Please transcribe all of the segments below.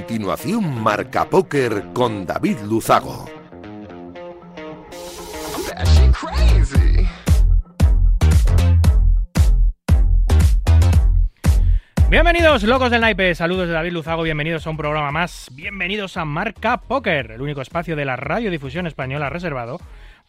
continuación Marca Póker con David Luzago. Bienvenidos, locos del naipe. Saludos de David Luzago. Bienvenidos a un programa más. Bienvenidos a Marca Póker, el único espacio de la radiodifusión española reservado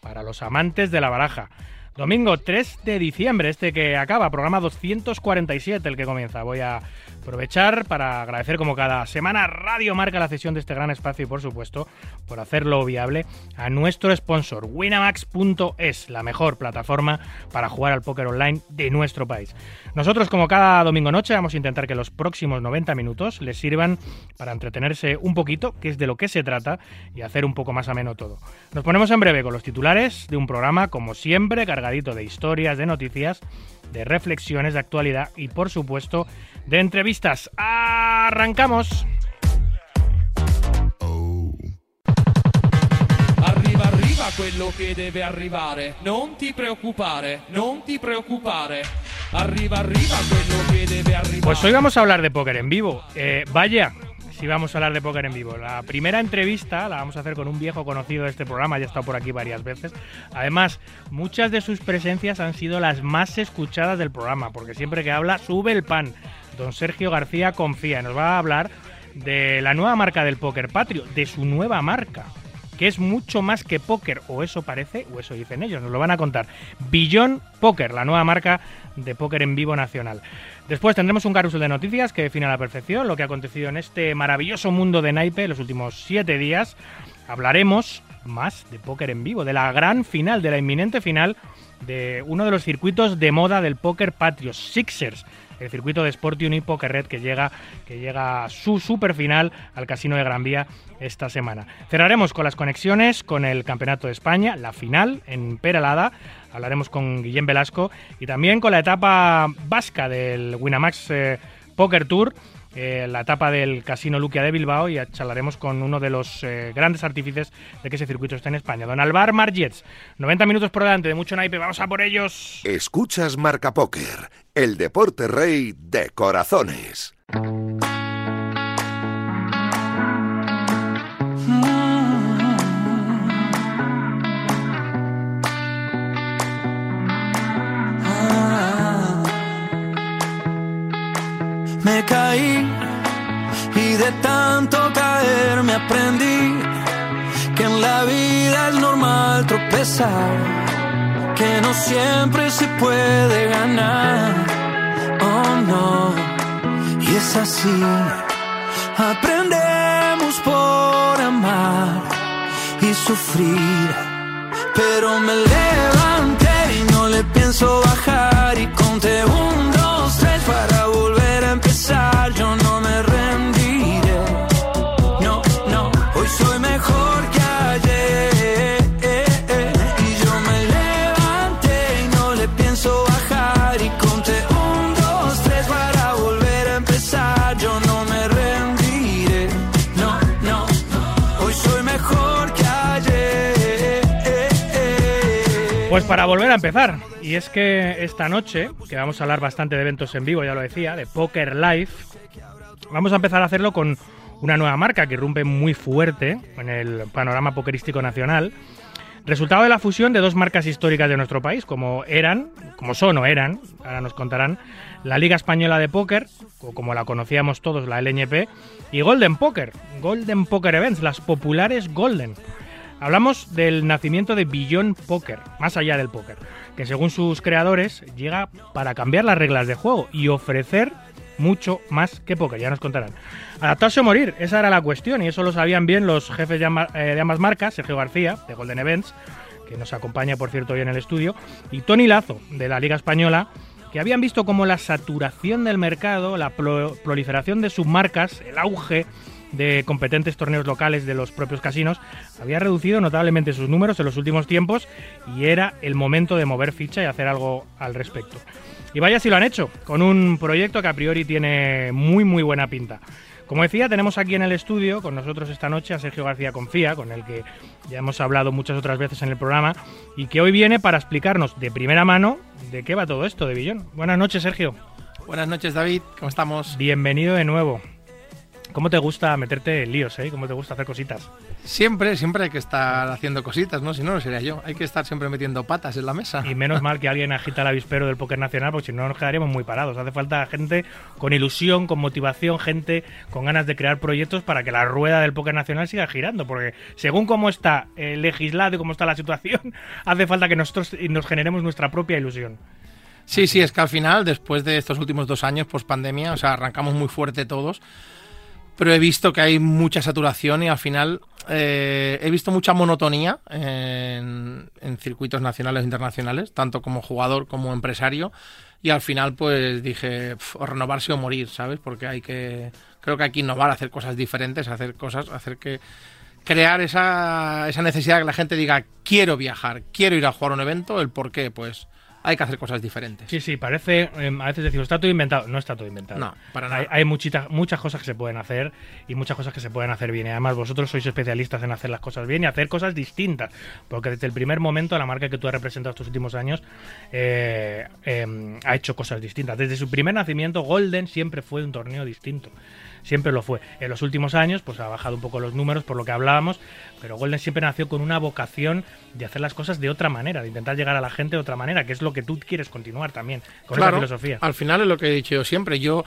para los amantes de la baraja. Domingo 3 de diciembre, este que acaba, programa 247, el que comienza. Voy a aprovechar para agradecer como cada semana Radio Marca la cesión de este gran espacio y por supuesto por hacerlo viable a nuestro sponsor Winamax.es, la mejor plataforma para jugar al póker online de nuestro país. Nosotros como cada domingo noche vamos a intentar que los próximos 90 minutos les sirvan para entretenerse un poquito, que es de lo que se trata, y hacer un poco más ameno todo. Nos ponemos en breve con los titulares de un programa como siempre cargadito de historias, de noticias, de reflexiones de actualidad y por supuesto de entrevistas. ¡Arrancamos! Arriva, arriva quello che deve arrivare. Non ti preoccupare, non ti preoccupare. Arriva, arriva quello che debe arrivare. Pues hoy vamos a hablar de póker en vivo. Eh, vaya, si vamos a hablar de póker en vivo. La primera entrevista la vamos a hacer con un viejo conocido de este programa, ya ha estado por aquí varias veces. Además, muchas de sus presencias han sido las más escuchadas del programa, porque siempre que habla sube el pan. Don Sergio García confía, nos va a hablar de la nueva marca del póker patrio, de su nueva marca, que es mucho más que póker, o eso parece, o eso dicen ellos, nos lo van a contar. Billón Póker, la nueva marca de póker en vivo nacional. Después tendremos un carrusel de noticias que define a la perfección lo que ha acontecido en este maravilloso mundo de naipe los últimos siete días. Hablaremos más de póker en vivo, de la gran final, de la inminente final de uno de los circuitos de moda del póker patrio, Sixers, el circuito de Sport Uni Poker Red que llega, que llega a su super final al Casino de Gran Vía esta semana. Cerraremos con las conexiones con el Campeonato de España, la final en Peralada. Hablaremos con Guillem Velasco y también con la etapa vasca del Winamax eh, Poker Tour eh, la etapa del Casino Luquia de Bilbao y charlaremos con uno de los eh, grandes artífices de que ese circuito está en España, don Alvar Margets. 90 minutos por delante de mucho naipe, vamos a por ellos. Escuchas Marca Póker, el deporte rey de corazones. Me caí y de tanto caer me aprendí que en la vida es normal tropezar, que no siempre se puede ganar. Oh no, y es así. Aprendemos por amar y sufrir, pero me levanté y no le pienso bajar y conté un, dos, tres para volver a empezar. Pues para volver a empezar, y es que esta noche, que vamos a hablar bastante de eventos en vivo, ya lo decía, de Poker Live, vamos a empezar a hacerlo con una nueva marca que irrumpe muy fuerte en el panorama pokerístico nacional. Resultado de la fusión de dos marcas históricas de nuestro país, como eran, como son o eran, ahora nos contarán, la Liga Española de Póker, o como la conocíamos todos, la LNP, y Golden Poker, Golden Poker Events, las populares Golden. Hablamos del nacimiento de Billón Poker, más allá del póker, que según sus creadores llega para cambiar las reglas de juego y ofrecer mucho más que póker, ya nos contarán. Adaptarse o morir, esa era la cuestión y eso lo sabían bien los jefes de ambas, eh, marcas, Sergio García, de Golden Events, que nos acompaña por cierto hoy en el estudio, y Tony Lazo, de la Liga Española, que habían visto como la saturación del mercado, la pro- proliferación de submarcas, el auge de competentes torneos locales de los propios casinos, había reducido notablemente sus números en los últimos tiempos y era el momento de mover ficha y hacer algo al respecto. Y vaya si lo han hecho, con un proyecto que a priori tiene muy muy buena pinta. Como decía, tenemos aquí en el estudio con nosotros esta noche a Sergio García Confía, con el que ya hemos hablado muchas otras veces en el programa, y que hoy viene para explicarnos de primera mano de qué va todo esto de Billón. Buenas noches, Sergio. Buenas noches, David. ¿Cómo estamos? Bienvenido de nuevo. ¿Cómo te gusta meterte en líos, eh? ¿Cómo te gusta hacer cositas? Siempre, siempre hay que estar haciendo cositas, ¿no? Si no, no sería yo. Hay que estar siempre metiendo patas en la mesa. Y menos mal que alguien agita el avispero del póker nacional, porque si no nos quedaríamos muy parados. Hace falta gente con ilusión, con motivación, gente con ganas de crear proyectos para que la rueda del póker nacional siga girando. Porque según cómo está el legislado y cómo está la situación, hace falta que nosotros nos generemos nuestra propia ilusión. Sí, sí, es que al final, después de estos últimos dos años post pandemia, o sea, arrancamos muy fuerte todos pero he visto que hay mucha saturación y al final eh, he visto mucha monotonía en, circuitos nacionales e internacionales, tanto como jugador como empresario. Y al final, pues dije, renovarse o morir, ¿sabes? Porque hay que. Creo que hay que innovar, hacer cosas diferentes, hacer cosas, hacer que. Crear esa, esa necesidad de que la gente diga, quiero viajar, quiero ir a jugar un evento, el por qué, pues hay que hacer cosas diferentes. Sí, sí, parece, em, a veces decimos, está todo inventado. No está todo inventado. No, para nada. Hay, muchas, muchas cosas que se pueden hacer y muchas cosas que se pueden hacer bien. Y además, vosotros sois especialistas en hacer las cosas bien y hacer cosas distintas. Porque desde el primer momento, la marca que tú has representado estos últimos años eh, em, ha hecho cosas distintas. Desde su primer nacimiento, Golden siempre fue un torneo distinto siempre lo fue. En los últimos años, pues ha bajado un poco los números por lo que hablábamos, pero Golden siempre nació con una vocación de hacer las cosas de otra manera, de intentar llegar a la gente de otra manera, que es lo que tú quieres continuar también con esa filosofía. Al final es lo que he dicho yo siempre, yo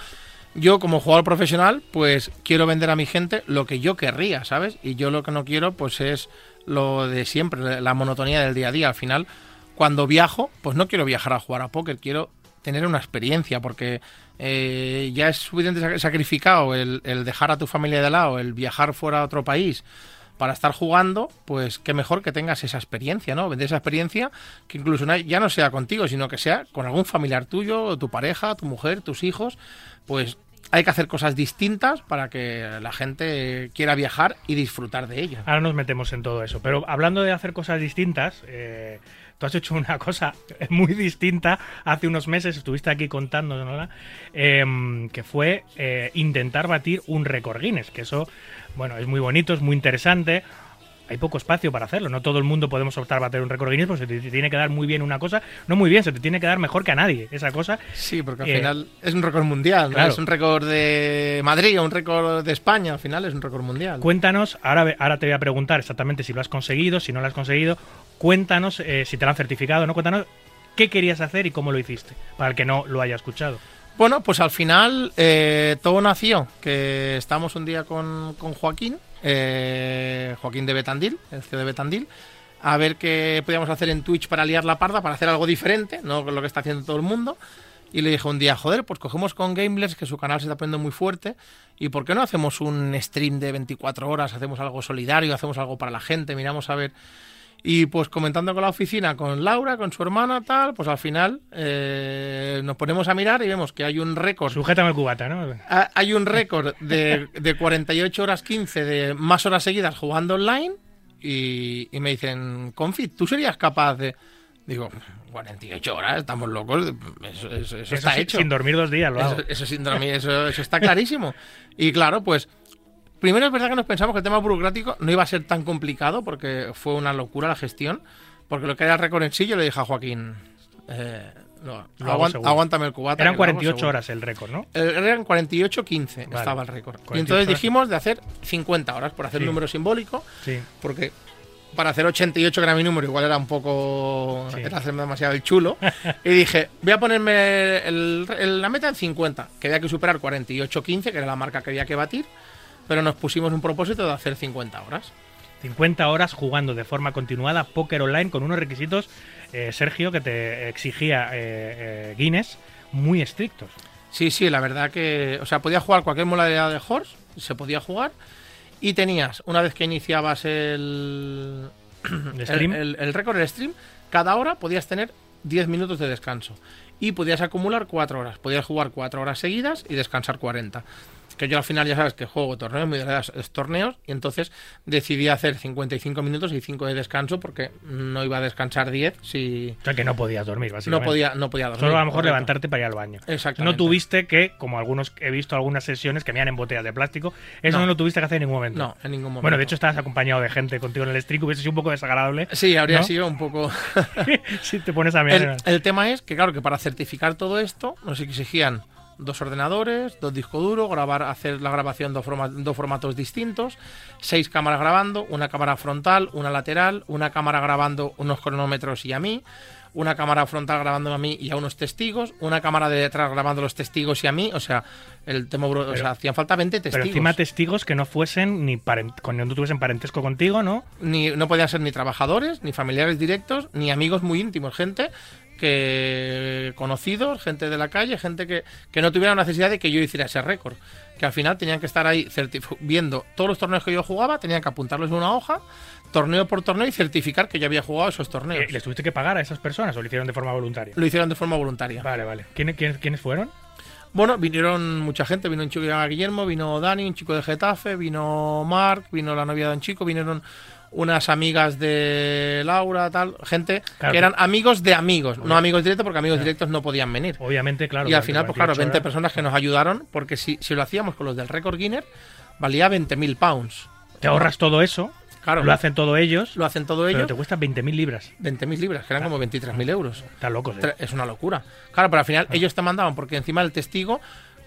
yo como jugador profesional, pues quiero vender a mi gente lo que yo querría, ¿sabes? Y yo lo que no quiero, pues es lo de siempre, la monotonía del día a día. Al final, cuando viajo, pues no quiero viajar a jugar a póker, quiero tener una experiencia, porque eh, ya es suficiente sacrificado el, dejar a tu familia de lado, el viajar fuera a otro país para estar jugando, pues qué mejor que tengas esa experiencia, ¿no? Vender esa experiencia que incluso ya no sea contigo, sino que sea con algún familiar tuyo, tu pareja, tu mujer, tus hijos, pues hay que hacer cosas distintas para que la gente quiera viajar y disfrutar de ello. Ahora nos metemos en todo eso, pero hablando de hacer cosas distintas, eh, tú has hecho una cosa muy distinta. Hace unos meses, estuviste aquí contándonos, em, que fue eh, intentar batir un récord Guinness, que eso, bueno, es muy bonito, es muy interesante hay poco espacio para hacerlo. No todo el mundo podemos optar a bater un récord Guinness, porque se te tiene que dar muy bien una cosa. No muy bien, se te tiene que dar mejor que a nadie esa cosa. Sí, porque al eh, final es un récord mundial, ¿no? Es un récord de Madrid o un récord de España, al final es un récord mundial. Cuéntanos, ahora, ahora te voy a preguntar exactamente si lo has conseguido, si no lo has conseguido. Cuéntanos eh, si te lo han certificado, ¿no? Cuéntanos qué querías hacer y cómo lo hiciste, para el que no lo haya escuchado. Bueno, pues al final eh, todo nació, que estamos un día con, Joaquín, eh, Joaquín de Betandil, el CEO de Betandil, a ver qué podíamos hacer en Twitch para liar la parda, para hacer algo diferente, no lo que está haciendo todo el mundo. Y le dije un día, joder, pues cogemos con Gameless, que su canal se está poniendo muy fuerte, y ¿por qué no hacemos un stream de 24 horas, hacemos algo solidario, hacemos algo para la gente, miramos a ver y pues comentando con la oficina, con Laura, con su hermana, tal, pues al final eh, nos ponemos a mirar y vemos que hay un récord. Sujétame el cubata, ¿no? Hay un récord de, de 48 horas 15 de más horas seguidas jugando online. Y, me dicen, Confit, ¿tú serías capaz de.? Digo, 48 horas, estamos locos. Eso, está hecho. Sin dormir dos días, lo hago. Eso, sin dormir, eso, eso está clarísimo. Y claro, pues Primero es verdad que nos pensamos que el tema burocrático no iba a ser tan complicado porque fue una locura la gestión. Porque lo que era el récord en sí, yo le dije a Joaquín, eh, no, aguántame el cubata. Eran 48 horas el récord, ¿no? eran 48-15 estaba el récord. Y entonces dijimos de hacer 50 horas por hacer un número simbólico. Sí. Porque para hacer 88 que era mi número igual era un poco era hacerme demasiado el chulo y dije voy a ponerme la meta en 50 que había que superar 48-15 que era la marca que había que batir pero nos pusimos un propósito de hacer 50 horas. 50 horas jugando de forma continuada póker online con unos requisitos, eh, Sergio, que te exigía eh, eh, Guinness, muy estrictos. Sí, sí, la verdad que, o sea, podía jugar cualquier modalidad de horse, se podía jugar, y tenías, una vez que iniciabas el, el, el récord, el stream, cada hora podías tener 10 minutos de descanso. Y podías acumular 4 horas. Podías jugar 4 horas seguidas y descansar 40 que yo al final ya sabes que juego torneos, muy de torneos, y entonces decidí hacer 55 minutos y 5 de descanso porque no iba a descansar 10 si... O sea que no podías dormir, básicamente. No podía, no podía dormir. Solo a lo mejor levantarte para ir al baño. Exactamente. No tuviste que, como algunos he visto algunas sesiones que me han en botellas de plástico, eso no. lo tuviste que hacer en ningún momento. No, en ningún momento. Bueno, de hecho estabas acompañado de gente contigo en el stream, hubiese sido un poco desagradable. Sí, habría sido un poco... si te pones a mirar. El, el tema es que, claro, que para certificar todo esto nos exigían dos ordenadores, dos discos duros, grabar, hacer la grabación en dos, forma- dos formatos distintos, seis cámaras grabando, una cámara frontal, una lateral, una cámara grabando unos cronómetros y a mí, una cámara frontal grabando a mí y a unos testigos, una cámara de detrás grabando a los testigos y a mí, o sea, el tema, bro- o sea, hacían falta 20 testigos. Pero encima testigos que no fuesen ni con, no tuviesen parentesco contigo, ¿no? ni, no podían ser ni trabajadores, ni familiares directos, ni amigos muy íntimos, gente que conocidos, gente de la calle, gente que, que no tuviera necesidad de que yo hiciera ese récord. Que al final tenían que estar ahí viendo todos los torneos que yo jugaba, tenían que apuntarlos en una hoja, torneo por torneo y certificar que yo había jugado esos torneos. Eh, ¿Les tuviste que pagar a esas personas o lo hicieron de forma voluntaria? Lo hicieron de forma voluntaria. Vale, vale. ¿Quiénes, quiénes, quiénes fueron? Bueno, vinieron mucha gente, vino un chico que Guillermo, vino Dani, un chico de Getafe, vino Marc, vino la novia de un chico, vinieron unas amigas de Laura, tal, gente Claro. que eran amigos de amigos, no amigos directos porque amigos directos no podían venir. Obviamente, claro. y al final, pues claro, 48 20 horas. personas que nos ayudaron, porque si, si lo hacíamos con los del récord Guinness, valía 20.000 pounds. Te ahorras todo eso, Claro, lo hacen todo ellos, lo hacen todo pero ellos, te cuesta 20.000 libras. 20.000 libras, que eran como 23.000 euros. Están locos, ¿eh? Es una locura. Claro, pero al final ellos te mandaban, porque encima el testigo,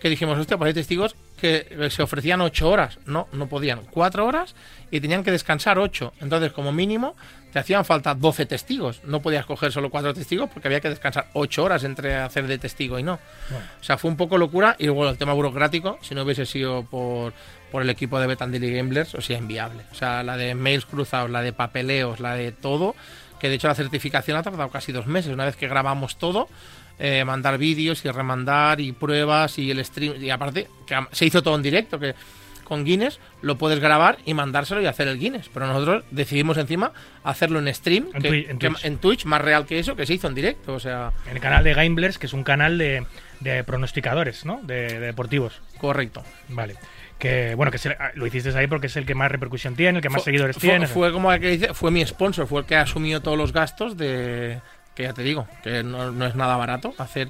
que dijimos, hostia, pues hay testigos que eh, se ofrecían ocho horas. No, no podían. Cuatro horas y tenían que descansar ocho. Entonces, como mínimo, te hacían falta 12 testigos. No podías coger solo cuatro testigos porque había que descansar ocho horas entre hacer de testigo y no. O sea, fue un poco locura. Y luego el tema burocrático, si no hubiese sido por, por el equipo de Betandilly Gamblers, o sea, inviable. O sea, la de mails cruzados, la de papeleos, la de todo, que de hecho la certificación ha tardado casi dos meses. Una vez que grabamos todo, eh, mandar vídeos y remandar y pruebas y el stream. Y aparte, que se hizo todo en directo, que con Guinness lo puedes grabar y mandárselo y hacer el Guinness. Pero nosotros decidimos encima hacerlo en stream, En que- Twi- en que- Twitch. en Twitch, más real que eso, que se hizo en directo. O sea, En el canal de Gamblers, que es un canal de, de pronosticadores, ¿no? De, de deportivos. correcto. Vale. Que bueno, que se- ah, lo hiciste ahí porque es el que más repercusión tiene, el que más Fue- seguidores fue, tiene. Fue como el que dice, fue mi sponsor, fue el que asumió todos los gastos de que ya te digo, que no, no es nada barato hacer.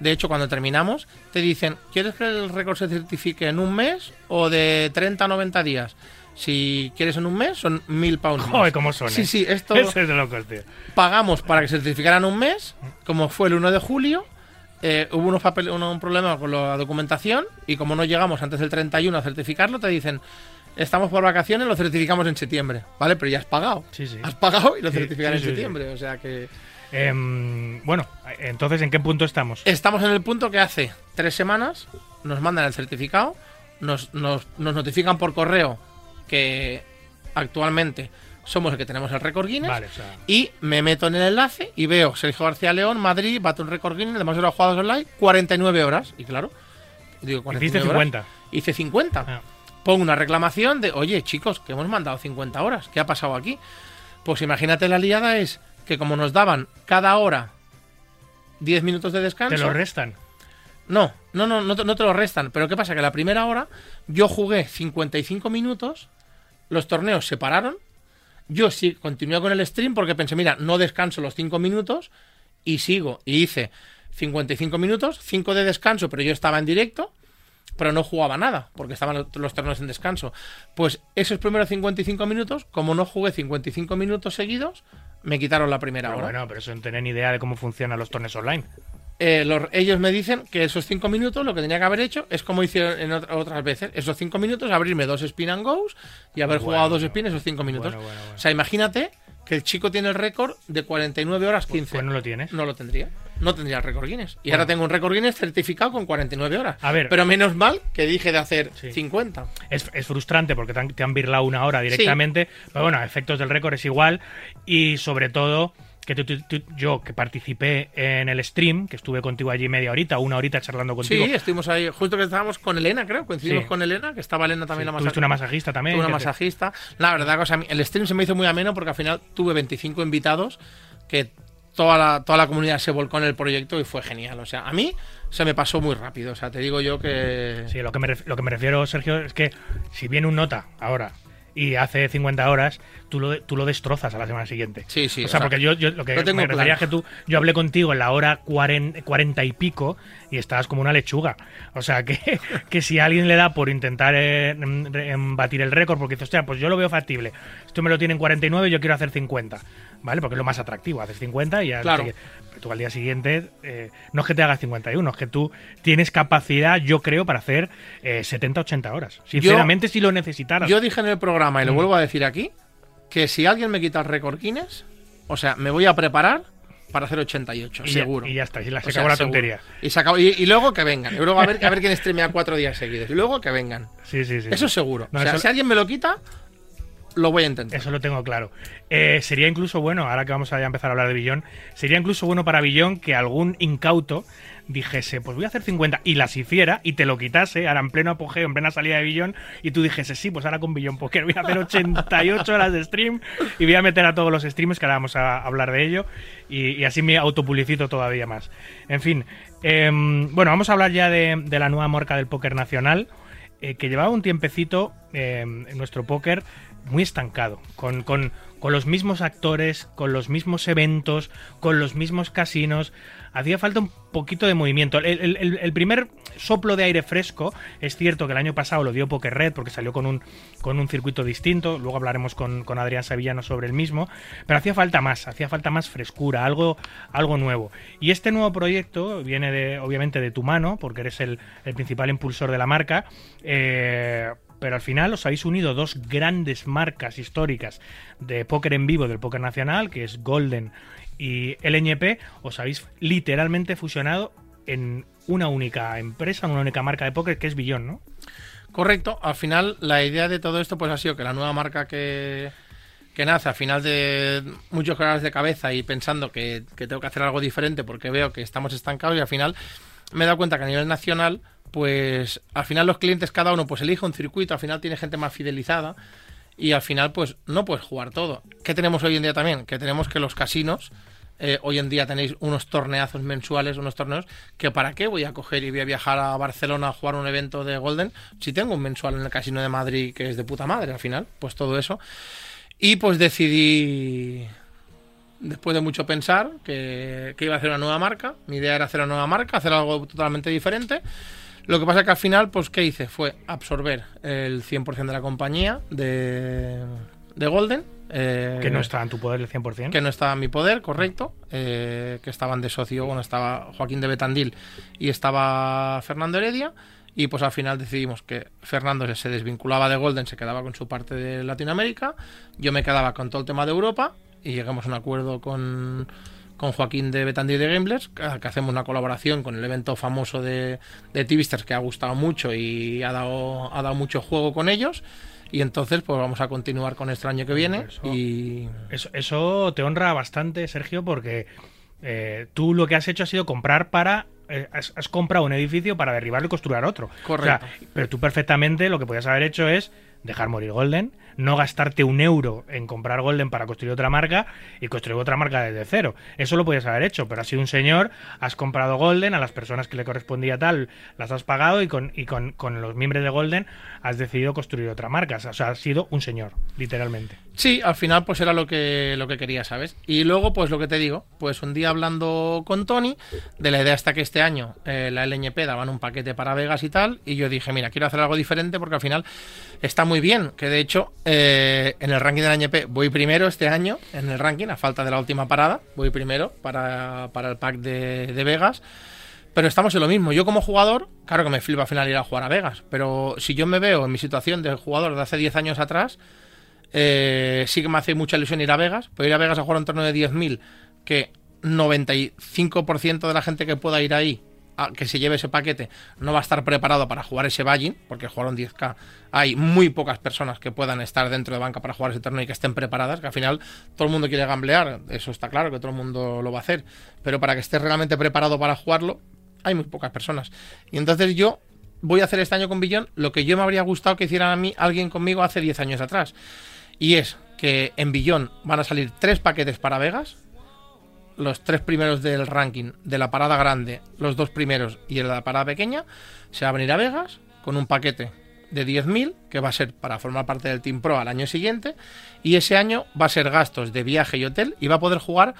De hecho, cuando terminamos, te dicen, ¿quieres que el récord se certifique en un mes o de 30 a 90 días? Si quieres en un mes, son mil pounds. Joder, cómo son. Sí, sí, esto Eso es de locos, tío. pagamos para que se certificaran un mes, como fue el 1 de julio. eh, hubo unos papel, uno- un problema con la documentación y como no llegamos antes del 31 a certificarlo, te dicen, estamos por vacaciones, lo certificamos en septiembre, ¿vale? Pero ya has pagado. Sí, sí. Has pagado y lo sí, en septiembre, o sea que... Em, bueno, entonces, ¿en qué punto estamos? Estamos en el punto que hace tres semanas nos mandan el certificado, nos, nos, nos notifican por correo que actualmente somos el que tenemos el récord Guinness. Vale, o sea, Y me meto en el enlace y veo Sergio García León, Madrid, bate un récord Guinness de más horas jugadas online, 49 horas. Y claro, digo, 49 hiciste horas. 50. Hice 50. Ah. Pongo una reclamación de, oye, chicos, que hemos mandado 50 horas. ¿Qué ha pasado aquí? Pues imagínate la liada es que como nos daban cada hora 10 minutos de descanso. Te lo restan. No, no, no, no te, no te lo restan. Pero ¿qué pasa? Que la primera hora yo jugué 55 minutos, los torneos se pararon, yo sí continué con el stream porque pensé, mira, no descanso los 5 minutos y sigo. Y hice 55 minutos, 5 de descanso, pero yo estaba en directo, pero no jugaba nada porque estaban los- torneos en descanso. Pues esos primeros 55 minutos, como no jugué 55 minutos seguidos, me quitaron la primera Pero hora. bueno, pero eso no tener ni idea de cómo funcionan los torneos online. Eh, los- ellos me dicen que esos cinco minutos lo que tenía que haber hecho es como hicieron en otra- otras veces. Esos cinco minutos, abrirme dos spin and goes y haber Bueno, jugado dos spin esos cinco minutos. Bueno, bueno, bueno. O sea, imagínate que el chico tiene el récord de 49 horas 15. Pues no lo tienes. No lo tendría. No tendría el récord Guinness. Y Bueno. ahora tengo un récord Guinness certificado con 49 horas. A ver. Pero menos mal que dije de hacer Sí. 50. Es, es frustrante porque te han, te han una hora directamente. Pero bueno, a efectos del récord es igual. Y sobre todo, que tú- tú- tú- yo que participé en el stream, que estuve contigo allí media horita, una horita charlando contigo. Sí, estuvimos ahí. Justo que estábamos con Elena, creo. Coincidimos Sí. con Elena, que estaba Elena también Sí, la tuviste masajista. una masajista también. Tuve una te- masajista. La verdad, mí- el stream se me hizo muy ameno porque al final tuve 25 invitados que toda la, toda la comunidad se volcó en el proyecto y fue genial. O sea, a mí se me pasó muy rápido. O sea, te digo yo que. Sí, lo que, me ref- lo que me refiero, Sergio, es que si viene un nota ahora y hace 50 horas, tú lo, tú lo destrozas a la semana siguiente. Sí, sí, O o sea, sea, porque yo, yo lo que me refería es que tú, yo hablé contigo en la hora 40, 40 y pico y estabas como una lechuga. O sea, que, que si alguien le da por intentar eh, em, em, batir el récord, porque dices, hostia, pues yo lo veo factible. Esto me lo tiene en 49 y yo quiero hacer 50. ¿Vale? Porque es lo más atractivo. Haces 50 y ya. Claro. te- pero tú al día siguiente, eh, no es que te hagas 51, es que tú tienes capacidad, yo creo, para hacer eh, 70, 80 horas. Sinceramente, si lo necesitaras. Yo dije en el programa, y Mm. lo vuelvo a decir aquí, que si alguien me quita el récord Guinness, o sea, me voy a preparar para hacer 88, y ya- seguro. y ya está, y la- se O sea, acabó la seguro. tontería. Y, se acabó- y, y luego que vengan. Y luego a ver, a ver quién streamea cuatro días seguidos. Y luego que vengan. Sí, sí, sí. Eso es seguro. No, o sea, eso- si alguien me lo quita, lo voy a intentar. Eso lo tengo claro. Eh, sería incluso bueno, ahora que vamos a empezar a hablar de Billón, sería incluso bueno para Billón que algún incauto dijese, pues voy a hacer 50 y las hiciera y te lo quitase ahora en pleno apogeo, en plena salida de Billón y tú dijese, sí, pues ahora con Billón Poker voy a hacer 88 horas de stream y voy a meter a todos los streams que ahora vamos a hablar de ello y, así me autopublicito todavía más. En fin, em, bueno, vamos a hablar ya de, la nueva marca del póker nacional eh, que llevaba un tiempecito eh, en nuestro póker muy estancado, con, con- con los mismos actores, con los mismos eventos, con los mismos casinos. Hacía falta un poquito de movimiento. El, el- el- primer soplo de aire fresco, es cierto que el año pasado lo dio Poker Red porque salió con un, con un circuito distinto, luego hablaremos con, con Adrián Sevillano sobre el mismo, pero hacía falta más, hacía falta más frescura, algo, algo nuevo. Y este nuevo proyecto viene de, obviamente de tu mano, porque eres el, el principal impulsor de la marca. eh, pero al final os habéis unido dos grandes marcas históricas de póker en vivo del póker nacional, que es Golden y LNP, os habéis literalmente fusionado en una única empresa, en una única marca de póker que es Billón, ¿no? Correcto. Al final, la idea de todo esto pues ha sido que la nueva marca que, que nace, al final de muchos quebraderos de cabeza y pensando que, que tengo que hacer algo diferente porque veo que estamos estancados y al final me he dado cuenta que a nivel nacional, pues al final los clientes cada uno pues elige un circuito, al final tiene gente más fidelizada y al final pues no puedes jugar todo. ¿Qué tenemos hoy en día también? Que tenemos que los casinos eh, hoy en día tenéis unos torneazos mensuales, unos torneos, que para qué voy a coger y voy a viajar a Barcelona a jugar un evento de Golden si tengo un mensual en el Casino de Madrid que es de puta madre al final, pues todo eso. Y pues decidí, después de mucho pensar, que, que iba a hacer una nueva marca. Mi idea era hacer una nueva marca, hacer algo totalmente diferente. Lo que pasa que al final, pues, ¿qué hice? Fue absorber el 100% de la compañía de, de Golden. eh, Que no está en tu poder el 100%. que no estaba en mi poder, correcto, eh, que estaban de socio, bueno, estaba Joaquín de Betandil y estaba Fernando Heredia, y pues al final decidimos que Fernando se desvinculaba de Golden, se quedaba con su parte de Latinoamérica, yo me quedaba con todo el tema de Europa, y llegamos a un acuerdo con, con Joaquín de Betandil de Gamblers, que, hacemos una colaboración con el evento famoso de, de que ha gustado mucho y ha dado, ha dado mucho juego con ellos. Y entonces, pues vamos a continuar con este año que viene. Eso. Y Eso, eso te honra bastante, Sergio, porque eh, tú lo que has hecho ha sido comprar para. eh, has, has comprado un edificio para derribarlo y construir otro. Correcto. O sea, pero tú perfectamente lo que podías haber hecho es dejar morir Golden, no gastarte un euro en comprar Golden para construir otra marca y construir otra marca desde cero. Eso lo podías haber hecho, pero has sido un señor, has comprado Golden, a las personas que le correspondía tal, las has pagado y con, y con, con los miembros de Golden has decidido construir otra marca. O sea, has sido un señor, literalmente. Sí, al final pues era lo que, lo que quería, ¿sabes? Y luego pues lo que te digo, pues un día hablando con Tony, de la idea hasta que este año eh, la LNP daban un paquete para Vegas y tal, y yo dije, mira, quiero hacer algo diferente porque al final está muy bien, que de hecho eh, en el ranking de la LNP voy primero este año, en el ranking, a falta de la última parada, voy primero para, para el pack de, de Vegas. Pero estamos en lo mismo. Yo como jugador, claro que me flipa al final ir a jugar a Vegas. Pero si yo me veo en mi situación de jugador de hace 10 años atrás, eh, sí que me hace mucha ilusión ir a Vegas. Pero ir a Vegas a jugar un torneo de 10.000, que 95% de la gente que pueda ir ahí, que se lleve ese paquete, no va a estar preparado para jugar ese Ballin, porque jugaron 10K. Hay muy pocas personas que puedan estar dentro de banca para jugar ese torneo y que estén preparadas, que al final todo el mundo quiere gamblear, eso está claro que todo el mundo lo va a hacer. Pero para que estés realmente preparado para jugarlo, hay muy pocas personas. Y entonces yo voy a hacer este año con Billón lo que yo me habría gustado que hicieran a mí alguien conmigo hace 10 años atrás. Y es que en Billón van a salir tres paquetes para Vegas, los tres primeros del ranking de la parada grande, los dos primeros y el de la parada pequeña, se va a venir a Vegas con un paquete de 10.000, que va a ser para formar parte del Team Pro al año siguiente, y ese año va a ser gastos de viaje y hotel, y va a poder jugar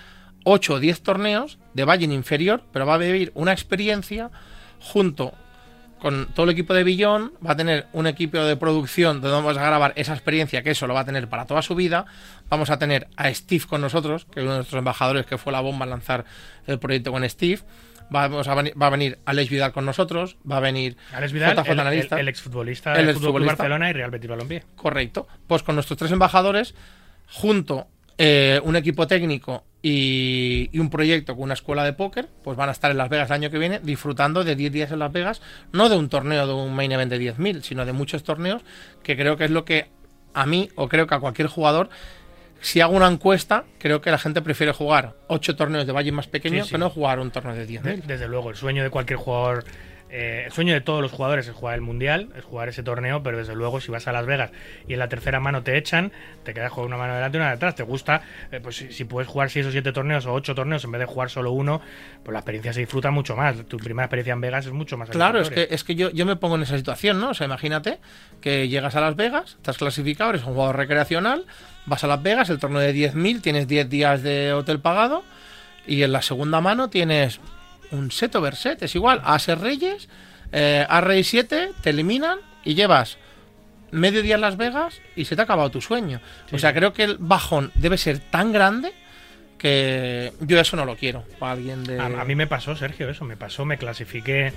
8 o 10 torneos de Valle inferior, pero va a vivir una experiencia junto con todo el equipo de Billón, va a tener un equipo de producción donde vamos a grabar esa experiencia, que eso lo va a tener para toda su vida. Vamos a tener a Steve con nosotros, que es uno de nuestros embajadores, que fue la bomba a lanzar el proyecto con Steve. Vamos a va a venir Alex Vidal con nosotros, va a venir Alex Vidal, JJ el, analista. el, el exfutbolista El del Fútbol. Barcelona y Real Betis Balompié. Correcto. Pues con nuestros tres embajadores, junto eh, un equipo técnico y, y un proyecto con una escuela de póker, pues van a estar en Las Vegas el año que viene disfrutando de 10 días en Las Vegas, no de un torneo de un main event de 10.000, sino de muchos torneos, que creo que es lo que a mí, o creo que a cualquier jugador, si hago una encuesta, creo que la gente prefiere jugar 8 torneos de valle más Sí, sí. que no jugar un torneo de De- 10.000. desde luego, el sueño de cualquier jugador, eh, el sueño de todos los jugadores es jugar el Mundial, es jugar ese torneo, pero desde luego si vas a Las Vegas y en la tercera mano te echan, te quedas con una mano delante y una detrás. Te gusta, eh, pues si, si puedes jugar 6 o 7 torneos o 8 torneos en vez de jugar solo uno, pues la experiencia se disfruta mucho más. Tu primera experiencia en Vegas es mucho más Claro, es que, es que yo, yo me pongo en esa situación, ¿no? O sea, imagínate que llegas a Las Vegas, estás clasificado, eres un jugador recreacional, vas a Las Vegas, el torneo de 10.000, tienes 10 días de hotel pagado y en la segunda mano tienes un set over set, es igual, As Reyes, eh, As Rey 7, te eliminan y llevas medio día en Las Vegas y se te ha acabado tu sueño. o sea, creo que el bajón debe ser tan grande que yo eso no lo quiero para alguien de... A, a mí me pasó, Sergio, eso, me pasó, me clasifiqué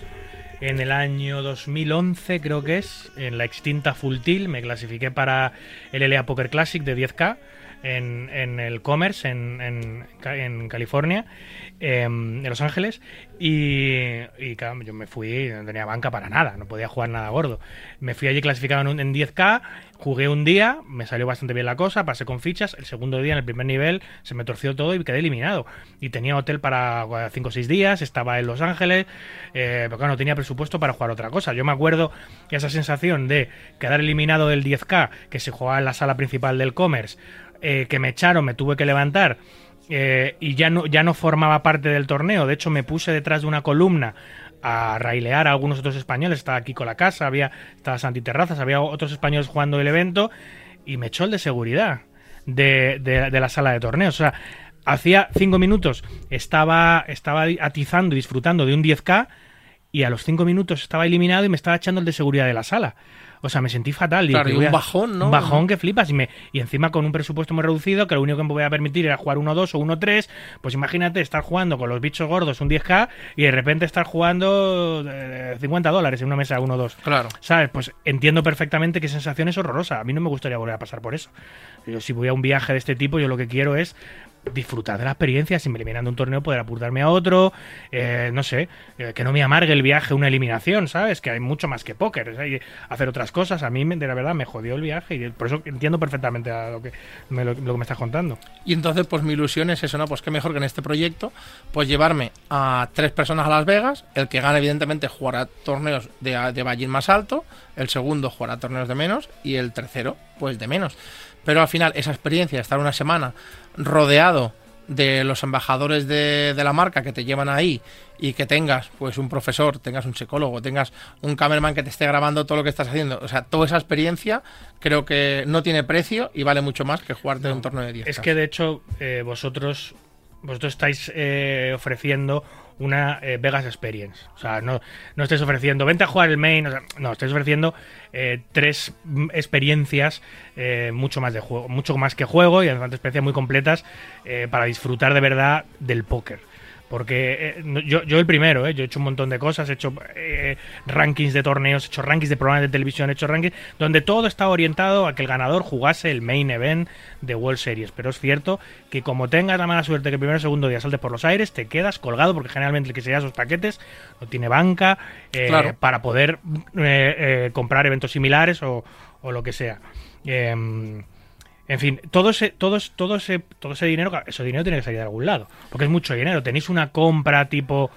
en el año 2011, creo que es, en la extinta Full me clasifiqué para el LA Poker Classic de 10K en, en el Commerce en, en, Ca- en California, em, en Los Ángeles, y, claro, yo me fui, no tenía banca para nada, no podía jugar nada gordo. Me fui allí clasificado en, un- en 10K, jugué un día, me salió bastante bien la cosa, pasé con fichas, el segundo día en el primer nivel se me torció todo y quedé eliminado. Y tenía hotel para 5 o 6 días, estaba en Los Ángeles, eh, pero claro, no tenía presupuesto para jugar otra cosa. Yo me acuerdo esa sensación de quedar eliminado del 10K, que se jugaba en la sala principal del Commerce, eh, que me echaron, me tuve que levantar. eh, y ya no, ya no formaba parte del torneo. De hecho, me puse detrás de una columna a railear a algunos otros españoles. Estaba Kiko La Casa, había, estaba Santi Terrazas, había otros españoles jugando el evento. Y me echó el de seguridad de, de- de la sala de torneos. O sea, hacía cinco minutos estaba, estaba atizando y disfrutando de un 10K. Y a los cinco minutos estaba eliminado y me estaba echando el de seguridad de la sala. O sea, me sentí fatal. Claro, y un a- bajón, ¿no? Un bajón que flipas. Y, me, y encima con un presupuesto muy reducido, que lo único que me voy a permitir era jugar 1-2 o 1-3. Pues imagínate estar jugando con los bichos gordos un 10K y de repente estar jugando eh, 50 dólares en una mesa 1-2. Claro. ¿Sabes? Pues entiendo perfectamente qué sensación es horrorosa. A mí no me gustaría volver a pasar por eso. Yo, si voy a un viaje de este tipo, yo lo que quiero es disfrutar de la experiencia, si me eliminan de un torneo, poder apuntarme a otro, eh, no sé, eh, que no me amargue el viaje una eliminación, ¿sabes? Que hay mucho más que póker, hacer otras cosas. A mí, de la verdad, me jodió el viaje y por eso entiendo perfectamente a lo que me, lo, lo que me estás contando. Y entonces, pues mi ilusión es eso, ¿no? Pues qué mejor que en este proyecto, pues llevarme a tres personas a Las Vegas. El que gane, evidentemente, jugará torneos de, de Ballín más alto. El segundo jugará torneos de menos. Y el tercero, pues de menos. Pero al final, esa experiencia de estar una semana rodeado de los embajadores de, de la marca que te llevan ahí y que tengas pues un profesor, tengas un psicólogo, tengas un cameraman que te esté grabando todo lo que estás haciendo, o sea, toda esa experiencia creo que no tiene precio y vale mucho más que jugarte en un torneo de 10. Es que de hecho eh, vosotros vosotros estáis eh, ofreciendo una eh, Vegas Experience. O sea, no, no estáis ofreciendo, vente a jugar el main. o sea, no, estáis ofreciendo eh, tres mm, experiencias eh, mucho más de juego, mucho más que juego y además experiencias muy completas para disfrutar de verdad del póker. Porque eh, yo, yo el primero, eh, yo he hecho un montón de cosas, he hecho eh, rankings de torneos, he hecho rankings de programas de televisión, he hecho rankings donde todo está orientado a que el ganador jugase el main event de World Series. Pero es cierto que como tengas la mala suerte que el primer o segundo día saltes por los aires, te quedas colgado porque generalmente el que se lleva esos paquetes no tiene banca eh, Claro. para poder comprar eventos similares o, o lo que sea. Em, en fin, todo ese, todo, todo, ese, todo ese dinero, ese dinero tiene que salir de algún lado, porque es mucho dinero. Tenéis una compra tipo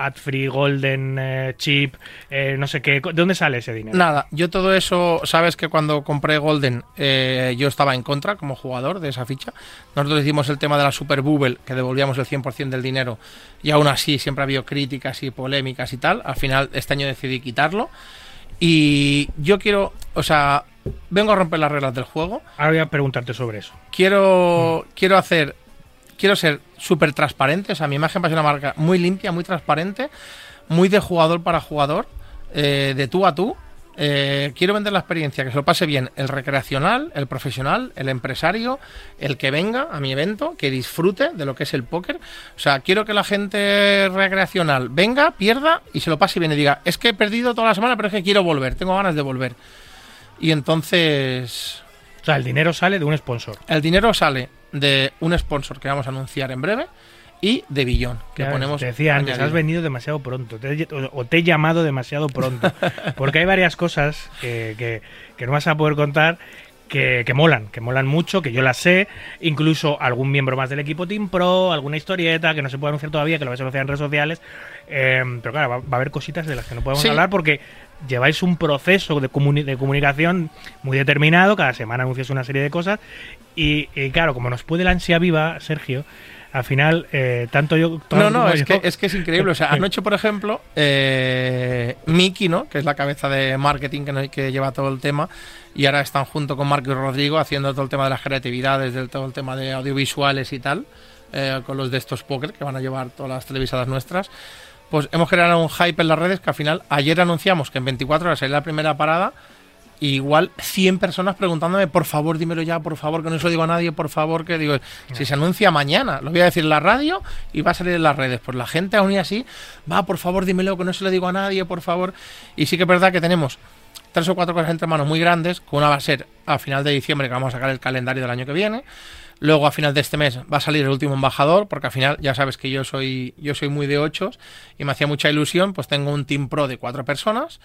AdFree, Golden, eh, Chip, eh, no sé qué. ¿De dónde sale ese dinero? Nada, yo todo eso, sabes que cuando compré Golden eh, yo estaba en contra como jugador de esa ficha. Nosotros hicimos el tema de la Super Bubble, que devolvíamos el 100% del dinero y aún así siempre ha habido críticas y polémicas y tal. Al final este año decidí quitarlo. Y yo quiero, o sea, vengo a romper las reglas del juego. Ahora voy a preguntarte sobre eso. Quiero, quiero hacer, quiero ser súper transparente. O sea, mi imagen va a ser una marca muy limpia, muy transparente, muy de jugador para jugador, eh, de tú a tú. Eh, quiero vender la experiencia, que se lo pase bien el recreacional, el profesional, el empresario, el que venga a mi evento, que disfrute de lo que es el póker. O sea, quiero que la gente recreacional venga, pierda y se lo pase bien y diga, es que he perdido toda la semana, pero es que quiero volver, tengo ganas de volver. Y entonces O sea, el dinero sale de un sponsor. el dinero sale de un sponsor que vamos a anunciar en breve y de Billón, que ponemos te decía antes, añadido. has venido demasiado pronto, te o o te he llamado demasiado pronto, porque hay varias cosas que, que- que no vas a poder contar que, que molan, que molan mucho, que yo las sé, incluso algún miembro más del equipo Team Pro, alguna historieta que no se puede anunciar todavía, que lo vais a anunciar en redes sociales, eh, pero claro, va, va a haber cositas de las que no podemos Sí. hablar porque lleváis un proceso de, comuni- de comunicación muy determinado, cada semana anuncias una serie de cosas y, y claro, como nos puede la ansia viva, Sergio, al final, eh, tanto yo... No, no, es yo- que, es que es increíble. O sea, anoche, por ejemplo, eh, Miki, ¿no? Que es la cabeza de marketing que, que lleva todo el tema, y ahora están junto con Marco y Rodrigo haciendo todo el tema de las creatividades, del todo el tema de audiovisuales y tal, eh, con los de estos póker que van a llevar todas las televisadas nuestras. Pues hemos creado un hype en las redes que al final, ayer anunciamos que en 24 horas sería la primera parada. y igual 100 personas preguntándome, por favor, dímelo ya, por favor, que no se lo digo a nadie, por favor, que digo, si se anuncia mañana, lo voy a decir en la radio y va a salir en las redes. Pues la gente aún así, va, por favor, dímelo, que no se lo digo a nadie, por favor. Y sí que es verdad que tenemos tres o cuatro cosas entre manos muy grandes, que una va a ser a final de diciembre, que vamos a sacar el calendario del año que viene. Luego a final de este mes va a salir el último embajador, porque al final ya sabes que yo soy, yo soy muy de ochos y me hacía mucha ilusión, pues tengo un team pro de cuatro personas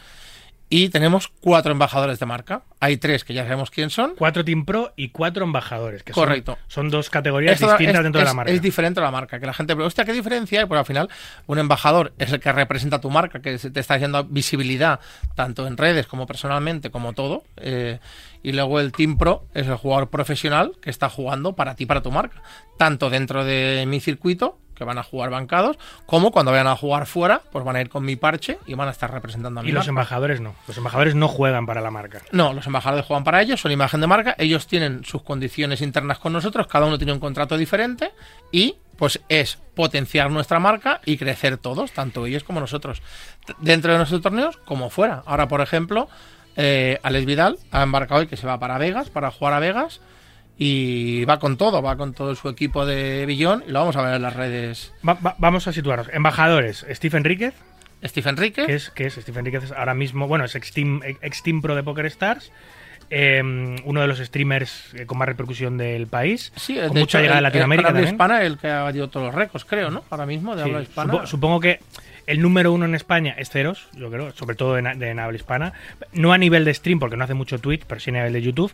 y tenemos cuatro embajadores de marca. Hay tres que ya sabemos quién son. Cuatro Team Pro y cuatro embajadores. Que son- Correcto. Son, dos categorías Esto distintas es, dentro de la marca. es diferente a la marca. Que la gente pregunta, hostia, ¿qué diferencia hay? Pues al final, un embajador es el que representa tu marca, que se te está haciendo visibilidad tanto en redes como personalmente, como todo. Eh, y luego el Team Pro es el jugador profesional que está jugando para ti, para tu marca. Tanto dentro de mi circuito, que van a jugar bancados, como cuando vayan a jugar fuera, pues van a ir con mi parche y van a estar representando a mi y los embajadores no. Los embajadores no juegan para la marca. No, los embajadores juegan para ellos, son imagen de marca, ellos tienen sus condiciones internas con nosotros, cada uno tiene un contrato diferente y pues es potenciar nuestra marca y crecer todos, tanto ellos como nosotros, dentro de nuestros torneos como fuera. Ahora, por ejemplo, eh, Alex Vidal ha embarcado hoy que se va para Vegas, para jugar a Vegas y va con todo, va con todo su equipo de billón y lo vamos a ver en las redes. Va- va- vamos a situarnos. Embajadores, Steve Enríquez, Steve Enrique, que es, que es Steve Enríquez ahora mismo, bueno, es ex Team, ex Team Pro de Poker Stars. eh, uno de los streamers eh, con más repercusión del país. sí, con de mucha hecho, llegada a el- Latinoamérica el habla también. hispana el que ha batido todos los récords, creo, ¿no? Ahora mismo de Sí, habla hispana. supo- supongo que el número uno en España es Ceros, yo creo, sobre todo en, de en habla hispana. No a nivel de stream, porque no hace mucho Twitch, pero sí a nivel de YouTube.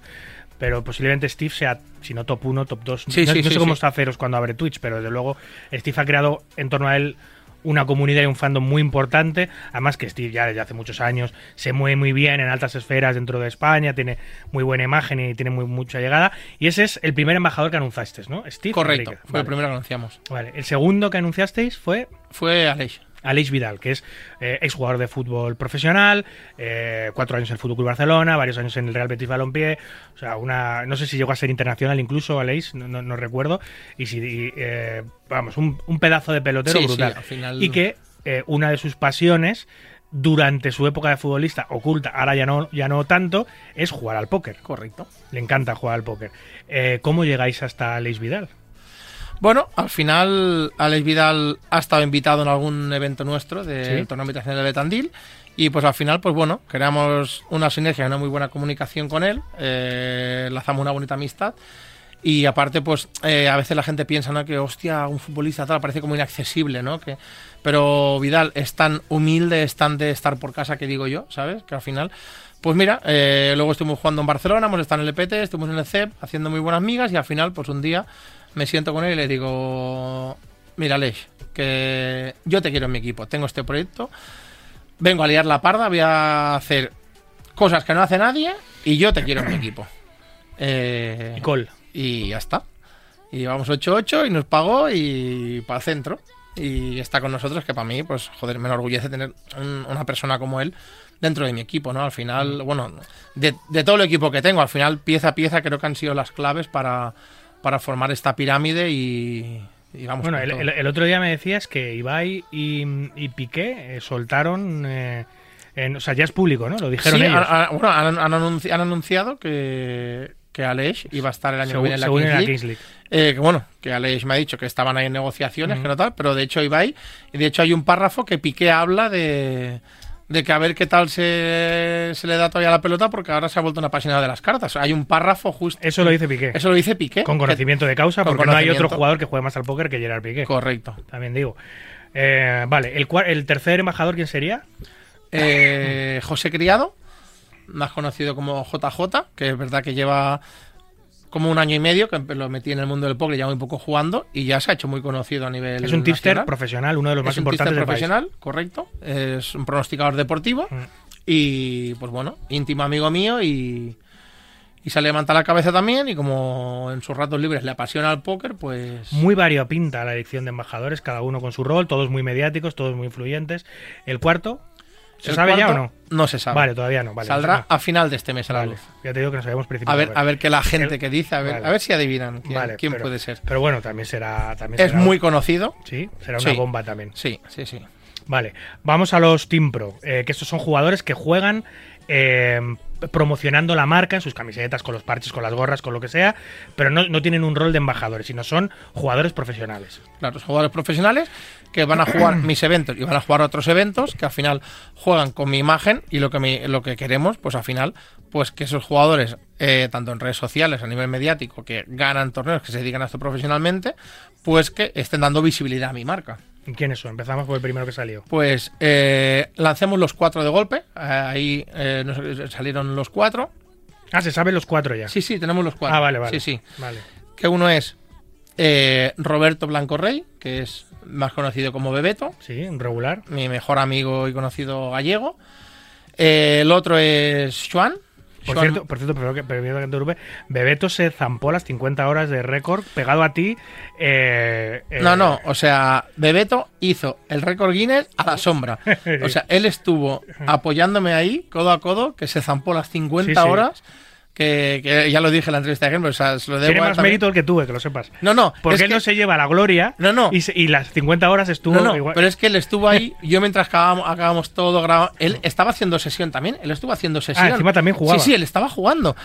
Pero posiblemente Steve sea, si no top 1, top 2. Sí, no, sí, no sé sí, cómo está Ceros cuando abre Twitch, pero desde luego Steve ha creado en torno a él una comunidad y un fandom muy importante. Además que Steve ya desde hace muchos años se mueve muy bien en altas esferas dentro de España, tiene muy buena imagen y tiene muy mucha llegada. Y ese es el primer embajador que anunciasteis, ¿no? Steve. Correcto, fue Vale. el primero que anunciamos. Vale. El segundo que anunciasteis fue Fue Aleix. Aleix Vidal, que es eh, exjugador de fútbol profesional, eh, cuatro años en el Fútbol Club Barcelona, varios años en el Real Betis Balompié, o sea, una, no sé si llegó a ser internacional incluso Aleix, no, no- no recuerdo, y si, y, eh, vamos, un, un pedazo de pelotero Sí, sí, brutal, al final- y que una de sus pasiones durante su época de futbolista oculta, ahora ya no, ya no tanto, es jugar al póker. Correcto. Le encanta jugar al póker. ¿Cómo llegáis hasta Aleix Vidal? Bueno, al final Alex Vidal ha estado invitado en algún evento nuestro del Sí. torneo invitacional de Betandil y pues al final, pues bueno, creamos una sinergia, una muy buena comunicación con él, eh, lanzamos una bonita amistad y aparte, pues eh, a veces la gente piensa, ¿no? Que hostia, un futbolista tal parece como inaccesible, ¿no? Que, pero Vidal es tan humilde, es tan de estar por casa que digo yo, ¿sabes? Que al final, pues mira, eh, luego estuvimos jugando en Barcelona, hemos estado en el EPT, estuvimos en el CEP haciendo muy buenas migas y al final, pues un día me siento con él y le digo, mira Aleix, que yo te quiero en mi equipo, tengo este proyecto, vengo a liar la parda, voy a hacer cosas que no hace nadie y yo te quiero en mi equipo. Eh, Y y ya está. Y llevamos 8-8 y nos pagó y para el centro. Y está con nosotros, que para mí, pues joder, me enorgullece tener un- una persona como él dentro de mi equipo, ¿no? Al final, bueno, de, de todo el equipo que tengo, al final, pieza a pieza, creo que han sido las claves para, para formar esta pirámide y, y vamos Bueno, el, el- el otro día me decías que Ibai y, y Piqué eh, soltaron. eh, en- o sea, ya es público, ¿no? Lo dijeron Sí, ellos. han, han- bueno, han, han anunci- han anunciado que, que Aleix iba a estar el año que viene en la Kings la. Kings League. Eh, que bueno, que Aleix me ha dicho que estaban ahí en negociaciones, que no tal, pero de hecho Ibai, y de hecho hay un párrafo que Piqué habla de, de que a ver qué tal se, se le da todavía la pelota porque ahora se ha vuelto una apasionado de las cartas. Hay un párrafo justo. Eso lo dice Piqué. Eso lo dice Piqué. con que- conocimiento de causa, porque no hay otro jugador que juegue más al póker que Gerard Piqué. Correcto. También digo. Eh, vale, el, el tercer embajador, ¿quién sería? Eh, José Criado, más conocido como JJ, que es verdad que lleva como un año y medio, que lo metí en el mundo del póker ya muy poco jugando, y ya se ha hecho muy conocido a nivel Es un tipster profesional, uno de los más es un importantes país. profesional, correcto. Es un pronosticador deportivo. Mm. Y pues bueno, íntimo amigo mío y, y se le levanta la cabeza también. Y como en sus ratos libres le apasiona el póker, pues. Muy variopinta la elección de embajadores, cada uno con su rol, todos muy mediáticos, todos muy influyentes. ¿El cuarto? ¿Se sabe ya o no? No se sabe. Vale, todavía no. Vale, Saldrá no. a final de este mes a la Vale, luz. ya te digo que nos habíamos precipitado. A ver, a ver qué la gente El- que dice, a ver, Vale. a ver si adivinan quién, Vale, quién pero- puede ser. Pero bueno, también será. También Es será- muy conocido. Sí, será una Sí. bomba también. Sí, sí, sí. Vale, vamos a los Team Pro, eh, que estos son jugadores que juegan eh, promocionando la marca en sus camisetas, con los parches, con las gorras, con lo que sea, pero no, no tienen un rol de embajadores, sino son jugadores profesionales. Claro, los jugadores profesionales que van a jugar mis eventos y van a jugar otros eventos que al final juegan con mi imagen y lo que mi- lo que queremos, pues al final, pues que esos jugadores, eh, tanto en redes sociales, a nivel mediático, que ganan torneos, que se dedican a esto profesionalmente, pues que estén dando visibilidad a mi marca. ¿Y ¿Quiénes son? Empezamos por el primero que salió. Pues eh, lancemos los cuatro de golpe, eh, ahí eh, nos salieron los cuatro. Ah, se saben los cuatro ya. Sí, sí, tenemos los cuatro. ah, vale, vale. Sí, sí. Vale. Que uno es eh, Roberto Blanco Rey, que es más conocido como Bebeto. Sí, un regular. mi mejor amigo y conocido gallego. Eh, el otro es Juan. Por cierto, por cierto, pero que, pero que te Bebeto se zampó las 50 horas de récord pegado a ti. eh, eh, No, no, o sea, Bebeto hizo el récord Guinness a la sombra. O sea, él estuvo apoyándome ahí, codo a codo, que se zampó las 50 Sí, sí. horas. Que, que ya lo dije en la entrevista de ejemplo, o sea, se lo debo Tiene más también. mérito el que tuve, que lo sepas. No, no, Porque él que- no se lleva la gloria No, no. Y, se- y las 50 horas estuvo No, no, igual. pero es que él estuvo ahí, yo mientras acabábamos, acabábamos todo grabado, él estaba haciendo sesión también, él estuvo haciendo sesión. Ah, encima también jugaba. Sí, sí, él estaba jugando.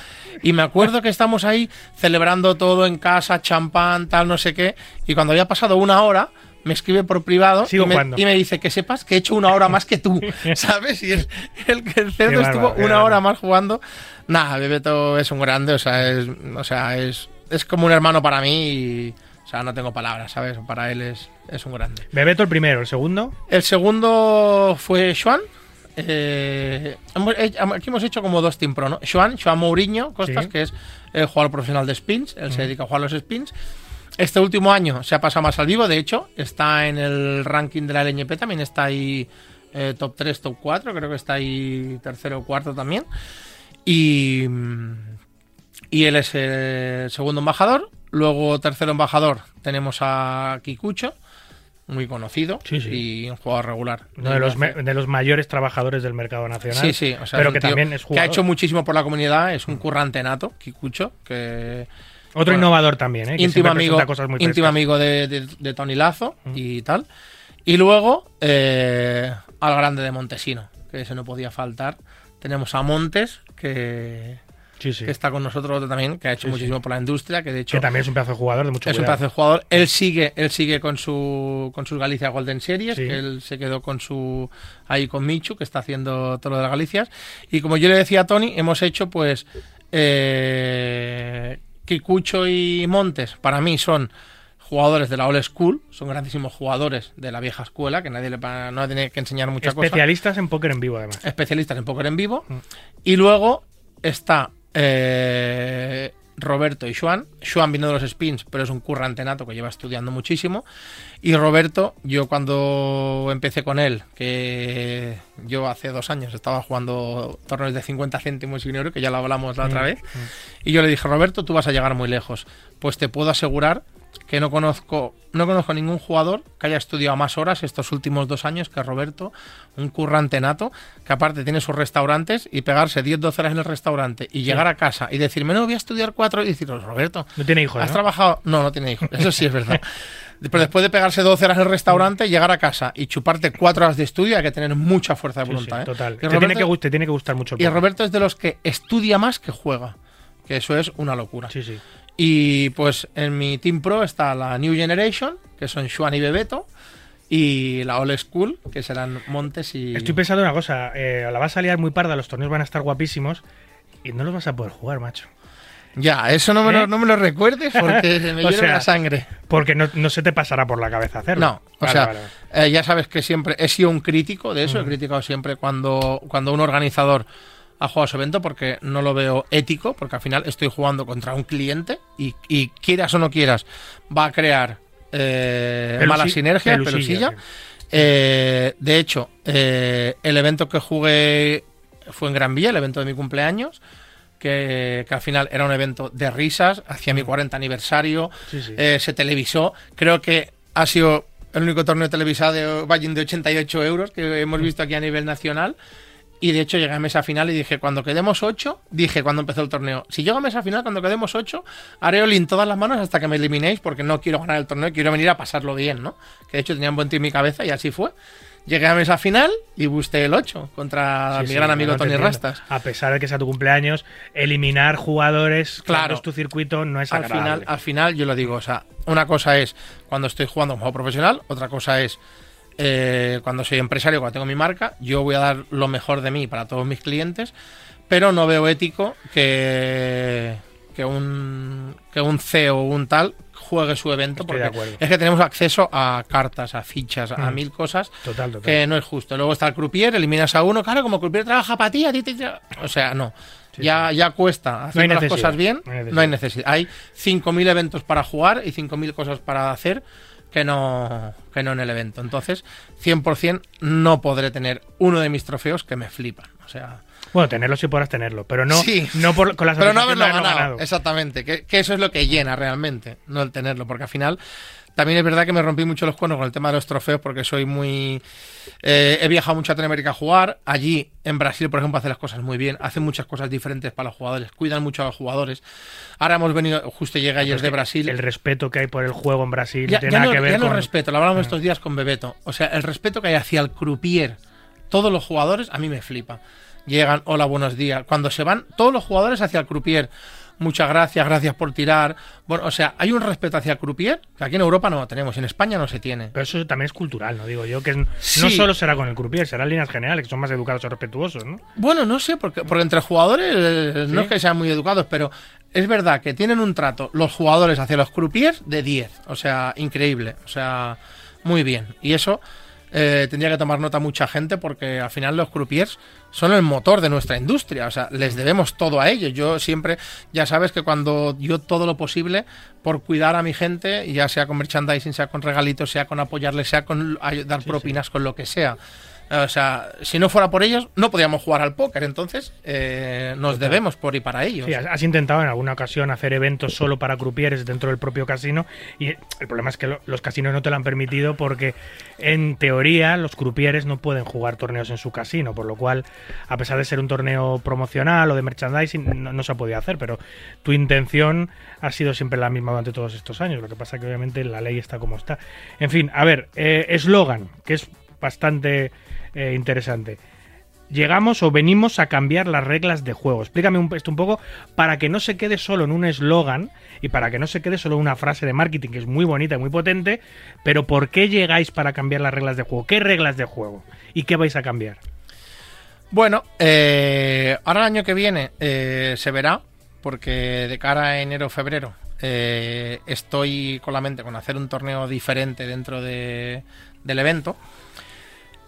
Y me acuerdo que estamos ahí celebrando todo en casa, champán, tal, no sé qué, y cuando había pasado una hora, me escribe por privado y me, y me dice que sepas que he hecho una hora más que tú, ¿sabes? Y el, el, el cerdo estuvo qué una hora más jugando. Nada, Bebeto es un grande, o sea, es, o sea, es, es como un hermano para mí y... O sea, no tengo palabras, ¿sabes? Para él es, es un grande. Bebeto el primero, el segundo. El segundo fue. Eh, hemos- eh, aquí hemos hecho como dos Team Pro, ¿no? Joan, Joan Mourinho Costas, Sí. que es el jugador profesional de spins. Él se dedica a jugar los spins. Este último año se ha pasado más al vivo, de hecho, está en el ranking de la LNP, también está ahí eh, top 3, top 4, creo que está ahí tercero o cuarto también. Y, y él es el segundo embajador. Luego, tercero embajador, tenemos a Kikucho, muy conocido Sí, sí. y un jugador regular. Uno de los, de los mayores trabajadores del mercado nacional. Sí, sí, o sea, pero es que también es que ha hecho muchísimo por la comunidad, es un currante nato, Kikucho, que Otro bueno, innovador también, ¿eh? íntimo amigo, presenta cosas muy íntimo amigo de, de- de Tony Lazo y tal. Y luego eh, al grande de Montesino, que ese no podía faltar. Tenemos a Montes, que, Sí, sí. que está con nosotros también, que ha hecho Sí, muchísimo por la industria, que de hecho Que también es un pedazo de jugador de mucho es un pedazo de jugador. Él sigue, él sigue con su con sus Galicia Golden Series, que él se quedó con su ahí con Michu, que está haciendo todo lo de las Galicias. Y como yo le decía a Tony, hemos hecho pues eh, Kikucho y Montes, para mí son jugadores de la old school, son grandísimos jugadores de la vieja escuela, que nadie le va- no tiene que enseñar mucha cosa Especialistas en póker en vivo, además. especialistas en póker en vivo. Mm. Y luego está eh, Roberto y Juan. Juan viene de los spins, pero es un currante nato que lleva estudiando muchísimo. Y Roberto, yo cuando empecé con él, que yo hace dos años estaba jugando torneos de 50 céntimos y un euro, que ya lo hablamos la otra Mm, vez, y yo le dije, Roberto, tú vas a llegar muy lejos. Pues te puedo asegurar que no conozco, no conozco ningún jugador que haya estudiado más horas estos últimos dos años que Roberto, un currante nato, que aparte tiene sus restaurantes y pegarse 10-12 horas en el restaurante y llegar a casa y decirme, no, voy a estudiar cuatro y decir, Roberto, No tiene hijos, ¿has ¿no? trabajado? No, no tiene hijos, eso sí es verdad. Pero después de pegarse 12 horas en el restaurante, llegar a casa y chuparte cuatro horas de estudio, hay que tener mucha fuerza de Sí, sí, voluntad. ¿eh? total. Y Te, Roberto- tiene que, te tiene que gustar mucho el y. Roberto es de los que estudia más que juega. Que eso es una locura. Sí, sí. Y pues en mi Team Pro está la New Generation, que son Xuan y Bebeto, y la Old School, que serán Montes y. Estoy pensando una cosa, eh, la vas a liar muy parda, los torneos van a estar guapísimos y no los vas a poder jugar, macho. Ya, eso no me, ¿Eh? lo, no me lo recuerdes porque se me sea, la sangre. Porque no, no se te pasará por la cabeza hacerlo. No, o Vale, sea, vale, eh, ya sabes que siempre he sido un crítico de eso, he criticado siempre cuando, cuando un organizador ha jugado su evento porque no lo veo ético, porque al final estoy jugando contra un cliente y, y quieras o no quieras, va a crear eh, mala sinergia, pelusilla, pelusilla. sí. Eh, de hecho, eh, el evento que jugué fue en Gran Vía, el evento de mi cumpleaños. Que, que al final era un evento de risas, hacía mi 40 aniversario, Sí, sí. eh, se televisó. Creo que ha sido el único torneo televisado de Valle de 88 euros que hemos visto aquí a nivel nacional. Y de hecho llegué a mesa final y dije, cuando quedemos 8, dije cuando empezó el torneo, si llego a mesa final, cuando quedemos 8, haré all todas las manos hasta que me eliminéis porque no quiero ganar el torneo, quiero venir a pasarlo bien, ¿no? Que de hecho tenía un buen tío en mi cabeza y así fue. Llegué a mesa final y busqué el 8 contra Sí, mi sí, gran amigo no Tony. Rastas. A pesar de que sea tu cumpleaños, eliminar jugadores Claro. es tu circuito no es al agradable. final, al final yo lo digo, o sea, una cosa es cuando estoy jugando como juego profesional, otra cosa es eh, cuando soy empresario, cuando tengo mi marca, yo voy a dar lo mejor de mí para todos mis clientes, pero no veo ético que, que un que un CEO o un tal juegue su evento Estoy porque es que tenemos acceso a cartas, a fichas, a Mm. mil cosas Total, total. que no es justo. Luego está el croupier, eliminas a uno, claro, como croupier trabaja para ti, a ti te... O sea, no. Sí, ya, ya cuesta hacer las necesidad, cosas bien, no hay necesidad. no hay. Hay 5.000 eventos para jugar y 5.000 cosas para hacer que no, que no en el evento. Entonces, 100% no podré tener uno de mis trofeos que me flipan. O sea, Bueno, tenerlo sí podrás tenerlo, pero no, Sí. no por, con la pero no haberlo ganado. Exactamente. Que, que eso es lo que llena realmente, no el tenerlo. Porque al final, también es verdad que me rompí mucho los cuernos con el tema de los trofeos, porque soy muy. eh, he viajado mucho a Latinoamérica a jugar. Allí, en Brasil, por ejemplo, hace las cosas muy bien. Hacen muchas cosas diferentes para los jugadores. Cuidan mucho a los jugadores. Ahora hemos venido, justo llegué ayer de Brasil. El respeto que hay por el juego en Brasil Ya, no ya que ver ya no con... Ah. respeto, lo hablamos estos días con Bebeto. O sea, el respeto que hay hacia el croupier, todos los jugadores, a mí me flipa. Llegan, hola, buenos días. Cuando se van, todos los jugadores hacia el croupier. Muchas gracias, gracias por tirar. Bueno, o sea, hay un respeto hacia el croupier que aquí en Europa no lo tenemos, en España no se tiene. Pero eso también es cultural, ¿no? Digo yo, que no solo será con el croupier, será en líneas generales, que son más educados o respetuosos, ¿no? Bueno, no sé, porque, porque entre jugadores eh, no es que sean muy educados, pero es verdad que tienen un trato los jugadores hacia los croupiers de 10. O sea, increíble. O sea, muy bien. Y eso eh, tendría que tomar nota mucha gente porque al final los croupiers son el motor de nuestra industria. O sea, les debemos todo a ellos. Yo siempre, ya sabes que cuando yo todo lo posible por cuidar a mi gente, ya sea con merchandising, sea con regalitos, sea con apoyarles, sea con dar propinas, con lo que sea. O sea, si no fuera por ellos, no podíamos jugar al póker. Entonces, eh, nos debemos por y para ellos. Sí, has, intentado en alguna ocasión hacer eventos solo para croupiers dentro del propio casino y el problema es que lo- los casinos no te lo han permitido porque en teoría los croupiers no pueden jugar torneos en su casino, por lo cual a pesar de ser un torneo promocional o de merchandising no, no se ha podido hacer, pero tu intención ha sido siempre la misma durante todos estos años, lo que pasa que obviamente la ley está como está. En fin, a ver, eh, eslogan, que es bastante eh, interesante llegamos o venimos a cambiar las reglas de juego. Explícame un, esto un poco para que no se quede solo en un eslogan y para que no se quede solo en una frase de marketing que es muy bonita y muy potente, pero ¿por qué llegáis para cambiar las reglas de juego? ¿Qué reglas de juego? ¿Y qué vais a cambiar? Bueno, eh, ahora el año que viene eh, se verá, porque de cara a enero o febrero eh, estoy con la mente con hacer un torneo diferente dentro de- del evento.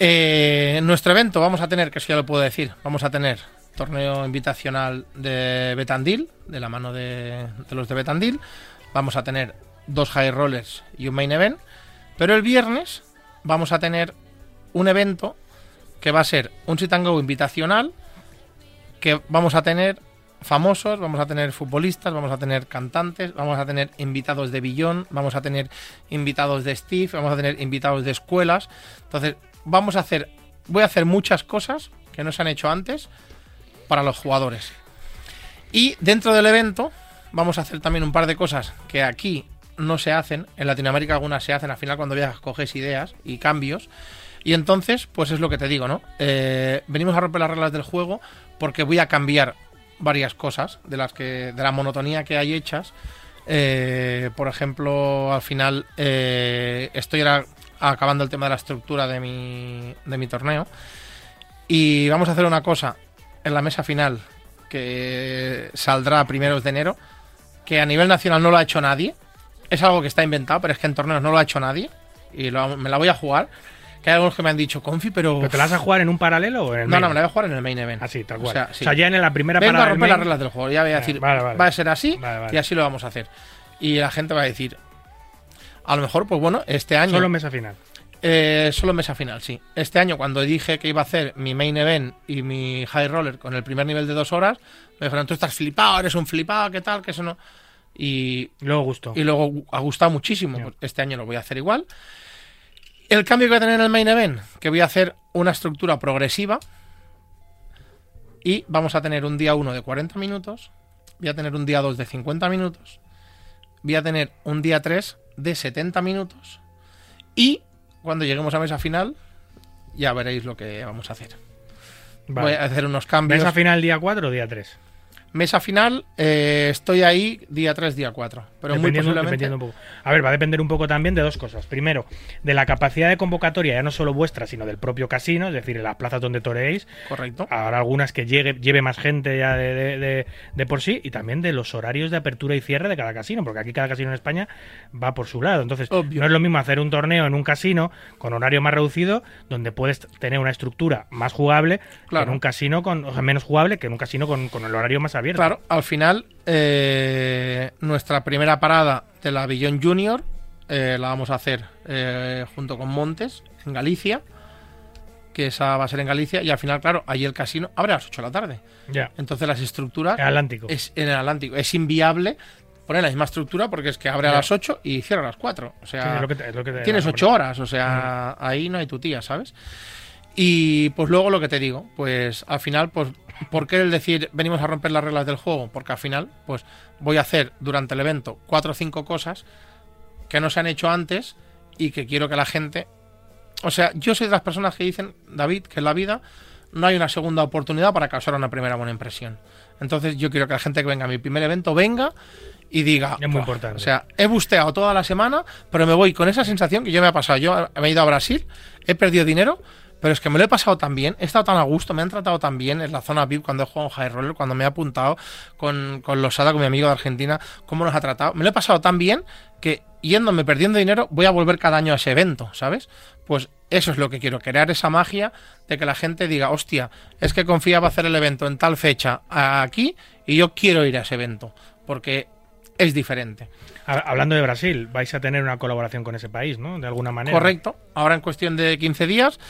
Eh, nuestro evento vamos a tener, que eso ya lo puedo decir, vamos a tener torneo invitacional de Betandil, de la mano de, los de Betandil. Vamos a tener dos high rollers y un main event. Pero el viernes vamos a tener un evento que va a ser un sit and go invitacional que vamos a tener famosos, vamos a tener futbolistas, vamos a tener cantantes, vamos a tener invitados de Billón, vamos a tener invitados de Steve, vamos a tener invitados de escuelas. Entonces, vamos a hacer, voy a hacer muchas cosas que no se han hecho antes para los jugadores. Y dentro del evento vamos a hacer también un par de cosas que aquí no se hacen, en Latinoamérica algunas se hacen, al final cuando viajas coges ideas y cambios. Y entonces, pues es lo que te digo, ¿no? Eh, venimos a romper las reglas del juego porque voy a cambiar varias cosas de las que de la monotonía que hay hechas. Eh, por ejemplo, al final eh, estoy ahora acabando el tema de la estructura de mi, de mi torneo y vamos a hacer una cosa en la mesa final que saldrá a primeros de enero, que a nivel nacional no lo ha hecho nadie. Es algo que está inventado, pero es que en torneos no lo ha hecho nadie y me la voy a jugar que hay algunos que me han dicho, Confi, pero. te la vas a jugar en un paralelo o en el No, no, me la voy a jugar en el main event. Así, tal cual. O sea, ya en la primera Vengo a romper las reglas del juego. Ya voy a decir, va a ser así y así lo vamos a hacer. Y la gente va a decir, a lo mejor, pues bueno, este año. Solo mesa final. Eh, solo mesa final, sí. Este año, cuando dije que iba a hacer mi main event y mi high roller con el primer nivel de dos horas, me dijeron, tú estás flipado, eres un flipado, ¿qué tal? Que eso no. Y luego gustó. Y luego ha gustado muchísimo. Pues este año lo voy a hacer igual. El cambio que voy a tener en el main event, que voy a hacer una estructura progresiva y vamos a tener un día 1 de 40 minutos, voy a tener un día 2 de 50 minutos, voy a tener un día 3 de 70 minutos y cuando lleguemos a mesa final ya veréis lo que vamos a hacer. Voy a hacer unos cambios. ¿Mesa final día 4 o día 3? Mesa final, eh, estoy ahí día 3, día 4. Pero muy posiblemente... un poco. A ver, va a depender un poco también de dos cosas. Primero, de la capacidad de convocatoria, ya no solo vuestra, sino del propio casino, es decir, en las plazas donde toreéis. Correcto. Ahora algunas que llegue, lleve más gente ya de, de, por sí, y también de los horarios de apertura y cierre de cada casino, porque aquí cada casino en España va por su lado. Entonces, no es lo mismo hacer un torneo en un casino con horario más reducido, donde puedes tener una estructura más jugable, claro. que en un casino con, o sea, menos jugable que en un casino con, con el horario más abierto. Claro, al final, eh, nuestra primera parada de la Billón Junior eh, la vamos a hacer eh, junto con Montes, en Galicia, que esa va a ser en Galicia, y al final, claro, ahí el casino abre a las 8 de la tarde. Ya. Entonces las estructuras... En Atlántico. Es, en el Atlántico. Es inviable poner la misma estructura porque es que abre a las 8 y cierra a las 4. O sea, tienes 8 horas, o sea, ahí no hay tu tía, ¿sabes? Y pues luego lo que te digo, pues al final, pues, ¿por qué el decir venimos a romper las reglas del juego? Porque al final, pues voy a hacer durante el evento cuatro o cinco cosas que no se han hecho antes y que quiero que la gente... O sea, yo soy de las personas que dicen, David, que en la vida no hay una segunda oportunidad para causar una primera buena impresión. Entonces yo quiero que la gente que venga a mi primer evento venga y diga, es muy importante. O sea, he busteado toda la semana, pero me voy con esa sensación que yo me ha pasado. Yo me he ido a Brasil, he perdido dinero, pero es que me lo he pasado tan bien, he estado tan a gusto, me han tratado tan bien en la zona VIP cuando he jugado en High Roller, cuando me he apuntado con, con Losada, con mi amigo de Argentina, cómo nos ha tratado. Me lo he pasado tan bien que yéndome perdiendo dinero voy a volver cada año a ese evento, ¿sabes? Pues eso es lo que quiero, crear esa magia de que la gente diga, hostia, es que confiaba hacer el evento en tal fecha aquí y yo quiero ir a ese evento, porque es diferente. Hablando de Brasil, vais a tener una colaboración con ese país, ¿no? De alguna manera. Correcto. Ahora en cuestión de 15 días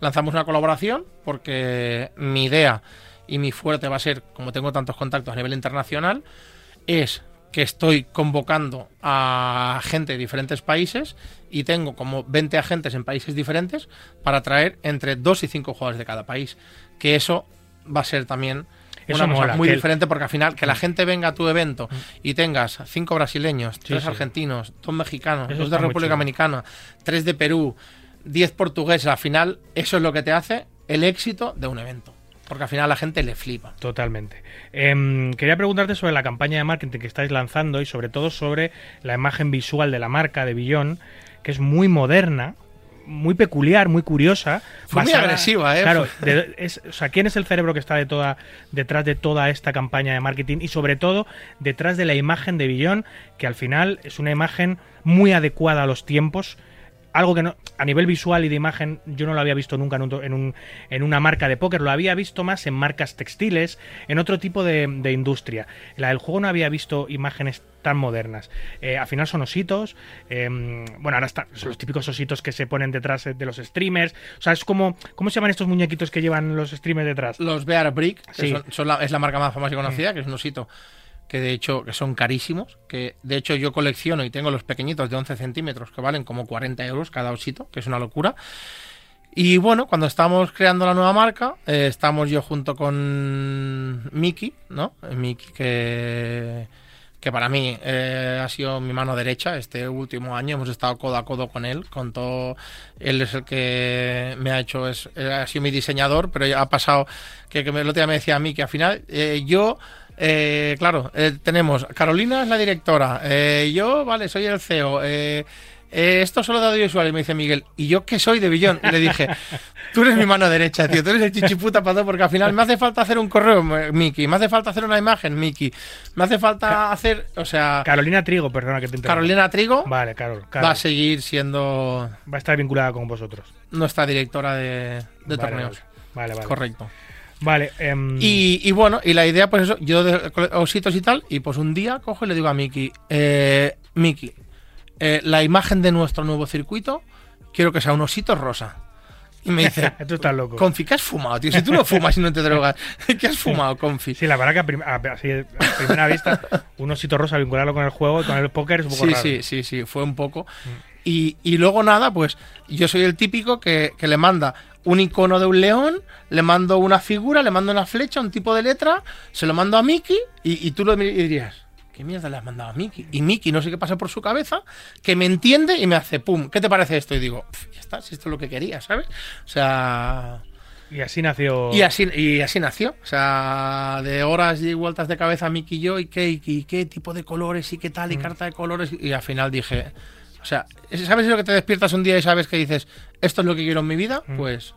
lanzamos una colaboración porque mi idea y mi fuerte va a ser, como tengo tantos contactos a nivel internacional, es que estoy convocando a gente de diferentes países y tengo como 20 agentes en países diferentes para traer entre 2 y 5 jugadores de cada país. Que eso va a ser también una cosa muy diferente porque al final que la mm. gente venga a tu evento mm. y tengas 5 brasileños, 3 argentinos, 2 mexicanos, 2 de República Dominicana, 3 de Perú, 10 portugueses, al final eso es lo que te hace el éxito de un evento. Porque al final a la gente le flipa. Totalmente. Em, quería preguntarte sobre la campaña de marketing que estáis lanzando y sobre todo sobre la imagen visual de la marca de Billón, que es muy moderna, muy peculiar, muy curiosa. muy agresiva, ¿eh? Claro, o sea, ¿quién es el cerebro que está de toda, detrás de toda esta campaña de marketing y sobre todo detrás de la imagen de Billón, que al final es una imagen muy adecuada a los tiempos algo que no, a nivel visual y de imagen yo no lo había visto nunca en, un- en, un- en una marca de póker, lo había visto más en marcas textiles, en otro tipo de, de industria. La del juego no había visto imágenes tan modernas. Eh, al final son ositos, eh, bueno, ahora están son los típicos ositos que se ponen detrás de los streamers, o sea, es como, ¿cómo se llaman estos muñequitos que llevan los streamers detrás? Los Bear Brick, que Sí. son, son la- es la marca más famosa y conocida, que es un osito que de hecho que son carísimos, que de hecho yo colecciono y tengo los pequeñitos de 11 centímetros que valen como 40 euros cada osito, que es una locura. Y bueno, cuando estamos creando la nueva marca, eh, estamos yo junto con Miki, ¿no? Miki que, que para mí eh, ha sido mi mano derecha este último año, hemos estado codo a codo con él, con todo, él es el que me ha hecho, es, él ha sido mi diseñador, pero ha pasado, que, que me- el otro día me decía a que al final eh, yo... eh, claro, eh, tenemos Carolina es la directora, eh, yo, vale, soy el CEO, eh, eh, esto solo de audiovisual. Y me dice Miguel, ¿y yo qué soy de Billón? Y le dije, tú eres mi mano derecha, tío, tú eres el chichiputa para todo, porque al final me hace falta hacer un correo, Miki, me hace falta hacer una imagen, Miki, me hace falta hacer, o sea, Carolina Trigo, perdona que te interrumpa. Carolina Trigo Vale, Carol, va a seguir siendo Va a estar vinculada con vosotros. nuestra directora de, de Vale, torneos. Vale, vale. Correcto. Vale, em, Y, y bueno, y la idea, pues eso, yo de ositos y tal, y pues un día cojo y le digo a Miki, eh, Miki, eh, la imagen de nuestro nuevo circuito, quiero que sea un osito rosa. Y me dice, tú estás loco. Confi, ¿qué has fumado, tío? Si tú no fumas y no te drogas, ¿qué has fumado, Confi? Sí, la verdad que a, prim- a- así, a primera vista, un osito rosa vincularlo con el juego con el póker es un poco Sí, raro. sí, sí, sí, fue un poco. Y, y luego nada, pues yo soy el típico que, que le manda un icono de un león, le mando una figura, le mando una flecha, un tipo de letra, se lo mando a Mickey y, y tú lo dirías, ¿qué mierda le has mandado a Mickey? Y Mickey no sé qué pasa por su cabeza, que me entiende y me hace, pum, ¿qué te parece esto? Y digo, "Pf, ya está, si esto es lo que quería, ¿sabes? O sea... Y así nació. Y así, y así nació. O sea, de horas y vueltas de cabeza Miki y yo, y qué, y, y qué tipo de colores, y qué tal, Mm. y carta de colores. Y al final dije, o sea, ¿sabes lo que te despiertas un día y sabes que dices, esto es lo que quiero en mi vida? Pues.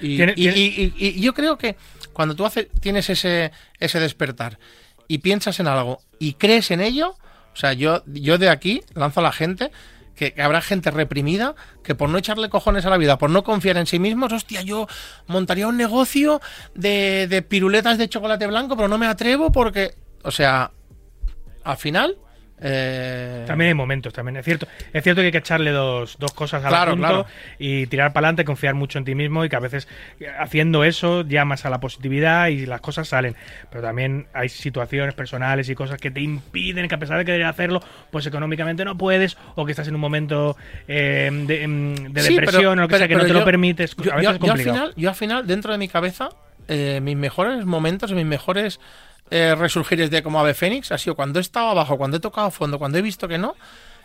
Y, Mm. Tiene- y- tiene- y- y- y yo creo que cuando tú haces, tienes ese, ese despertar y piensas en algo y crees en ello, o sea, yo, yo de aquí lanzo a la gente que, que habrá gente reprimida que por no echarle cojones a la vida, por no confiar en sí mismos, hostia, yo montaría un negocio de, de piruletas de chocolate blanco, pero no me atrevo porque, o sea, al final... eh, También hay momentos, también es cierto. Es cierto que hay que echarle dos, dos cosas al Claro, asunto claro. y tirar para adelante, confiar mucho en ti mismo y que a veces eh, haciendo eso llamas a la positividad y las cosas salen. Pero también hay situaciones personales y cosas que te impiden que a pesar de querer hacerlo, pues económicamente no puedes o que estás en un momento eh, de, em, de Sí, depresión pero- o lo que pero- sea que no te yo- lo permites. A veces yo- es yo al complicado. final, yo al final, dentro de mi cabeza, eh, mis mejores momentos, mis mejores eh, resurgires de como ave fénix ha sido cuando he estado abajo, cuando he tocado fondo, cuando he visto que no,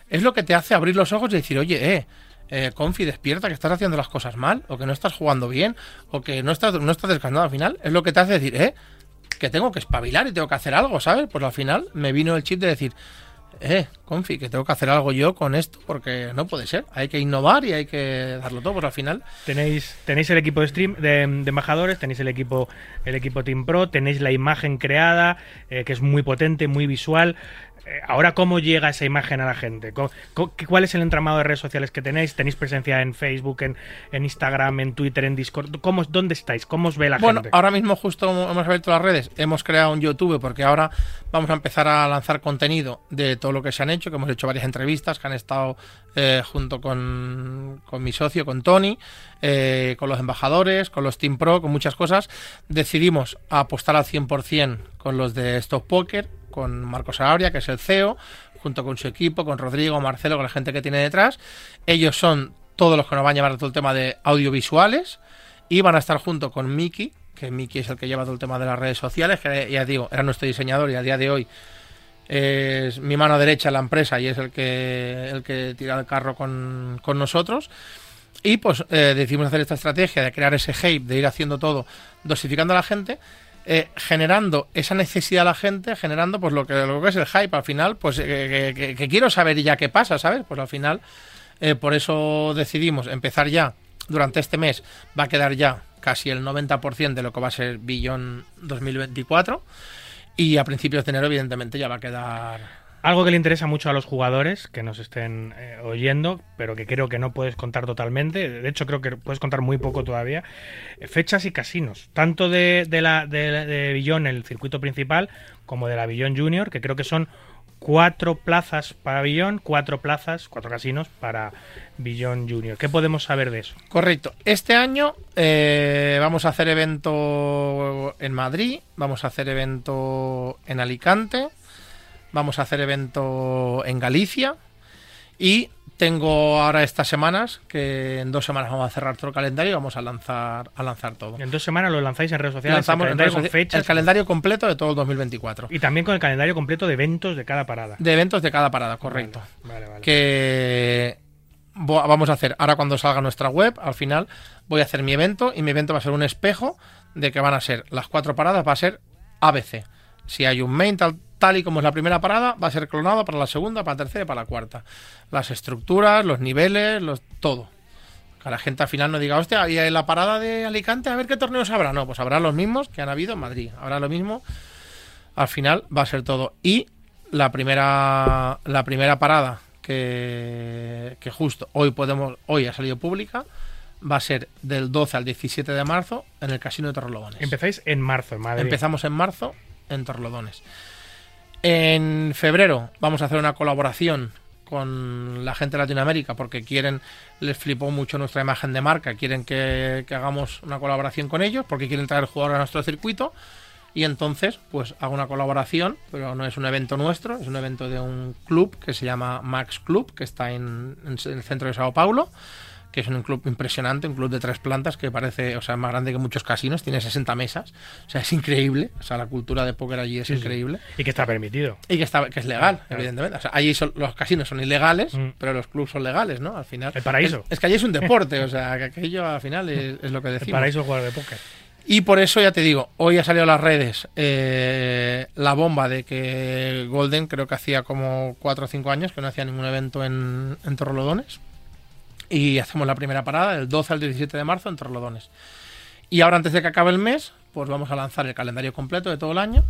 es lo que te hace abrir los ojos y decir, oye, eh, eh, Confi, despierta, que estás haciendo las cosas mal, o que no estás jugando bien, o que no estás, no estás descansando al final, es lo que te hace decir, eh, que tengo que espabilar y tengo que hacer algo, ¿sabes? Pues al final me vino el chip de decir, eh, Confi, que tengo que hacer algo yo con esto, porque no puede ser. Hay que innovar y hay que darlo todo, pero al final. Tenéis, el equipo de stream de embajadores, tenéis el equipo, el equipo Team Pro, tenéis la imagen creada, eh, que es muy potente, muy visual. Eh, ahora, ¿cómo llega esa imagen a la gente? ¿Cómo- cómo- ¿Cuál es el entramado de redes sociales que tenéis? ¿Tenéis presencia en Facebook, en, en Instagram, en Twitter, en Discord? ¿Cómo, ¿Dónde estáis? ¿Cómo os ve la Bueno, gente? ahora mismo justo hemos abierto las redes, hemos creado un YouTube porque ahora vamos a empezar a lanzar contenido de todo lo que se han hecho, que hemos hecho varias entrevistas que han estado eh, junto con, con mi socio, con Tony, eh, con los embajadores, con los Team Pro, con muchas cosas. Decidimos apostar al 100% con los de Stop Poker, con Marcos Arauria, que es el CEO, junto con su equipo, con Rodrigo, Marcelo, con la gente que tiene detrás. Ellos son todos los que nos van a llevar todo el tema de audiovisuales y van a estar junto con Miki, que Miki es el que lleva todo el tema de las redes sociales, que ya digo, era nuestro diseñador y a día de hoy es mi mano derecha en la empresa y es el que, el que tira el carro con, con nosotros. Y pues eh, decidimos hacer esta estrategia de crear ese hype, de ir haciendo todo, dosificando a la gente, eh, generando esa necesidad a la gente, generando pues lo que, es el hype. Al final, pues eh, que quiero saber ya qué pasa, ¿sabes? Pues al final, eh, por eso decidimos empezar ya, durante este mes, va a quedar ya casi el 90% de lo que va a ser Billón 2024. Y a principios de enero, evidentemente, ya va a quedar Algo que le interesa mucho a los jugadores que nos estén eh, oyendo, pero que creo que no puedes contar totalmente. De hecho, creo que puedes contar muy poco todavía. Fechas y casinos, tanto de, de la de, de Billón, el circuito principal, como de la Billón Junior, que creo que son cuatro plazas para Billón, cuatro plazas, cuatro casinos para Billón Junior. ¿Qué podemos saber de eso? Correcto. Este año eh, vamos a hacer evento en Madrid, vamos a hacer evento en Alicante, vamos a hacer evento en Galicia y tengo ahora estas semanas, que en dos semanas vamos a cerrar todo el calendario y vamos a lanzar, a lanzar todo. En dos semanas lo lanzáis en redes sociales, Lanzamos el en calendario con fechas el calendario completo de todo el 2024. y también con el calendario completo de eventos de cada parada. De eventos de cada parada, correcto. Vale, vale. que vo- vamos a hacer ahora cuando salga nuestra web al final voy a hacer mi evento y mi evento va a ser un espejo de que van a ser las cuatro paradas va a ser ABC si hay un main tal, tal y como es la primera parada va a ser clonado para la segunda para la tercera y para la cuarta. Las estructuras los niveles los todo. Que la gente al final no diga hostia y en la parada de Alicante a ver qué torneos habrá no pues habrá los mismos que han habido en Madrid. Habrá lo mismo. Al final va a ser todo. Y la primera la primera parada que, que justo hoy podemos hoy ha salido pública va a ser del 12 al 17 de marzo en el Casino de Torrelodones. Empezáis en marzo, en Madrid. Empezamos en marzo en Torrelodones. En febrero vamos a hacer una colaboración con la gente de Latinoamérica porque quieren, les flipó mucho nuestra imagen de marca, quieren que, que hagamos una colaboración con ellos porque quieren traer jugadores a nuestro circuito y entonces pues hago una colaboración, pero no es un evento nuestro, es un evento de un club que se llama Max Club, que está en, en el centro de Sao Paulo que es un club impresionante, un club de tres plantas que parece, o sea, más grande que muchos casinos, tiene 60 mesas, o sea, es increíble, o sea, la cultura de póker allí es Sí, sí. increíble Y que está permitido. y que está que es legal, Claro. evidentemente. O sea, allí son- los casinos son ilegales, Mm. pero los clubs son legales, ¿no? Al final. El paraíso. Es, es que allí es un deporte, o sea, que aquello al final es, es lo que El decimos. paraíso del jugador de póker. Y por eso ya te digo, hoy ha salido a las redes eh, la bomba de que Golden, creo que hacía como 4 o 5 años que no hacía ningún evento en, en Torrelodones. Y hacemos la primera parada del 12 al 17 de marzo en Torrelodones. Y ahora antes de que acabe el mes, pues vamos a lanzar el calendario completo de todo el año.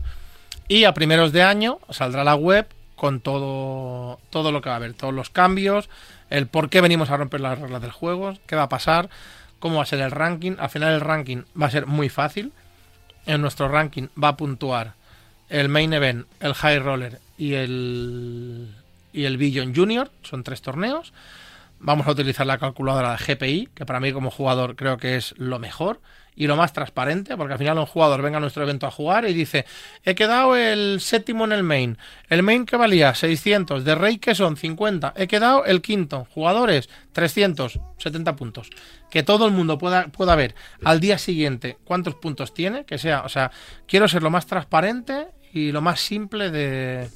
Y a primeros de año saldrá la web con todo, todo lo que va a haber, todos los cambios, el por qué venimos a romper las reglas del juego, qué va a pasar, cómo va a ser el ranking. Al final el ranking va a ser muy fácil. En nuestro ranking va a puntuar el main event, el high roller y el y el Billion Junior, son tres torneos. Vamos a utilizar la calculadora de GPI, que para mí como jugador creo que es lo mejor y lo más transparente, porque al final un jugador venga a nuestro evento a jugar y dice, he quedado el séptimo en el main, el main que valía 600, de rey que son 50, he quedado el quinto, jugadores 370 puntos. Que todo el mundo pueda, pueda ver al día siguiente cuántos puntos tiene, que sea, o sea, quiero ser lo más transparente y lo más simple de,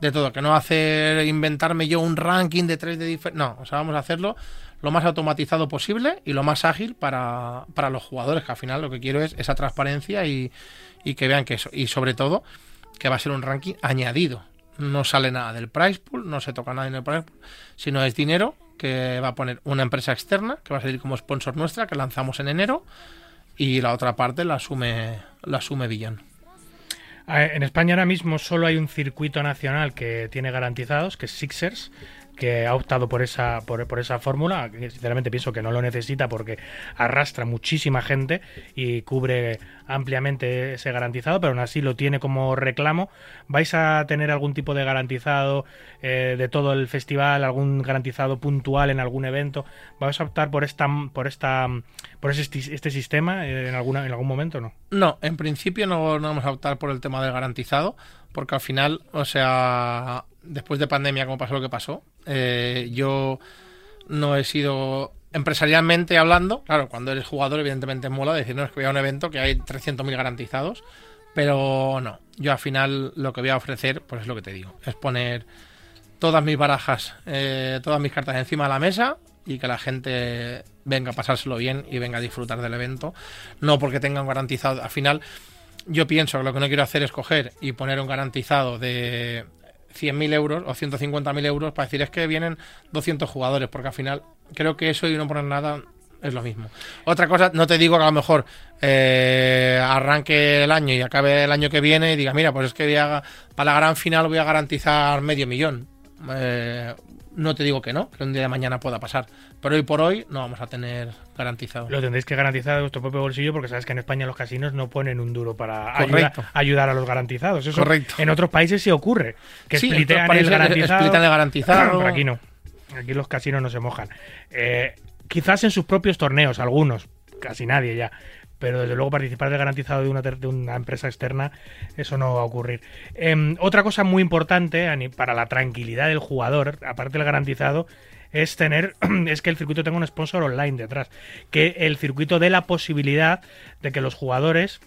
de todo, que no hacer inventarme yo un ranking de tres de diferentes. No, o sea, vamos a hacerlo lo más automatizado posible y lo más ágil para, para los jugadores, que al final lo que quiero es esa transparencia y, y que vean que eso. Y sobre todo, que va a ser un ranking añadido. No sale nada del price pool, no se toca nada en el price pool, sino es dinero que va a poner una empresa externa, que va a salir como sponsor nuestra, que lanzamos en enero, y la otra parte la asume, la asume. Eh, En España ahora mismo solo hay un circuito nacional que tiene garantizados, que es Sixers, que ha optado por esa por, por esa fórmula. Sinceramente pienso que no lo necesita porque arrastra muchísima gente y cubre ampliamente ese garantizado, pero aún así lo tiene como reclamo. ¿Vais a tener algún tipo de garantizado eh, de todo el festival, algún garantizado puntual en algún evento? ¿Vais a optar por esta por esta por esti- este sistema eh, en alguna en algún momento no? No, en principio no, no vamos a optar por el tema del garantizado, porque al final, o sea, después de pandemia, como pasó lo que pasó, eh, yo no he sido empresarialmente hablando, claro, cuando eres jugador evidentemente mola decir, no, es que voy a un evento que hay 300.000 garantizados, pero no, yo al final lo que voy a ofrecer, pues es lo que te digo, es poner todas mis barajas, eh, todas mis cartas encima de la mesa y que la gente venga a pasárselo bien y venga a disfrutar del evento, no porque tengan garantizado, al final yo pienso que lo que no quiero hacer es coger y poner un garantizado de 100.000 euros o 150.000 euros para decir es que vienen 200 jugadores, porque al final creo que eso y no poner nada es lo mismo. Otra cosa, no te digo que a lo mejor eh, arranque el año y acabe el año que viene y diga, mira, pues es que voy a- para la gran final voy a garantizar medio millón. Eh, no te digo que no, que un día de mañana pueda pasar. Pero hoy por hoy no vamos a tener garantizado. Lo tendréis que garantizar de vuestro propio bolsillo porque sabes que en España los casinos no ponen un duro para ayudar, ayudar a los garantizados. Eso Correcto. En otros países sí ocurre, que Sí, splitean garantizado. el garantizado. Pero aquí no. Aquí los casinos no se mojan. Eh, quizás en sus propios torneos, algunos, casi nadie ya. Pero desde luego participar del garantizado de una, empresa externa, eso no va a ocurrir. Em, otra cosa muy importante para la tranquilidad del jugador, aparte del garantizado, es tener es que el circuito tenga un sponsor online detrás. Que el circuito dé la posibilidad de que los jugadores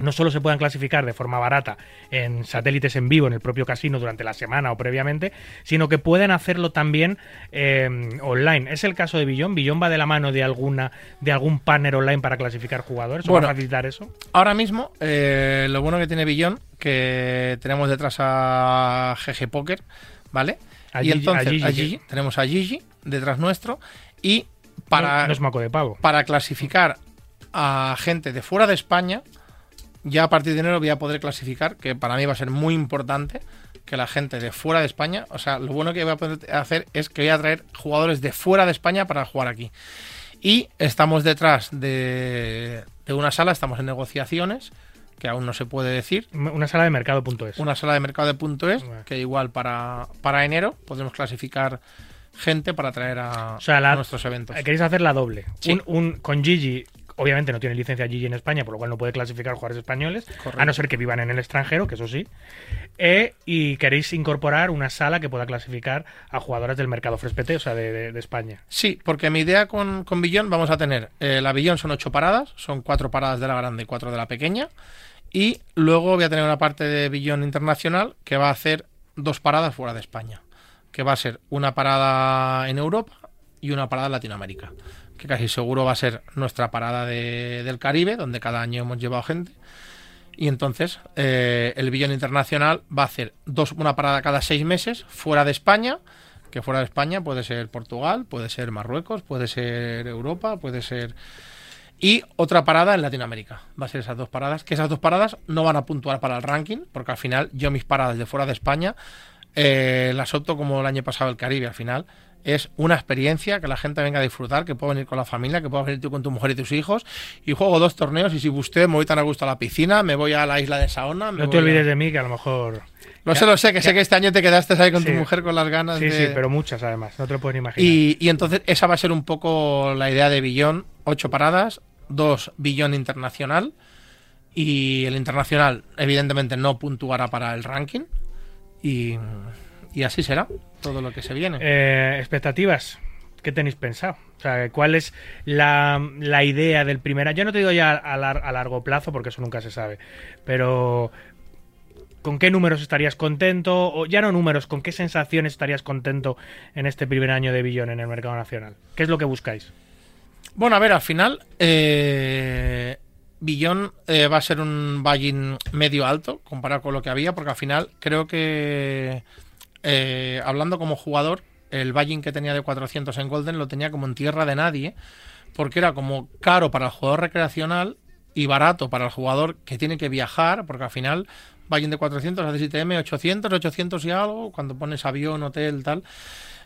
no solo se puedan clasificar de forma barata en satélites en vivo en el propio casino durante la semana o previamente, sino que pueden hacerlo también eh, online. Es el caso de Billón. Billón va de la mano de alguna de algún partner online para clasificar jugadores. ¿O Bueno. va a facilitar eso? Ahora mismo, eh, lo bueno que tiene Billón, que tenemos detrás a GG Poker, ¿vale? A y Gigi- entonces, a Gigi, a que- Gigi, tenemos a Gigi detrás nuestro, y para, no, no es maco de pavo. para clasificar a gente de fuera de España, ya a partir de enero voy a poder clasificar, que para mí va a ser muy importante que la gente de fuera de España, o sea, lo bueno que voy a poder hacer es que voy a traer jugadores de fuera de España para jugar aquí. Y estamos detrás de, de una sala, estamos en negociaciones, que aún no se puede decir, Una sala de mercado.es. una sala de mercado de punto es, Bueno. que igual para, para enero podremos clasificar gente para traer a, O sea, la- a nuestros eventos. Queréis hacer la doble. Sí. Un, un- con Gigi, obviamente no tiene licencia Gigi en España, por lo cual no puede clasificar jugadores españoles, Correcto. a no ser que vivan en el extranjero, que eso sí. Eh, y queréis incorporar una sala que pueda clasificar a jugadores del mercado frespete, o sea, de, de- de España. Sí, porque mi idea con, con Billón vamos a tener, eh, la Billón son ocho paradas, son cuatro paradas de la grande y cuatro de la pequeña, y luego voy a tener una parte de Billón internacional que va a hacer dos paradas fuera de España, que va a ser una parada en Europa y una parada en Latinoamérica, que casi seguro va a ser nuestra parada de- del Caribe, donde cada año hemos llevado gente. Y entonces eh, el billón internacional va a hacer dos, una parada cada seis meses fuera de España, que fuera de España puede ser Portugal, puede ser Marruecos, puede ser Europa, puede ser... Y otra parada en Latinoamérica. Va a ser esas dos paradas, que esas dos paradas no van a puntuar para el ranking, porque al final yo mis paradas de fuera de España eh, las opto como el año pasado el Caribe. Al final es una experiencia que la gente venga a disfrutar, que pueda venir con la familia, que pueda venir tú con tu mujer y tus hijos. Y juego dos torneos y si usted me voy tan a gusto a la piscina, me voy a la isla de Saona. me No te voy a- olvides de mí, que a lo mejor... Lo sé, lo sé, que sé que este año te quedaste ahí con Sí. tu mujer con las ganas Sí, de... sí, pero muchas además, no te lo pueden imaginar. Y, y entonces esa va a ser un poco la idea de Billón, ocho paradas, dos Billón internacional y el internacional evidentemente no puntuará para el ranking y, y así será todo lo que se viene. Eh, expectativas, ¿qué tenéis pensado? O sea, ¿cuál es la, la idea del primer año? Yo no te digo ya a, lar- a largo plazo, porque eso nunca se sabe, pero ¿con qué números estarías contento? O ya no números, ¿con qué sensaciones estarías contento en este primer año de Billón en el mercado nacional? ¿Qué es lo que buscáis? Bueno, a ver, al final eh, Billón eh, va a ser un buy-in medio alto comparado con lo que había, porque al final creo que eh, hablando como jugador, el buy-in que tenía de 400 en Golden lo tenía como en tierra de nadie, porque era como caro para el jugador recreacional y barato para el jugador que tiene que viajar, porque al final buy-in de 400 haces ITM 800, 800 y algo, cuando pones avión, hotel, tal.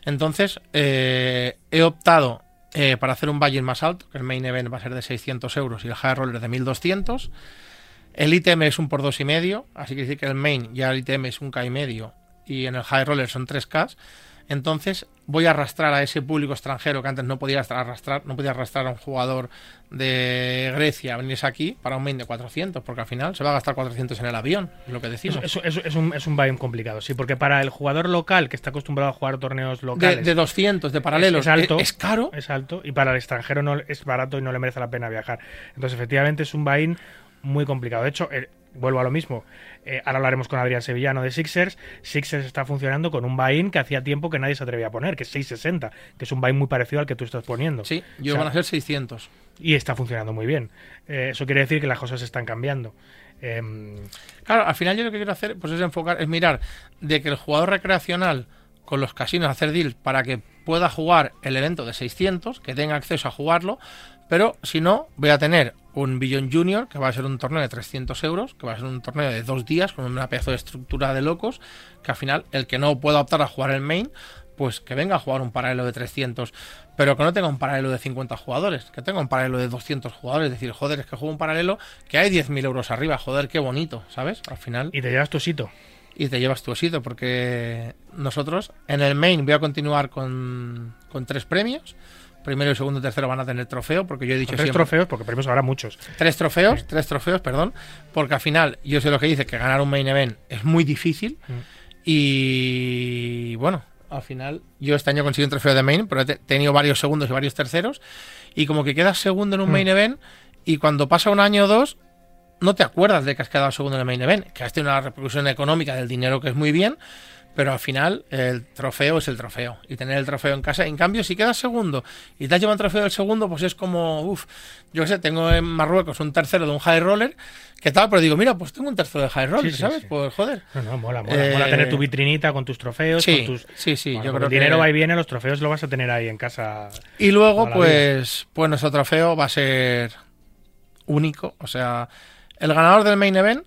Entonces, eh, he optado eh, para hacer un buy-in más alto, que el main event va a ser de 600 euros y el high roller de 1200. El ITM es un por dos y medio, así que decir que el main ya el ITM es un K y medio y en el high roller son 3K. Entonces voy a arrastrar a ese público extranjero que antes no podía arrastrar, no podía arrastrar a un jugador de Grecia a venirse aquí para un main de 400, porque al final se va a gastar 400 en el avión, es lo que decimos. Es, es- es un, es un complicado, sí, porque para el jugador local que está acostumbrado a jugar torneos De, locales de 200, de paralelos, es alto. es caro. es alto y para el extranjero no es barato y no le merece la pena viajar. Entonces, efectivamente, es un buy-in muy complicado. De hecho, vuelvo a lo mismo. Eh, ahora hablaremos con Adrián Sevillano de Sixers. Sixers está funcionando con un buy-in que hacía tiempo que nadie se atrevía a poner, que es 660, que es un buy-in muy parecido al que tú estás poniendo. Sí, yo O sea, van a ser 600. Y está funcionando muy bien. Eh, eso quiere decir que las cosas están cambiando. Em, Claro, al final yo lo que quiero hacer pues es enfocar, es mirar de que el jugador recreacional con los casinos hacer deals para que pueda jugar el evento de 600, que tenga acceso a jugarlo, pero si no, voy a tener un Billion Junior, que va a ser un torneo de 300 euros, que va a ser un torneo de dos días con una pedazo de estructura de locos, que al final el que no pueda optar a jugar el main, pues que venga a jugar un paralelo de 300, pero que no tenga un paralelo de 50 jugadores, que tenga un paralelo de 200 jugadores, es decir, joder, es que juego un paralelo que hay 10.000 euros arriba, joder, qué bonito, ¿sabes? Al final... Y te llevas tu sito. Y te llevas tu osito, porque nosotros en el main voy a continuar con, con tres premios. Primero, y segundo y tercero van a tener trofeo, porque yo he dicho Tres siempre... trofeos, porque premios habrá muchos. Tres trofeos, tres trofeos, perdón, porque al final yo sé lo que dice, que ganar un main event es muy difícil Mm. y bueno, al final yo este año conseguí un trofeo de main, pero he te- tenido varios segundos y varios terceros y como que quedas segundo en un Mm. main event y cuando pasa un año o dos no te acuerdas de que has quedado segundo en el main event, que has tenido una repercusión económica del dinero que es muy bien, pero al final el trofeo es el trofeo y tener el trofeo en casa. En cambio, si quedas segundo y te has llevado el trofeo del segundo, pues es como, uff, yo qué sé, tengo en Marruecos un tercero de un high roller, ¿qué tal? Pero digo, mira, pues tengo un tercero de high roller, Sí, sí, ¿sabes? sí. Pues joder. No, no, mola, mola. Eh, mola tener tu vitrinita con tus trofeos. Sí, con tus... sí, sí, Bueno, yo creo el dinero que- va y viene, los trofeos lo vas a tener ahí en casa. Y luego, pues, pues nuestro trofeo va a ser único. O sea, el ganador del main event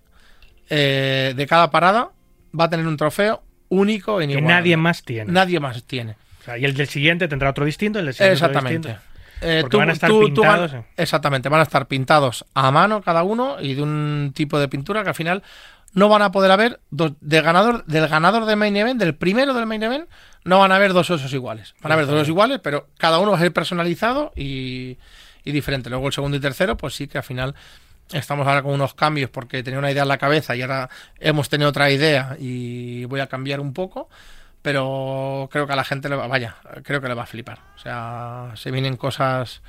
eh, de cada parada va a tener un trofeo único e Que nadie más tiene. Nadie más tiene. O sea, y el del siguiente tendrá otro distinto, el del siguiente otro Exactamente. distinto. Eh, Porque van a estar pintados, eh. exactamente, van a estar pintados a mano cada uno y de un tipo de pintura que al final no van a poder haber dos, de ganador, del ganador del main event, del primero del main event, no van a haber dos osos iguales. Van a haber dos osos iguales, pero cada uno va a ser personalizado y, y diferente. Luego el segundo y tercero, pues sí que al final estamos ahora con unos cambios porque tenía una idea en la cabeza y ahora hemos tenido otra idea y voy a cambiar un poco. Pero creo que a la gente le va, vaya, creo que le va a flipar. O sea, se vienen cosas.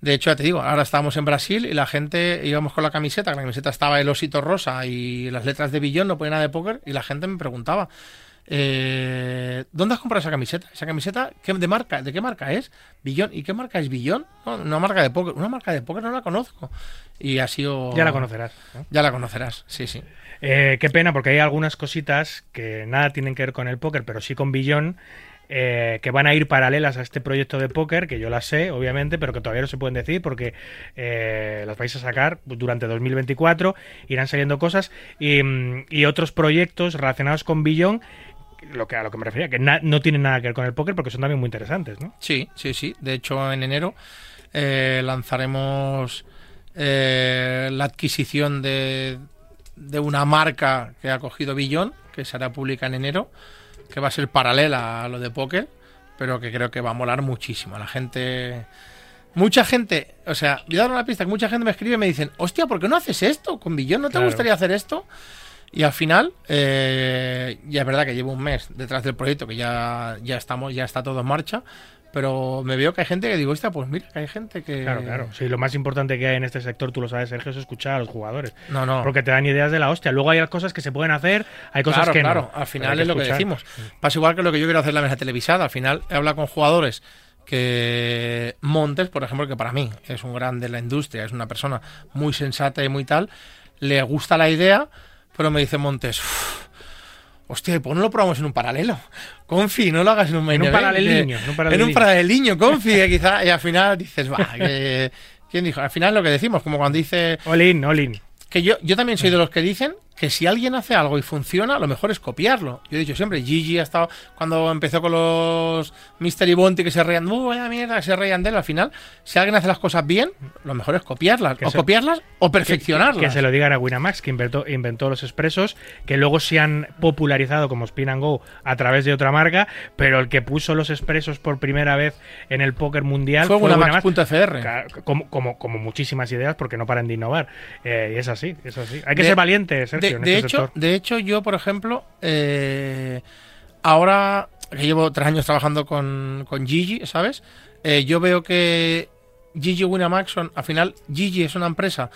De hecho, ya te digo, ahora estábamos en Brasil y la gente íbamos con la camiseta, que la camiseta estaba el osito rosa y las letras de billón, no ponía nada de póker, y la gente me preguntaba, eh, ¿dónde has comprado esa camiseta? ¿Esa camiseta qué, de marca? ¿De qué marca es? Billón. ¿Y qué marca es Billón? No, una marca de póker. Una marca de póker no la conozco. Y ha sido. Ya la conocerás. ¿no? Ya la conocerás, sí, sí. Eh, qué pena, porque hay algunas cositas que nada tienen que ver con el póker, pero sí con Billón, eh, que van a ir paralelas a este proyecto de póker, que yo las sé, obviamente, pero que todavía no se pueden decir porque eh, las vais a sacar durante 2024, irán saliendo cosas y, mm, y otros proyectos relacionados con Billón, lo que, a lo que me refería, que na- no tienen nada que ver con el póker porque son también muy interesantes, ¿no? Sí, sí, sí. De hecho, en enero eh, lanzaremos eh, la adquisición de, de una marca que ha cogido Billón, que será pública en enero, que va a ser paralela a lo de póker, pero que creo que va a molar muchísimo. La gente... Mucha gente, o sea, voy a dar una pista, que mucha gente me escribe y me dicen, hostia, ¿por qué no haces esto con Billón? ¿No te Claro. gustaría hacer esto? Y al final, eh, ya es verdad que llevo un mes detrás del proyecto, que ya, ya estamos, ya está todo en marcha, pero me veo que hay gente que digo, hostia, pues mira, que hay gente que... Claro, claro. Sí, lo más importante que hay en este sector, tú lo sabes, Sergio, es escuchar a los jugadores. No, no. Porque te dan ideas de la hostia. Luego hay cosas que se pueden hacer, hay cosas claro, que claro. no. Al Pero final es lo que decimos. Pasa igual que lo que yo quiero hacer en la mesa televisada. Al final he hablado con jugadores que Montes, por ejemplo, que para mí es un grande de la industria, es una persona muy sensata y muy tal, le gusta la idea, pero me dice Montes, "Uf, hostia, pues no lo probamos en un paralelo. Confi, no lo hagas en un main un event, paraleliño, que- en un En paraleliño. un paraleliño, confi, que quizá, y al final dices, va, que... ¿Quién dijo? Al final lo que decimos, como cuando dice All in, all in. que yo, yo también soy de los que dicen que si alguien hace algo y funciona, lo mejor es copiarlo. Yo he dicho siempre, Gigi ha estado, cuando empezó con los Mystery Bounty que se reían, ¡uh, vaya mierda! que se reían de él, al final, si alguien hace las cosas bien, lo mejor es copiarlas. Que o se- copiarlas o perfeccionarlas. Que se lo digan a Winamax, que inventó, inventó los expresos, que luego se han popularizado como Spin and Go a través de otra marca, pero el que puso los expresos por primera vez en el póker mundial Fue Winamax. Winamax.fr. Como, como, como muchísimas ideas, porque no paran de innovar. Eh, y es así, es así. Hay que De- ser valiente, Sergio, De, este hecho, sector. de hecho, yo, por ejemplo, eh, ahora que llevo tres años trabajando con, con Gigi, ¿sabes? Eh, yo veo que Gigi y Winamax son, al final, Gigi es una empresa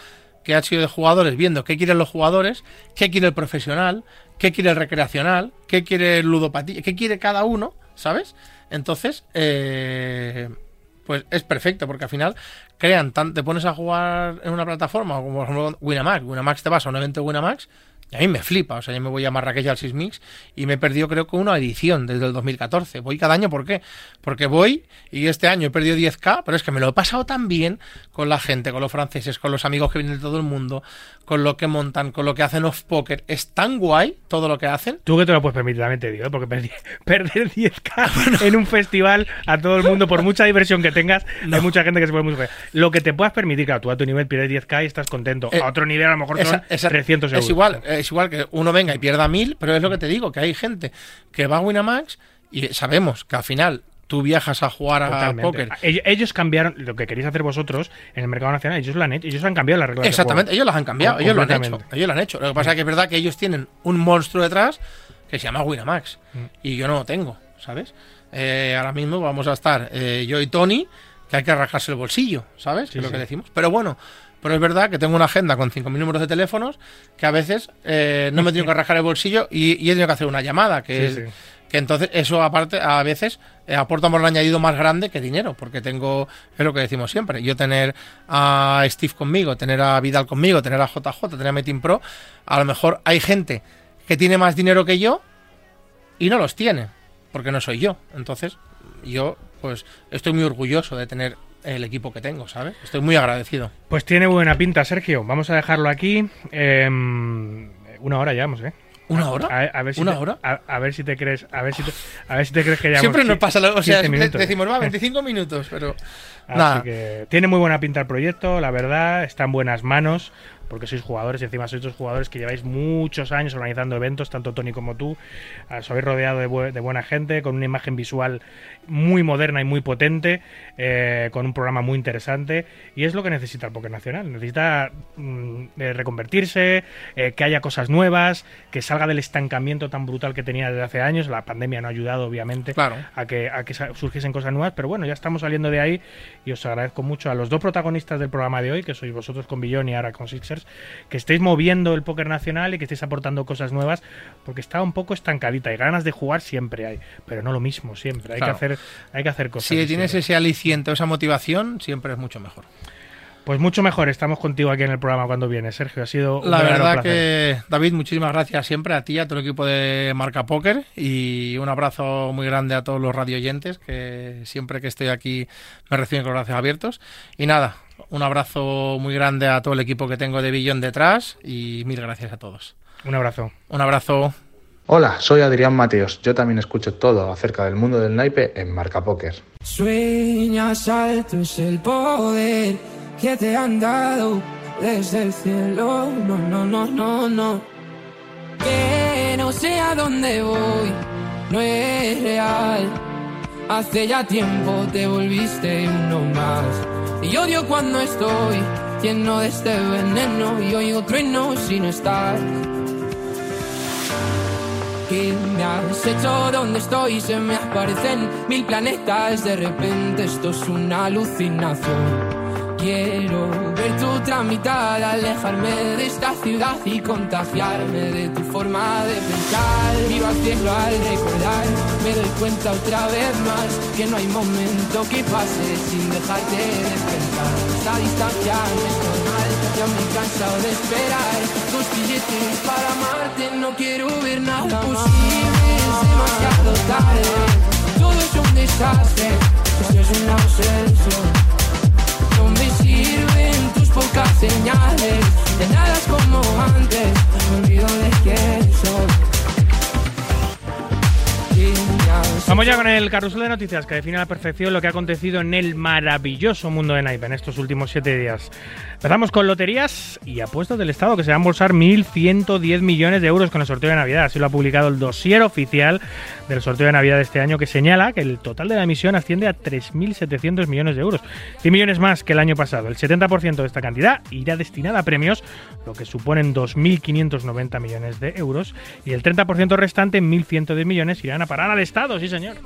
que ha sido de jugadores viendo qué quieren los jugadores, qué quiere el profesional, qué quiere el recreacional, qué quiere el ludopatía, qué quiere cada uno, ¿sabes? Entonces, eh, pues es perfecto, porque al final crean, tan, te pones a jugar en una plataforma, como por ejemplo Winamax, Winamax te vas a un evento Winamax Y a mí me flipa, o sea, yo me voy a Marrakech al Sismix y me he perdido creo que una edición desde el 2014. Voy cada año, ¿por qué? Porque voy y este año he perdido 10k, pero es que me lo he pasado tan bien con la gente, con los franceses, con los amigos que vienen de todo el mundo, con lo que montan, con lo que hacen off poker. Es tan guay todo lo que hacen. Tú que te lo puedes permitir, también te digo, ¿eh? porque perdi- perder 10k en un festival a todo el mundo, por mucha diversión que tengas, hay mucha gente que se puede muy bien. Lo que te puedas permitir, claro, tú a tu nivel pierdes 10k y estás contento. Eh, a otro nivel a lo mejor son Esa- esa- 300 euros. Es igual, es igual que uno venga y pierda mil, pero es lo que te digo, que hay gente que va a Winamax y sabemos que al final tú viajas a jugar a Totalmente. póker. Ellos, cambiaron lo que queréis hacer vosotros en el mercado nacional. Ellos lo han hecho. Ellos han cambiado las reglas. Exactamente, ellos las han cambiado, ellos lo han hecho, ellos lo han hecho. Lo que pasa es que es verdad que ellos tienen un monstruo detrás que se llama Winamax Mm. y yo no lo tengo, ¿sabes? Eh, ahora mismo vamos a estar eh, yo y Tony, que hay que rascarse el bolsillo, ¿sabes? Sí, es lo sí. que decimos. Pero bueno, pero es verdad que tengo una agenda con 5.000 números de teléfonos que a veces eh, no me he tenido que rascar el bolsillo y, y he tenido que hacer una llamada, que Sí, es... sí. Que entonces eso aparte a veces eh, aporta un valor añadido más grande que dinero, porque tengo, es lo que decimos siempre, yo tener a Steve conmigo, tener a Vidal conmigo, tener a JJ, tener a Metin Pro, a lo mejor hay gente que tiene más dinero que yo y no los tiene, porque no soy yo. Entonces yo pues estoy muy orgulloso de tener el equipo que tengo, ¿sabes? Estoy muy agradecido. Pues tiene buena pinta, Sergio. Vamos a dejarlo aquí. Em, una hora llevamos, ¿eh? ¿Una hora? A, a ver si ¿Una te, hora? A, a ver si te crees, a ver si te, a ver si te crees que ya Siempre nos pasa, lo- o sea, 15 minutos. decimos, va, 25 minutos, pero Así que tiene muy buena pinta el proyecto, la verdad, está en buenas manos, porque sois jugadores y encima sois dos jugadores que lleváis muchos años organizando eventos, tanto Tony como tú. Ah, Os habéis rodeado de, bu- de buena gente, con una imagen visual muy moderna y muy potente, eh, con un programa muy interesante, y es lo que necesita el Poker Nacional. Necesita mm, eh, reconvertirse, eh, que haya cosas nuevas, que salga del estancamiento tan brutal que tenía desde hace años. La pandemia no ha ayudado, obviamente, Claro. a que, a que surgiesen cosas nuevas, pero bueno, ya estamos saliendo de ahí y os agradezco mucho a los dos protagonistas del programa de hoy, que sois vosotros con Billón y ahora con Sixers, que estéis moviendo el póker nacional y que estéis aportando cosas nuevas, porque está un poco estancadita y ganas de jugar siempre hay, pero no lo mismo siempre, hay Claro. que hacer hay que hacer cosas. Si tienes ese aliciente esa motivación, siempre es mucho mejor. Pues mucho mejor, estamos contigo aquí en el programa cuando vienes, Sergio, ha sido un La verdad placer. que, David, muchísimas gracias siempre a ti, a todo el equipo de Marca Póker y un abrazo muy grande a todos los radioyentes que siempre que estoy aquí me reciben con los brazos abiertos. Y nada, un abrazo muy grande a todo el equipo que tengo de Billón detrás y mil gracias a todos. Un abrazo. Un abrazo. Hola, soy Adrián Mateos. Yo también escucho todo acerca del mundo del naipe en Marca Póker. Sueñas alto es el poder que te han dado desde el cielo. No, no, no, no, no. Que no sé a dónde voy, no es real. Hace ya tiempo te volviste uno más. Y odio cuando estoy lleno de este veneno y oigo trueno si no estás. ¿Qué me has hecho donde estoy? Se me aparecen mil planetas. De repente esto es una alucinación. Quiero ver tu tramitada, alejarme de esta ciudad y contagiarme de tu forma de pensar. Miro al cielo al recordar, me doy cuenta otra vez más que no hay momento que pase sin dejarte de pensar. Esta distancia no es normal, ya me he cansado de esperar. Tus billetes para amarte, no quiero ver nada posible, es demasiado tarde. Todo es un desastre, esto es una obsesión. Me sirven tus pocas señales De nada es como antes Me olvido de quién soy. Vamos ya con el carrusel de noticias que define a la perfección lo que ha acontecido en el maravilloso mundo de Naipe en estos últimos siete días. Empezamos con loterías y apuestas del Estado que se van a embolsar 1.110 millones de euros con el sorteo de Navidad. Así lo ha publicado el dossier oficial del sorteo de Navidad de este año que señala que el total de la emisión asciende a 3.700 millones de euros. 100 millones más que el año pasado. El 70% de esta cantidad irá destinada a premios, lo que suponen 2.590 millones de euros. Y el 30% restante, 1.110 millones, irán a parar al Estado, sí señor.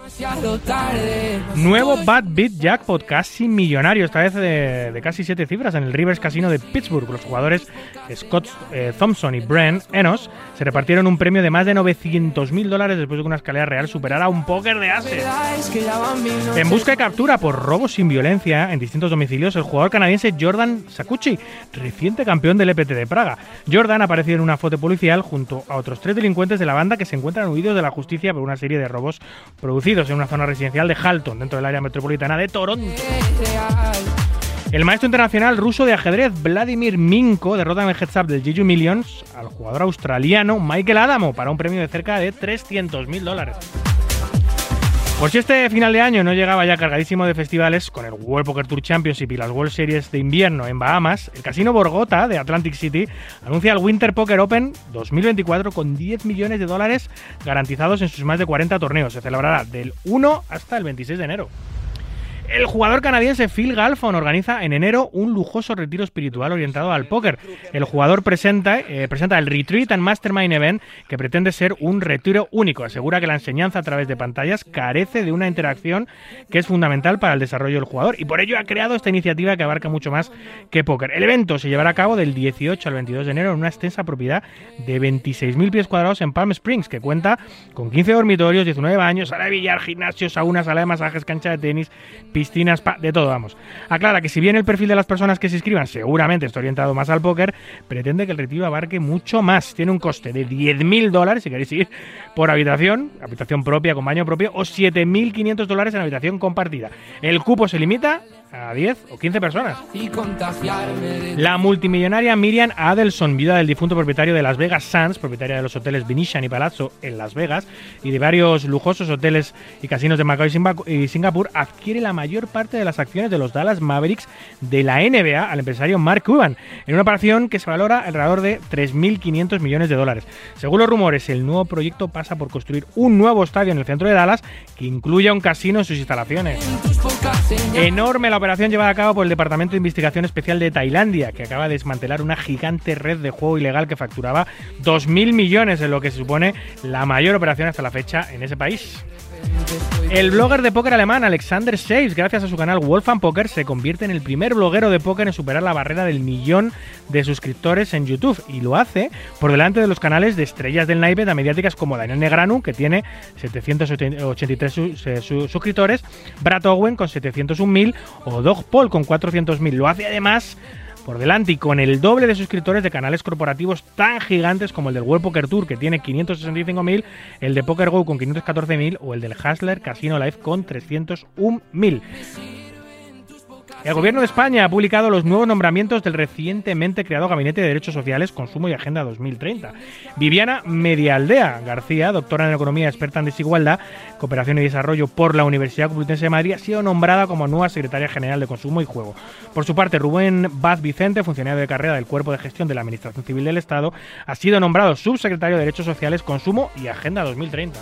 Nuevo Bad Beat Jackpot, casi millonario, esta vez de, de casi siete cifras en el Rivers Casino de Pittsburgh. Los jugadores Scott eh, Thompson y Brent Enos se repartieron un premio de más de 900 mil dólares después de que una escalera real superara un póker de ases. En busca de captura por robo sin violencia en distintos domicilios, el jugador canadiense Jordan Sakuchi, reciente campeón del EPT de Praga. Jordan ha aparecido en una foto policial junto a otros tres delincuentes de la banda que se encuentran huidos de la justicia por una serie de robos producidos en una zona residencial de Halton, dentro del área metropolitana de Toronto. El maestro internacional ruso de ajedrez Vladimir Minko derrota en el heads up del Jeju Millions al jugador australiano Michael Adamo para un premio de cerca de 300.000 dólares. Por si este final de año no llegaba ya cargadísimo de festivales, con el World Poker Tour Championship y las World Series de invierno en Bahamas, el Casino Borgota de Atlantic City anuncia el Winter Poker Open 2024 con 10 millones de dólares garantizados en sus más de 40 torneos. Se celebrará del 1 hasta el 26 de enero. El jugador canadiense Phil Galfon organiza en enero un lujoso retiro espiritual orientado al póker. El jugador presenta, eh, presenta el Retreat and Mastermind Event, que pretende ser un retiro único. Asegura que la enseñanza a través de pantallas carece de una interacción que es fundamental para el desarrollo del jugador y por ello ha creado esta iniciativa que abarca mucho más que póker. El evento se llevará a cabo del 18 al 22 de enero en una extensa propiedad de 26.000 pies cuadrados en Palm Springs, que cuenta con 15 dormitorios, 19 baños, sala de billar, gimnasio, sauna, sala de masajes, cancha de tenis, piscinas, de todo, vamos. Aclara que si bien el perfil de las personas que se inscriban seguramente está orientado más al póker, pretende que el retiro abarque mucho más. Tiene un coste de 10.000 dólares, si queréis ir, por habitación, habitación propia con baño propio, o 7.500 dólares en habitación compartida. El cupo se limita a 10 o 15 personas. La multimillonaria Miriam Adelson, viuda del difunto propietario de Las Vegas Sands, propietaria de los hoteles Venetian y Palazzo en Las Vegas y de varios lujosos hoteles y casinos de Macao y Singapur, adquiere la mayor parte de las acciones de los Dallas Mavericks de la NBA al empresario Mark Cuban, en una operación que se valora alrededor de 3.500 millones de dólares. Según los rumores, el nuevo proyecto pasa por construir un nuevo estadio en el centro de Dallas que incluya un casino en sus instalaciones. Enorme la operación llevada a cabo por el Departamento de Investigación Especial de Tailandia, que acaba de desmantelar una gigante red de juego ilegal que facturaba 2.000 millones, en lo que se supone la mayor operación hasta la fecha en ese país. El blogger de póker alemán Alexander Saves, gracias a su canal Wolfgang Poker, se convierte en el primer bloguero de póker en superar la barrera del millón de suscriptores en YouTube y lo hace por delante de los canales de estrellas del naipe de mediáticas como Daniel Negranu, que tiene 783 su- eh, su- suscriptores, Brad Owen con 701.000 o Dog Paul con 400.000. Lo hace además por delante y con el doble de suscriptores de canales corporativos tan gigantes como el del World Poker Tour, que tiene 565.000, el de Poker Go con 514.000 o el del Hustler Casino Live con 301.000. El gobierno de España ha publicado los nuevos nombramientos del recientemente creado Gabinete de Derechos Sociales, Consumo y Agenda 2030. Viviana Medialdea García, doctora en Economía, experta en desigualdad, cooperación y desarrollo por la Universidad Complutense de Madrid, ha sido nombrada como nueva secretaria general de Consumo y Juego. Por su parte, Rubén Baz Vicente, funcionario de carrera del Cuerpo de Gestión de la Administración Civil del Estado, ha sido nombrado subsecretario de Derechos Sociales, Consumo y Agenda 2030.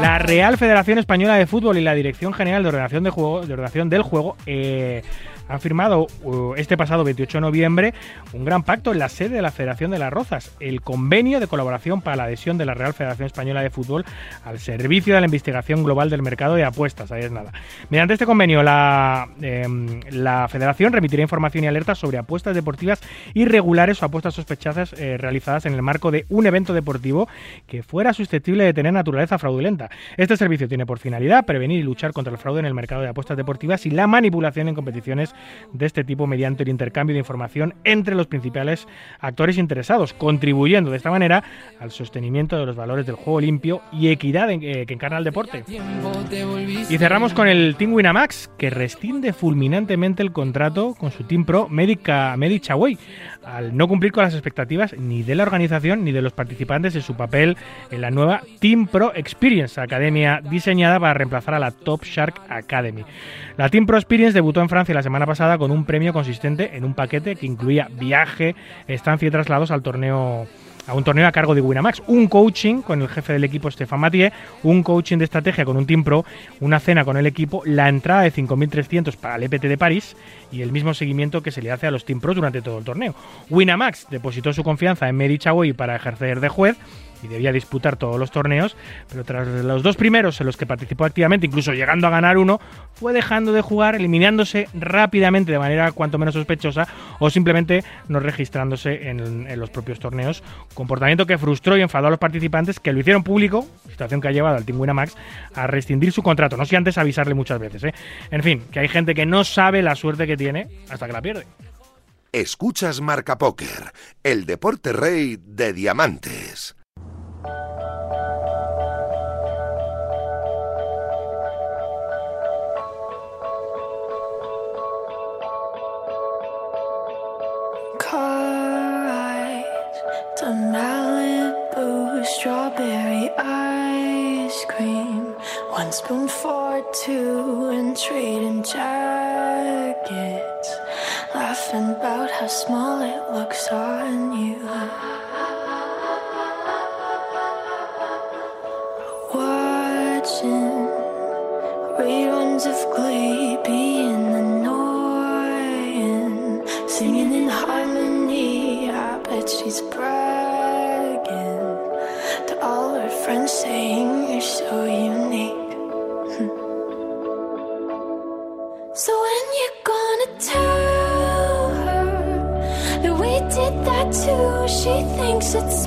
La Real Federación Española de Fútbol y la Dirección General de Ordenación, de juego, de Ordenación del Juego eh, han firmado uh, este pasado 28 de noviembre un gran pacto en la sede de la Federación de las Rozas, el convenio de colaboración para la adhesión de la Real Federación Española de Fútbol al servicio de la investigación global del mercado de apuestas. Ahí es nada. Mediante este convenio, la, em, la Federación remitirá información y alertas sobre apuestas deportivas irregulares o apuestas sospechosas eh, realizadas en el marco de un evento deportivo que fuera susceptible de tener naturaleza fraudulenta. Este servicio tiene por finalidad prevenir y luchar contra el fraude en el mercado de apuestas deportivas y la manipulación en competiciones de este tipo mediante el intercambio de información entre los principales actores interesados, contribuyendo de esta manera al sostenimiento de los valores del juego limpio y equidad eh, que encarna el deporte. Y cerramos con el Team Winamax, que rescinde fulminantemente el contrato con su Team Pro Medica Medic Away, al no cumplir con las expectativas ni de la organización ni de los participantes en su papel en la nueva Team Pro Experience, academia diseñada para reemplazar a la Top Shark Academy. La Team Pro Experience debutó en Francia la semana pasada con un premio consistente en un paquete que incluía viaje, estancia y traslados al torneo a un torneo a cargo de Winamax, un coaching con el jefe del equipo Stefan Mathieu, un coaching de estrategia con un Team Pro, una cena con el equipo, la entrada de 5.300 para el EPT de París. Y el mismo seguimiento que se le hace a los Team Pros durante todo el torneo. Winamax depositó su confianza en Mary Chagoy para ejercer de juez y debía disputar todos los torneos, pero tras los dos primeros en los que participó activamente, incluso llegando a ganar uno, fue dejando de jugar, eliminándose rápidamente de manera cuanto menos sospechosa o simplemente no registrándose en, los propios torneos, comportamiento que frustró y enfadó a los participantes que lo hicieron público, situación que ha llevado al Team Winamax a rescindir su contrato, no sé antes avisarle muchas veces. ¿eh? En fin, que hay gente que no sabe la suerte que tiene hasta que la pierde. Escuchas Marca Póker, el deporte rey de diamantes. Jackets. Laughing about how small it looks on you. Watching reruns of Glee being annoying. Singing in harmony, I bet she's bragging to all her friends, saying you're so unique. So when you gonna tell her that we did that too? She thinks it's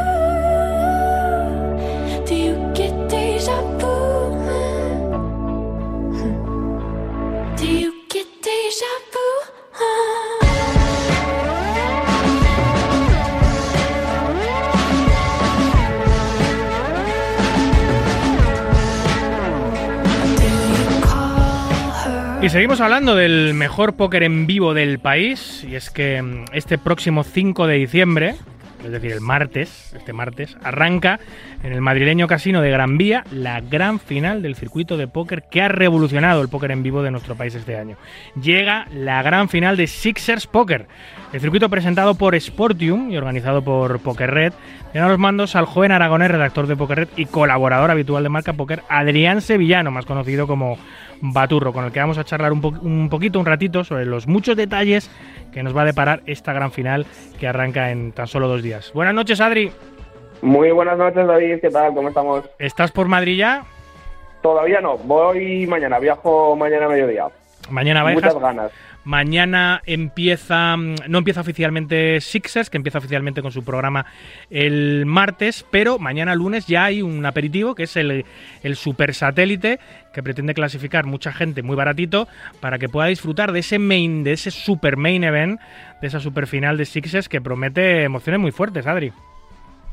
Seguimos hablando del mejor póker en vivo del país, y es que mm, este próximo 5 de diciembre, es decir, el martes, este martes, arranca en el madrileño casino de Gran Vía la gran final del circuito de póker que ha revolucionado el póker en vivo de nuestro país este año. Llega la gran final de Sixers Poker, el circuito presentado por Sportium y organizado por Poker Red. Tiene a los mandos al joven aragonés, redactor de Poker Red y colaborador habitual de Marca Poker, Adrián Sevillano, más conocido como Baturro, con el que vamos a charlar un, po- un poquito, un ratito, sobre los muchos detalles que nos va a deparar esta gran final que arranca en tan solo dos días. Buenas noches, Adri. Muy buenas noches, David. ¿Qué tal? ¿Cómo estamos? ¿Estás por Madrid ya? Todavía no. Voy mañana. Viajo mañana a mediodía. Mañana Muchas ganas. Mañana empieza, mm, no empieza oficialmente Sixers, que empieza oficialmente con su programa el martes, pero mañana lunes ya hay un aperitivo que es el, el super satélite que pretende clasificar mucha gente muy baratito para que pueda disfrutar de ese main, de ese super main event, de esa super final de Sixers que promete emociones muy fuertes, Adri.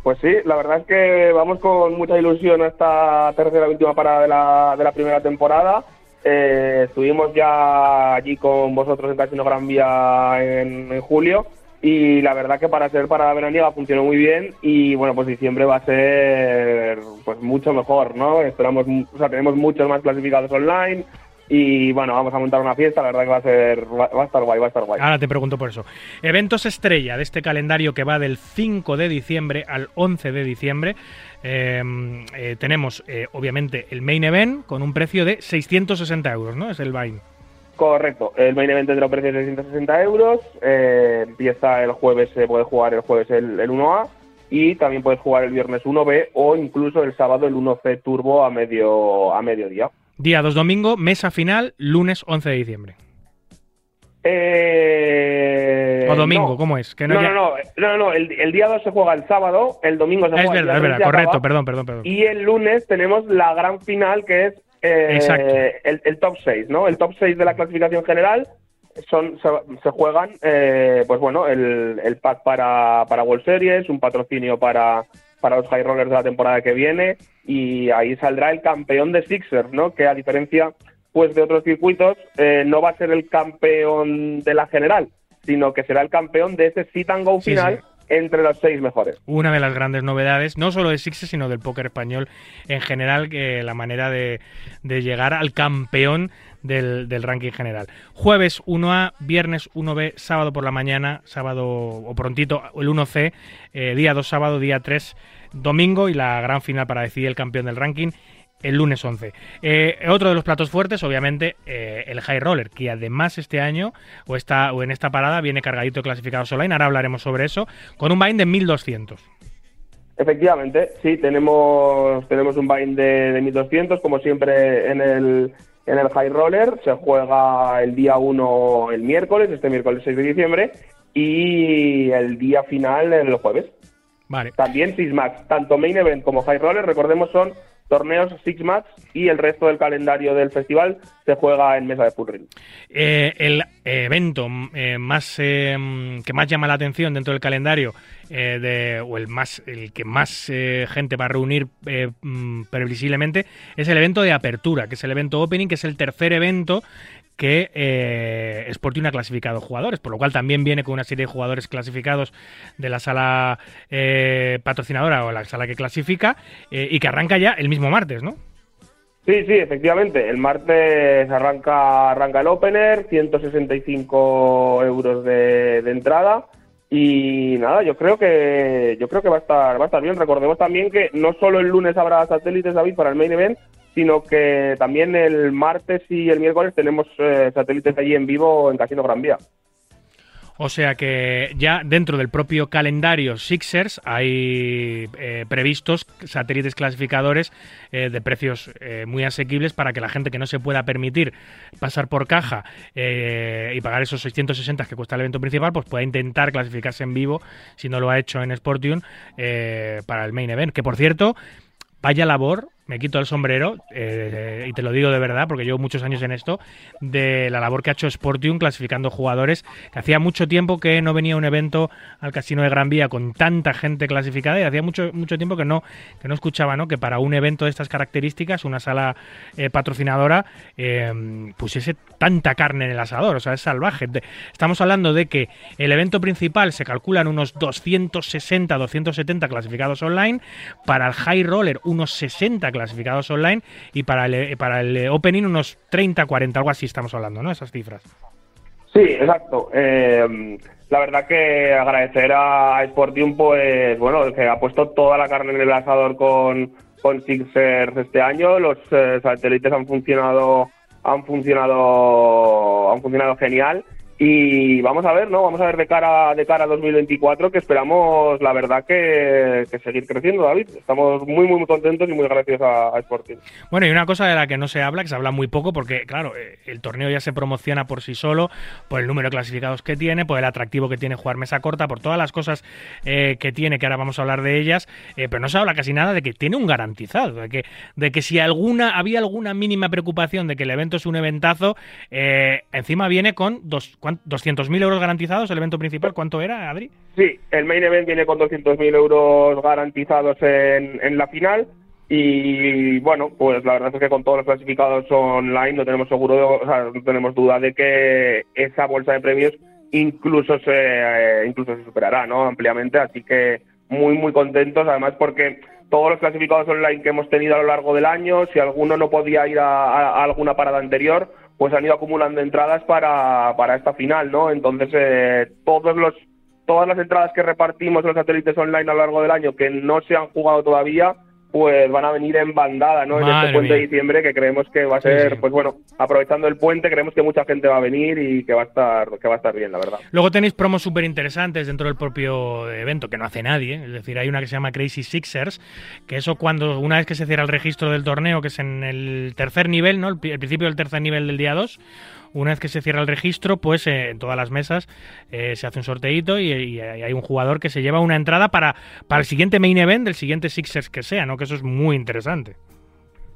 Pues sí, la verdad es que vamos con mucha ilusión a esta tercera y última parada de la, de la primera temporada. Eh, estuvimos ya allí con vosotros en Casino Gran Vía en, en julio y la verdad que para ser parada veraniega funcionó muy bien y bueno, pues diciembre va a ser pues mucho mejor, ¿no? Esperamos, o sea, tenemos muchos más clasificados online y bueno, vamos a montar una fiesta, la verdad que va a ser, va a estar guay, va a estar guay. Ahora te pregunto por eso. Eventos estrella de este calendario que va del 5 de diciembre al 11 de diciembre. Eh, eh, tenemos, eh, obviamente, el main event con un precio de 660 euros, ¿no? Es el buy. Correcto, el main event tendrá un precio de 660 euros, eh, empieza el jueves, se puede jugar el jueves el, el 1A y también puedes jugar el viernes 1B o incluso el sábado el 1C Turbo a medio a mediodía. Día 2 domingo, mesa final, lunes 11 de diciembre. Eh, o domingo, no. ¿cómo es? Que No, no, no, ya- no, no, no, el, el día 2 se juega el sábado, el domingo se Es juega el verdad, es día verdad, correcto, acaba, perdón, perdón, perdón. Y el lunes tenemos la gran final que es eh, el, el top 6, ¿no? El top 6 de la clasificación general son se, se juegan, eh, pues bueno, el, el pack para, para World Series, un patrocinio para, para los High Rollers de la temporada que viene y ahí saldrá el campeón de Sixers, ¿no? Que a diferencia pues de otros circuitos eh, no va a ser el campeón de la general, sino que será el campeón de ese sit and go final sí. entre los seis mejores. Una de las grandes novedades, no solo de Sixers, sino del póker español en general, que la manera de, de llegar al campeón del, del, ranking general. Jueves 1A, viernes 1B, sábado por la mañana, sábado o prontito el 1C, eh, día 2 sábado, día 3 domingo y la gran final para decidir el campeón del ranking el lunes 11. Eh, otro de los platos fuertes, obviamente, eh, el High Roller, que además este año o, está, o en esta parada viene cargadito de clasificados online, ahora hablaremos sobre eso, con un bind de 1200. Efectivamente, sí, tenemos, tenemos un bind de, de 1200, como siempre en el, en el High Roller. Se juega el día 1 el miércoles, este miércoles 6 de diciembre, y el día final el jueves. Vale. También Six Max, tanto Main Event como High Roller, recordemos, son torneos Six Max y el resto del calendario del festival se juega en mesa de full. Eh, el evento eh, más eh, que más llama la atención dentro del calendario eh, de, o el más el que más eh, gente va a reunir mm, previsiblemente es el evento de apertura, que es el evento opening, que es el tercer evento que eh, Sporting ha clasificado jugadores, por lo cual también viene con una serie de jugadores clasificados de la sala eh, patrocinadora o la sala que clasifica eh, y que arranca ya el mismo martes, ¿no? Sí, sí, efectivamente. El martes arranca, arranca el opener, 165 euros de, de entrada. Y nada, yo creo que yo creo que va a estar va a estar bien. Recordemos también que no solo el lunes habrá satélites David para el main event, sino que también el martes y el miércoles tenemos eh, satélites allí en vivo en Casino Gran Vía. O sea que ya dentro del propio calendario Sixers hay eh, previstos satélites clasificadores eh, de precios muy asequibles para que la gente que no se pueda permitir pasar por caja y pagar esos 660 que cuesta el evento principal, pues pueda intentar clasificarse en vivo, si no lo ha hecho en Sportium, para el main event. Que por cierto, vaya labor me quito el sombrero, eh, y te lo digo de verdad, porque llevo muchos años en esto, de la labor que ha hecho Sportium clasificando jugadores, hacía mucho tiempo que no venía un evento al Casino de Gran Vía con tanta gente clasificada y hacía mucho, mucho tiempo que no, que no escuchaba ¿no? que para un evento de estas características, una sala eh, patrocinadora, eh, pusiese tanta carne en el asador, o sea, es salvaje. Estamos hablando de que el evento principal se calculan unos 260, 270 clasificados online, para el High Roller unos 60 clasificados online y para el, para el opening unos 30, 40, algo así estamos hablando, ¿no? Esas cifras. Sí, exacto. Eh, la verdad que agradecer a Sportium, pues bueno, que ha puesto toda la carne en el asador con, con Sixers este año. Los eh, satélites han funcionado, han funcionado, han funcionado genial. Y vamos a ver, ¿no? Vamos a ver de cara de cara a 2024 que esperamos, la verdad, que, seguir creciendo, David. Estamos muy, muy, muy contentos y muy agradecidos a, a, Sporting. Bueno, y una cosa de la que no se habla, que se habla muy poco, porque, claro, eh, el torneo ya se promociona por sí solo, por el número de clasificados que tiene, por el atractivo que tiene jugar mesa corta, por todas las cosas eh, que tiene, que ahora vamos a hablar de ellas, eh, pero no se habla casi nada de que tiene un garantizado, de que, de que si alguna había alguna mínima preocupación de que el evento es un eventazo, eh, encima viene con dos 200.000 euros garantizados el evento principal. ¿Cuánto era, Adri? Sí, el main event viene con 200.000 euros garantizados en, en, la final. Y bueno, pues la verdad es que con todos los clasificados online no tenemos seguro, de, o sea, no tenemos duda de que esa bolsa de premios incluso se eh, incluso se superará, ¿no? Ampliamente, así que muy muy contentos, además porque todos los clasificados online que hemos tenido a lo largo del año, si alguno no podía ir a, alguna parada anterior, pues han ido acumulando entradas para, para esta final, ¿no? Entonces, eh, todos los, todas las entradas que repartimos los satélites online a lo largo del año que no se han jugado todavía, pues van a venir en bandada, ¿no? Madre en este puente mía. de diciembre que creemos que va a Sí, ser, sí. pues bueno, aprovechando el puente, creemos que mucha gente va a venir y que va a estar, que va a estar bien, la verdad. Luego tenéis promos súper interesantes dentro del propio evento, que no hace nadie. Es decir, hay una que se llama Crazy Sixers, que eso cuando, una vez que se cierra el registro del torneo, que es en el tercer nivel, ¿no? El, el principio del tercer nivel del día 2, una vez que se cierra el registro, pues eh, en todas las mesas eh, se hace un sorteito y, hay un jugador que se lleva una entrada para, para el siguiente main event del siguiente Sixers que sea, ¿no? Que eso es muy interesante.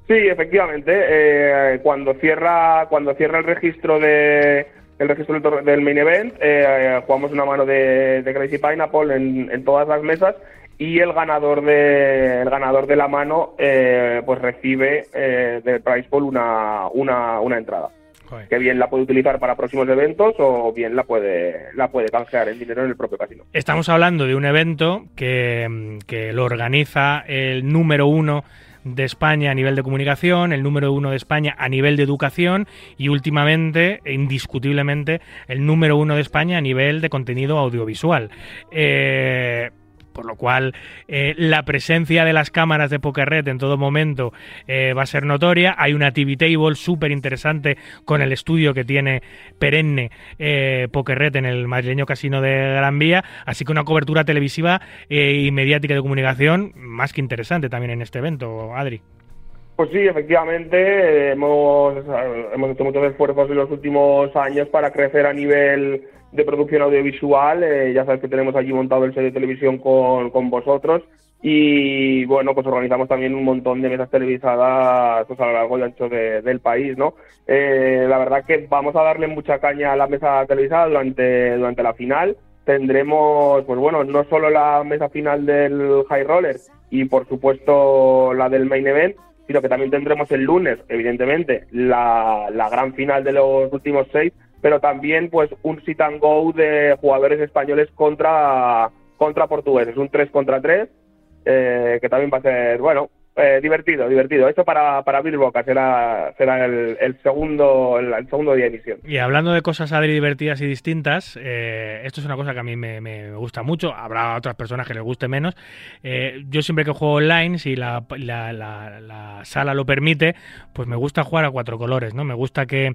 Sí, efectivamente. eh, cuando cierra cuando cierra el registro de el registro del, del main event, eh, jugamos una mano de, de Crazy Pineapple en, en todas las mesas y el ganador de el ganador de la mano eh, pues recibe eh, del prize pool una, una, una entrada. Joder. que bien la puede utilizar para próximos eventos o bien la puede, la puede canjear en dinero en el propio casino. Estamos hablando de un evento que, que lo organiza el número uno de España a nivel de comunicación, el número uno de España a nivel de educación y últimamente, indiscutiblemente, el número uno de España a nivel de contenido audiovisual. Eh, por lo cual eh, la presencia de las cámaras de Pokerred en todo momento eh, va a ser notoria. Hay una TV Table súper interesante con el estudio que tiene perenne eh, Pokerred en el madrileño casino de Gran Vía, así que una cobertura televisiva eh, y mediática de comunicación más que interesante también en este evento, Adri. Pues sí, efectivamente, eh, hemos, hemos hecho muchos esfuerzos en los últimos años para crecer a nivel de producción audiovisual. eh, ya sabes que tenemos allí montado el set de televisión con, con vosotros. Y bueno, pues organizamos también un montón de mesas televisadas pues, a lo largo y ancho de- del país, ¿no? Eh, la verdad que vamos a darle mucha caña a la mesa televisada durante, durante la final. Tendremos, pues bueno, no solo la mesa final del High Roller y por supuesto la del Main Event, sino que también tendremos el lunes, evidentemente, la, la gran final de los últimos seis, pero también pues un sit and go de jugadores españoles contra, contra portugueses, un 3 contra 3, eh, que también va a ser, bueno, eh, divertido, divertido. Esto para, para Bill Boca será, será el, segundo, el, segundo día de emisión. Y hablando de cosas Adri divertidas y distintas, eh, esto es una cosa que a mí me, me- gusta mucho. Habrá otras personas que les guste menos. Eh, yo siempre que juego online, si la, la- la- la sala lo permite, pues me gusta jugar a cuatro colores, ¿no? Me gusta que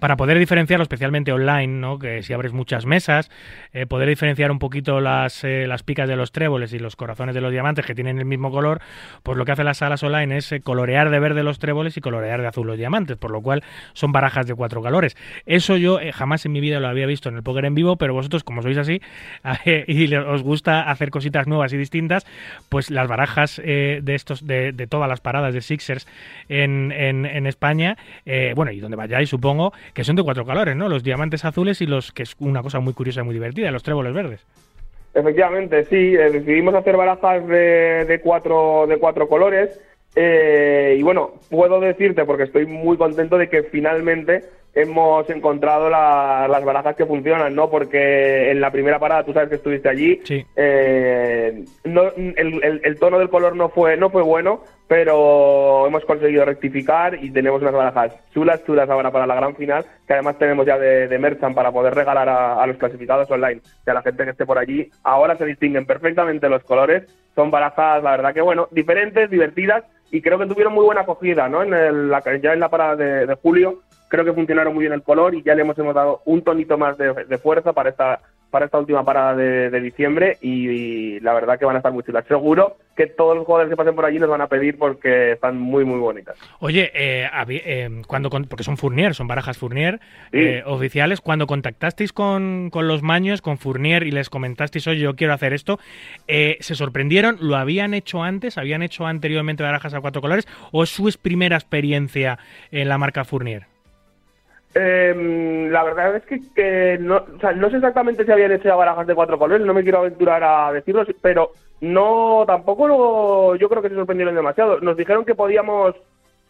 para poder diferenciarlo, especialmente online, ¿no? Que si abres muchas mesas, eh, poder diferenciar un poquito las, eh, las picas de los tréboles y los corazones de los diamantes que tienen el mismo color, pues lo que hacen las salas online es eh, colorear de verde los tréboles y colorear de azul los diamantes, por lo cual son barajas de cuatro colores. Eso yo eh, jamás en mi vida lo había visto en el póker en vivo, pero vosotros, como sois así eh, y os gusta hacer cositas nuevas y distintas, pues las barajas eh, de estos de, todas las paradas de Sixers en, en- España, bueno, y donde vayáis, supongo, que son de cuatro colores, ¿no? Los diamantes azules y los que es una cosa muy curiosa y muy divertida, los tréboles verdes. Efectivamente, sí, eh, decidimos hacer barajas de, de cuatro, de cuatro colores. eh, y bueno, puedo decirte, porque estoy muy contento de que finalmente hemos encontrado la- las barajas que funcionan, ¿no? Porque en la primera parada, tú sabes que estuviste allí, Sí. eh, no- el, el- el tono del color no fue, no fue bueno, pero hemos conseguido rectificar y tenemos unas barajas chulas, chulas ahora para la gran final, que además tenemos ya de, de Merchant para poder regalar a, a los clasificados online y a la gente que esté por allí. Ahora se distinguen perfectamente los colores, son barajas, la verdad que bueno, diferentes, divertidas y creo que tuvieron muy buena acogida, ¿no? En el- la- ya en la parada de, de julio creo que funcionaron muy bien el color y ya le hemos, hemos dado un tonito más de, de fuerza para esta para esta última parada de, de diciembre y, y la verdad que van a estar muy chulas. Seguro que todos los jugadores que pasen por allí nos van a pedir porque están muy muy bonitas. Oye, eh, eh, cuando con- porque son Fournier, son barajas Fournier Sí. eh, oficiales, cuando contactasteis con, con los maños, con Fournier y les comentasteis, oye, yo quiero hacer esto, eh, ¿se sorprendieron? ¿Lo habían hecho antes? ¿Habían hecho anteriormente barajas a cuatro colores? ¿O es su primera experiencia en la marca Fournier? Eh, la verdad es que, que no, no sé exactamente si habían hecho barajas de cuatro colores, no me quiero aventurar a decirlo, pero no, tampoco lo- yo creo que se sorprendieron demasiado. Nos dijeron que podíamos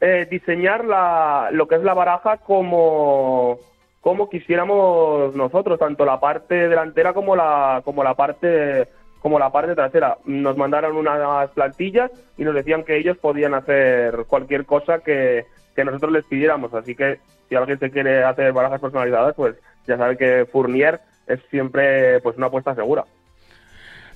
eh, diseñar la, lo que es la baraja como, como quisiéramos nosotros, tanto la parte delantera como la, como la parte como la parte trasera. Nos mandaron unas plantillas y nos decían que ellos podían hacer cualquier cosa que, que nosotros les pidiéramos. Así que si alguien se quiere hacer barajas personalizadas, pues ya sabe que Fournier es siempre pues una apuesta segura.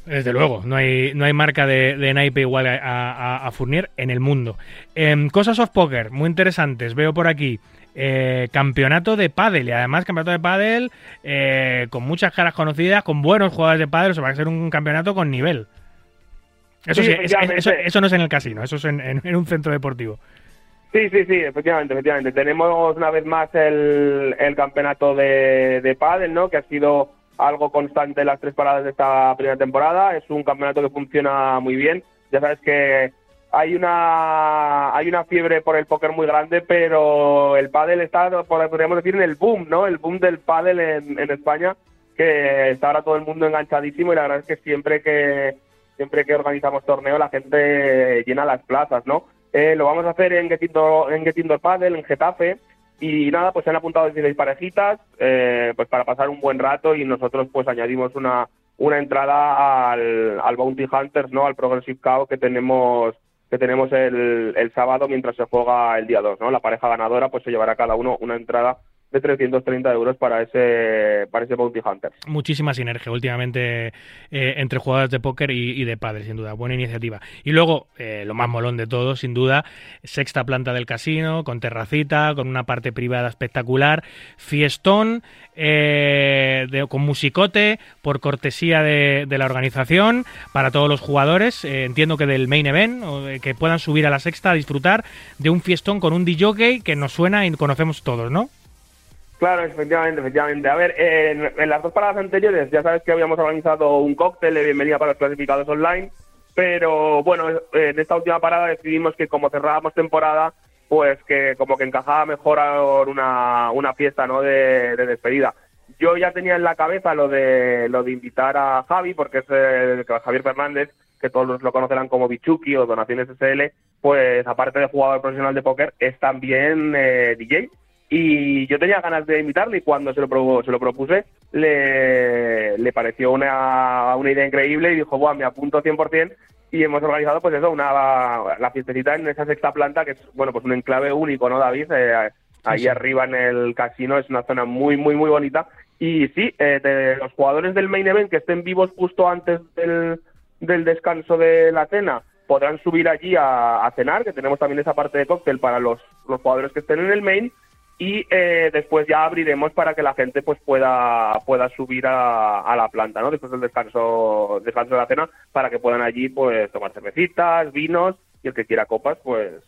Desde luego, no hay, no hay marca de, de naipe igual a, a- a Fournier en el mundo. Em, cosas of poker, muy interesantes. Veo por aquí eh, campeonato de pádel y además campeonato de pádel eh, con muchas caras conocidas, con buenos jugadores de pádel. O sea, va a ser un campeonato con nivel. Eso Sí, sí, es- es- eso, eso no es en el casino, eso es en, en- en un centro deportivo. Sí, sí, sí, efectivamente, efectivamente. Tenemos una vez más el, campeonato de, de pádel, ¿no? Que ha sido algo constante en las tres paradas de esta primera temporada. Es un campeonato que funciona muy bien. Ya sabes que hay una hay una fiebre por el póker muy grande, pero el pádel está, podríamos decir, en el boom, ¿no? El boom del pádel en, en España, que está ahora todo el mundo enganchadísimo y la verdad es que siempre que siempre que organizamos torneo la gente llena las plazas, ¿no? Eh, lo vamos a hacer en Get Indoor, en Get Indoor Padel, en Getafe, Y nada, pues se han apuntado 16 parejitas eh, pues para pasar un buen rato y nosotros pues añadimos una, una entrada al, al Bounty Hunters, ¿no? Al Progressive Cow que tenemos que tenemos el, el sábado mientras se juega el día 2, ¿no? La pareja ganadora pues se llevará cada uno una entrada de 330 euros para ese para ese Bounty Hunter. Muchísima sinergia últimamente eh, entre jugadores de póker y, y, de padres, sin duda. Buena iniciativa. Y luego, eh, lo más molón de todo, sin duda, sexta planta del casino, con terracita, con una parte privada espectacular, fiestón, eh, con musicote, por cortesía de, de, la organización, para todos los jugadores. Eh, entiendo que del main event, o que puedan subir a la sexta a disfrutar de un fiestón con un DJ que nos suena y conocemos todos, ¿no? Claro, efectivamente, efectivamente. A ver, en, en, las dos paradas anteriores ya sabes que habíamos organizado un cóctel de bienvenida para los clasificados online, pero bueno, en esta última parada decidimos que como cerrábamos temporada, pues que como que encajaba mejor una, una fiesta ¿no? de, de, despedida. Yo ya tenía en la cabeza lo de lo de invitar a Javi, porque es eh, Javier Fernández, que todos lo conocerán como Bichuki o Donaciones SL, pues aparte de jugador profesional de póker, es también eh, DJ y yo tenía ganas de invitarle y cuando se lo, pro, se lo propuse le, le pareció una, una, idea increíble y dijo, Buah, me apunto 100% y hemos organizado pues eso, una la fiestecita en esa sexta planta que es, bueno, pues un enclave único, ¿no, David? Eh, ahí sí. arriba en el casino es una zona muy, muy, muy bonita y sí, eh, de los jugadores del main event que estén vivos justo antes del, del descanso de la cena podrán subir allí a, a cenar, que tenemos también esa parte de cóctel para los, los jugadores que estén en el main y eh, después ya abriremos para que la gente pues pueda pueda subir a, a, la planta no después del descanso descanso de la cena para que puedan allí pues tomar cervecitas vinos y el que quiera copas pues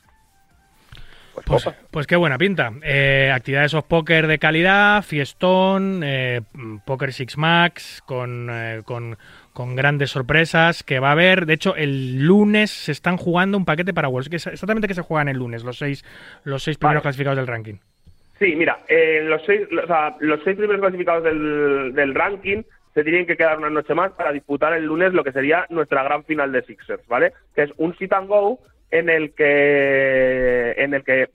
pues, pues, pues, qué buena pinta. Eh, actividades of póker de calidad, fiestón, eh, Poker Six Max, con, eh, con, con, grandes sorpresas que va a haber. De hecho, el lunes se están jugando un paquete para Worlds. Exactamente que se juegan el lunes, los seis, los seis primeros vale. clasificados del ranking. Sí, mira, eh, los, seis, o sea, los seis primeros clasificados del, ranking se tienen que quedar una noche más para disputar el lunes lo que sería nuestra gran final de Sixers, ¿vale? Que es un sit and go en el que en el que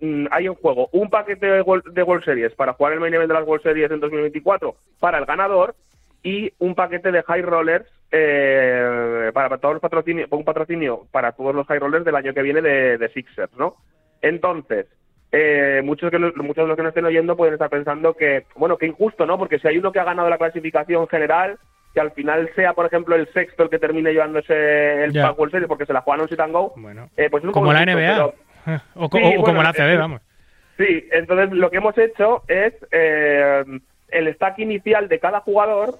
mm, hay en juego un paquete de World, Series para jugar el main event de las World Series en 2024 para el ganador y un paquete de high rollers eh, para, todos los patrocinios, un patrocinio para todos los high rollers del año que viene de Sixers, ¿no? Entonces, eh, muchos, que, muchos de los que nos estén oyendo pueden estar pensando que, bueno, que injusto, ¿no? Porque si hay uno que ha ganado la clasificación general, que al final sea, por ejemplo, el sexto el que termine llevándose el. Pack World Series porque se la juegan un sit and go, Bueno, eh, pues como la injusto, NBA. pero- o, co- Sí, o bueno, como la ACB, eh, vamos. Sí, entonces lo que hemos hecho es eh, el stack inicial de cada jugador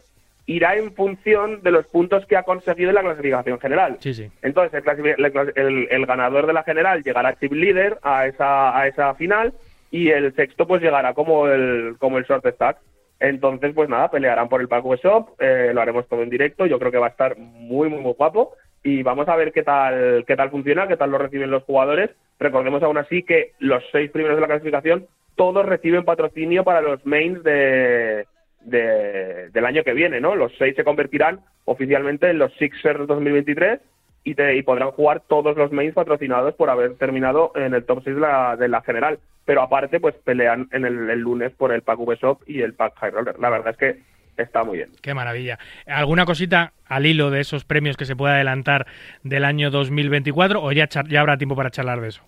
irá en función de los puntos que ha conseguido en la clasificación general. Sí, sí. Entonces, el, el- el ganador de la general llegará chip líder a esa, a esa final y el sexto pues llegará como el, como el short stack. Entonces, pues nada, pelearán por el pack shop, eh, lo haremos todo en directo, yo creo que va a estar muy, muy, muy guapo y vamos a ver qué tal, qué tal funciona, qué tal lo reciben los jugadores. Recordemos aún así que los seis primeros de la clasificación todos reciben patrocinio para los mains de, de- del año que viene, ¿no? Los seis se convertirán oficialmente en los Sixers 2023 y, te- y podrán jugar todos los mains patrocinados por haber terminado en el top 6 de la, de la general. Pero aparte, pues pelean en el, lunes por el pack VSOP y el pack High Roller. La verdad es que está muy bien. Qué maravilla. ¿Alguna cosita al hilo de esos premios que se pueda adelantar del año 2024 o ya, ya habrá tiempo para charlar de eso?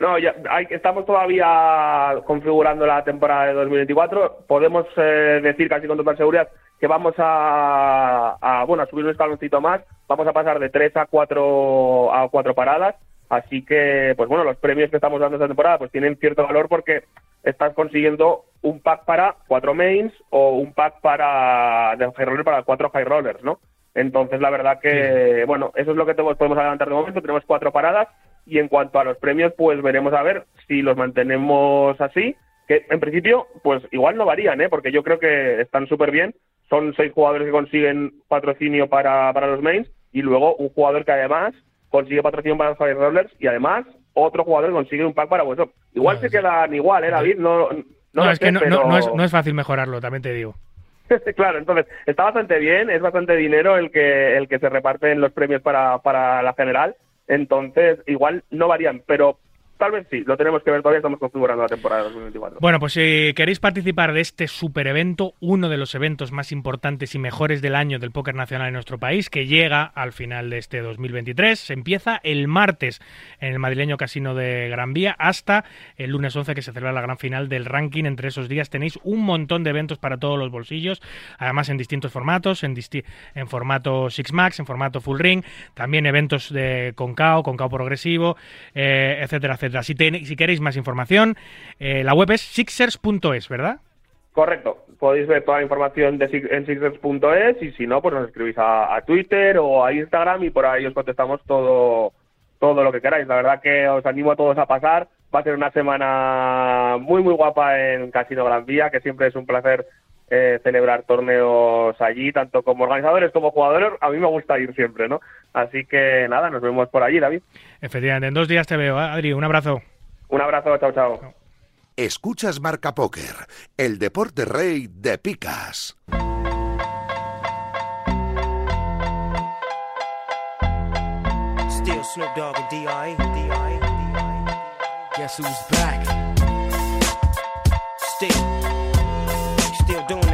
No, ya hay- estamos todavía configurando la temporada de 2024. Podemos eh, decir casi con total seguridad que vamos a, a, bueno a subir un escaloncito más. Vamos a pasar de tres a cuatro a cuatro paradas. Así que, pues bueno, los premios que estamos dando esta temporada pues tienen cierto valor porque estás consiguiendo un pack para cuatro mains o un pack para de high roller para cuatro high rollers, ¿no? Entonces, la verdad que, bueno, eso es lo que te- podemos adelantar de momento. Tenemos cuatro paradas y en cuanto a los premios, pues veremos a ver si los mantenemos así. Que en principio, pues igual no varían, ¿eh? Porque yo creo que están súper bien. Son seis jugadores que consiguen patrocinio para, para los mains y luego un jugador que además consigue patrocinio para los high rollers y además otro jugador que consigue un pack para vuestro. Igual se quedan igual, ¿eh, David? No, no, No, es sé, que no, no- pero- no es, no es fácil mejorarlo, también te digo. claro, entonces está bastante bien, es bastante dinero el que el que se reparte en los premios para, para la general, entonces igual no varían, pero tal vez sí, lo tenemos que ver todavía, estamos configurando la temporada 2024. Bueno, pues si queréis participar de este super evento, uno de los eventos más importantes y mejores del año del póker nacional en nuestro país, que llega al final de este 2023, se empieza el martes en el madrileño Casino de Gran Vía hasta el lunes 11 que se celebra la gran final del ranking. Entre esos días tenéis un montón de eventos para todos los bolsillos, además en distintos formatos, en, disti- en formato Six Max, en formato Full Ring, también eventos de Concao, Concao progresivo, eh, etcétera, etcétera. Si, queréis más información, eh, la web es sixers.es, ¿verdad? Correcto, podéis ver toda la información de, en sixers.es y si no, pues nos escribís a, a Twitter o a Instagram y por ahí os contestamos todo, todo lo que queráis. La verdad que os animo a todos a pasar. Va a ser una semana muy, muy guapa en Casino Gran Vía, que siempre es un placer eh, celebrar torneos allí, tanto como organizadores como jugadores. A mí me gusta ir siempre, ¿no? Así que nada, nos vemos por allí, David. Efectivamente, en dos días te veo. ¿eh? Adri, un abrazo. Un abrazo, chao, chao. Escuchas Marca Póker, el deporte rey de picas. Still Snoop Dogg and D.I. D.I. Guess who's back? Still.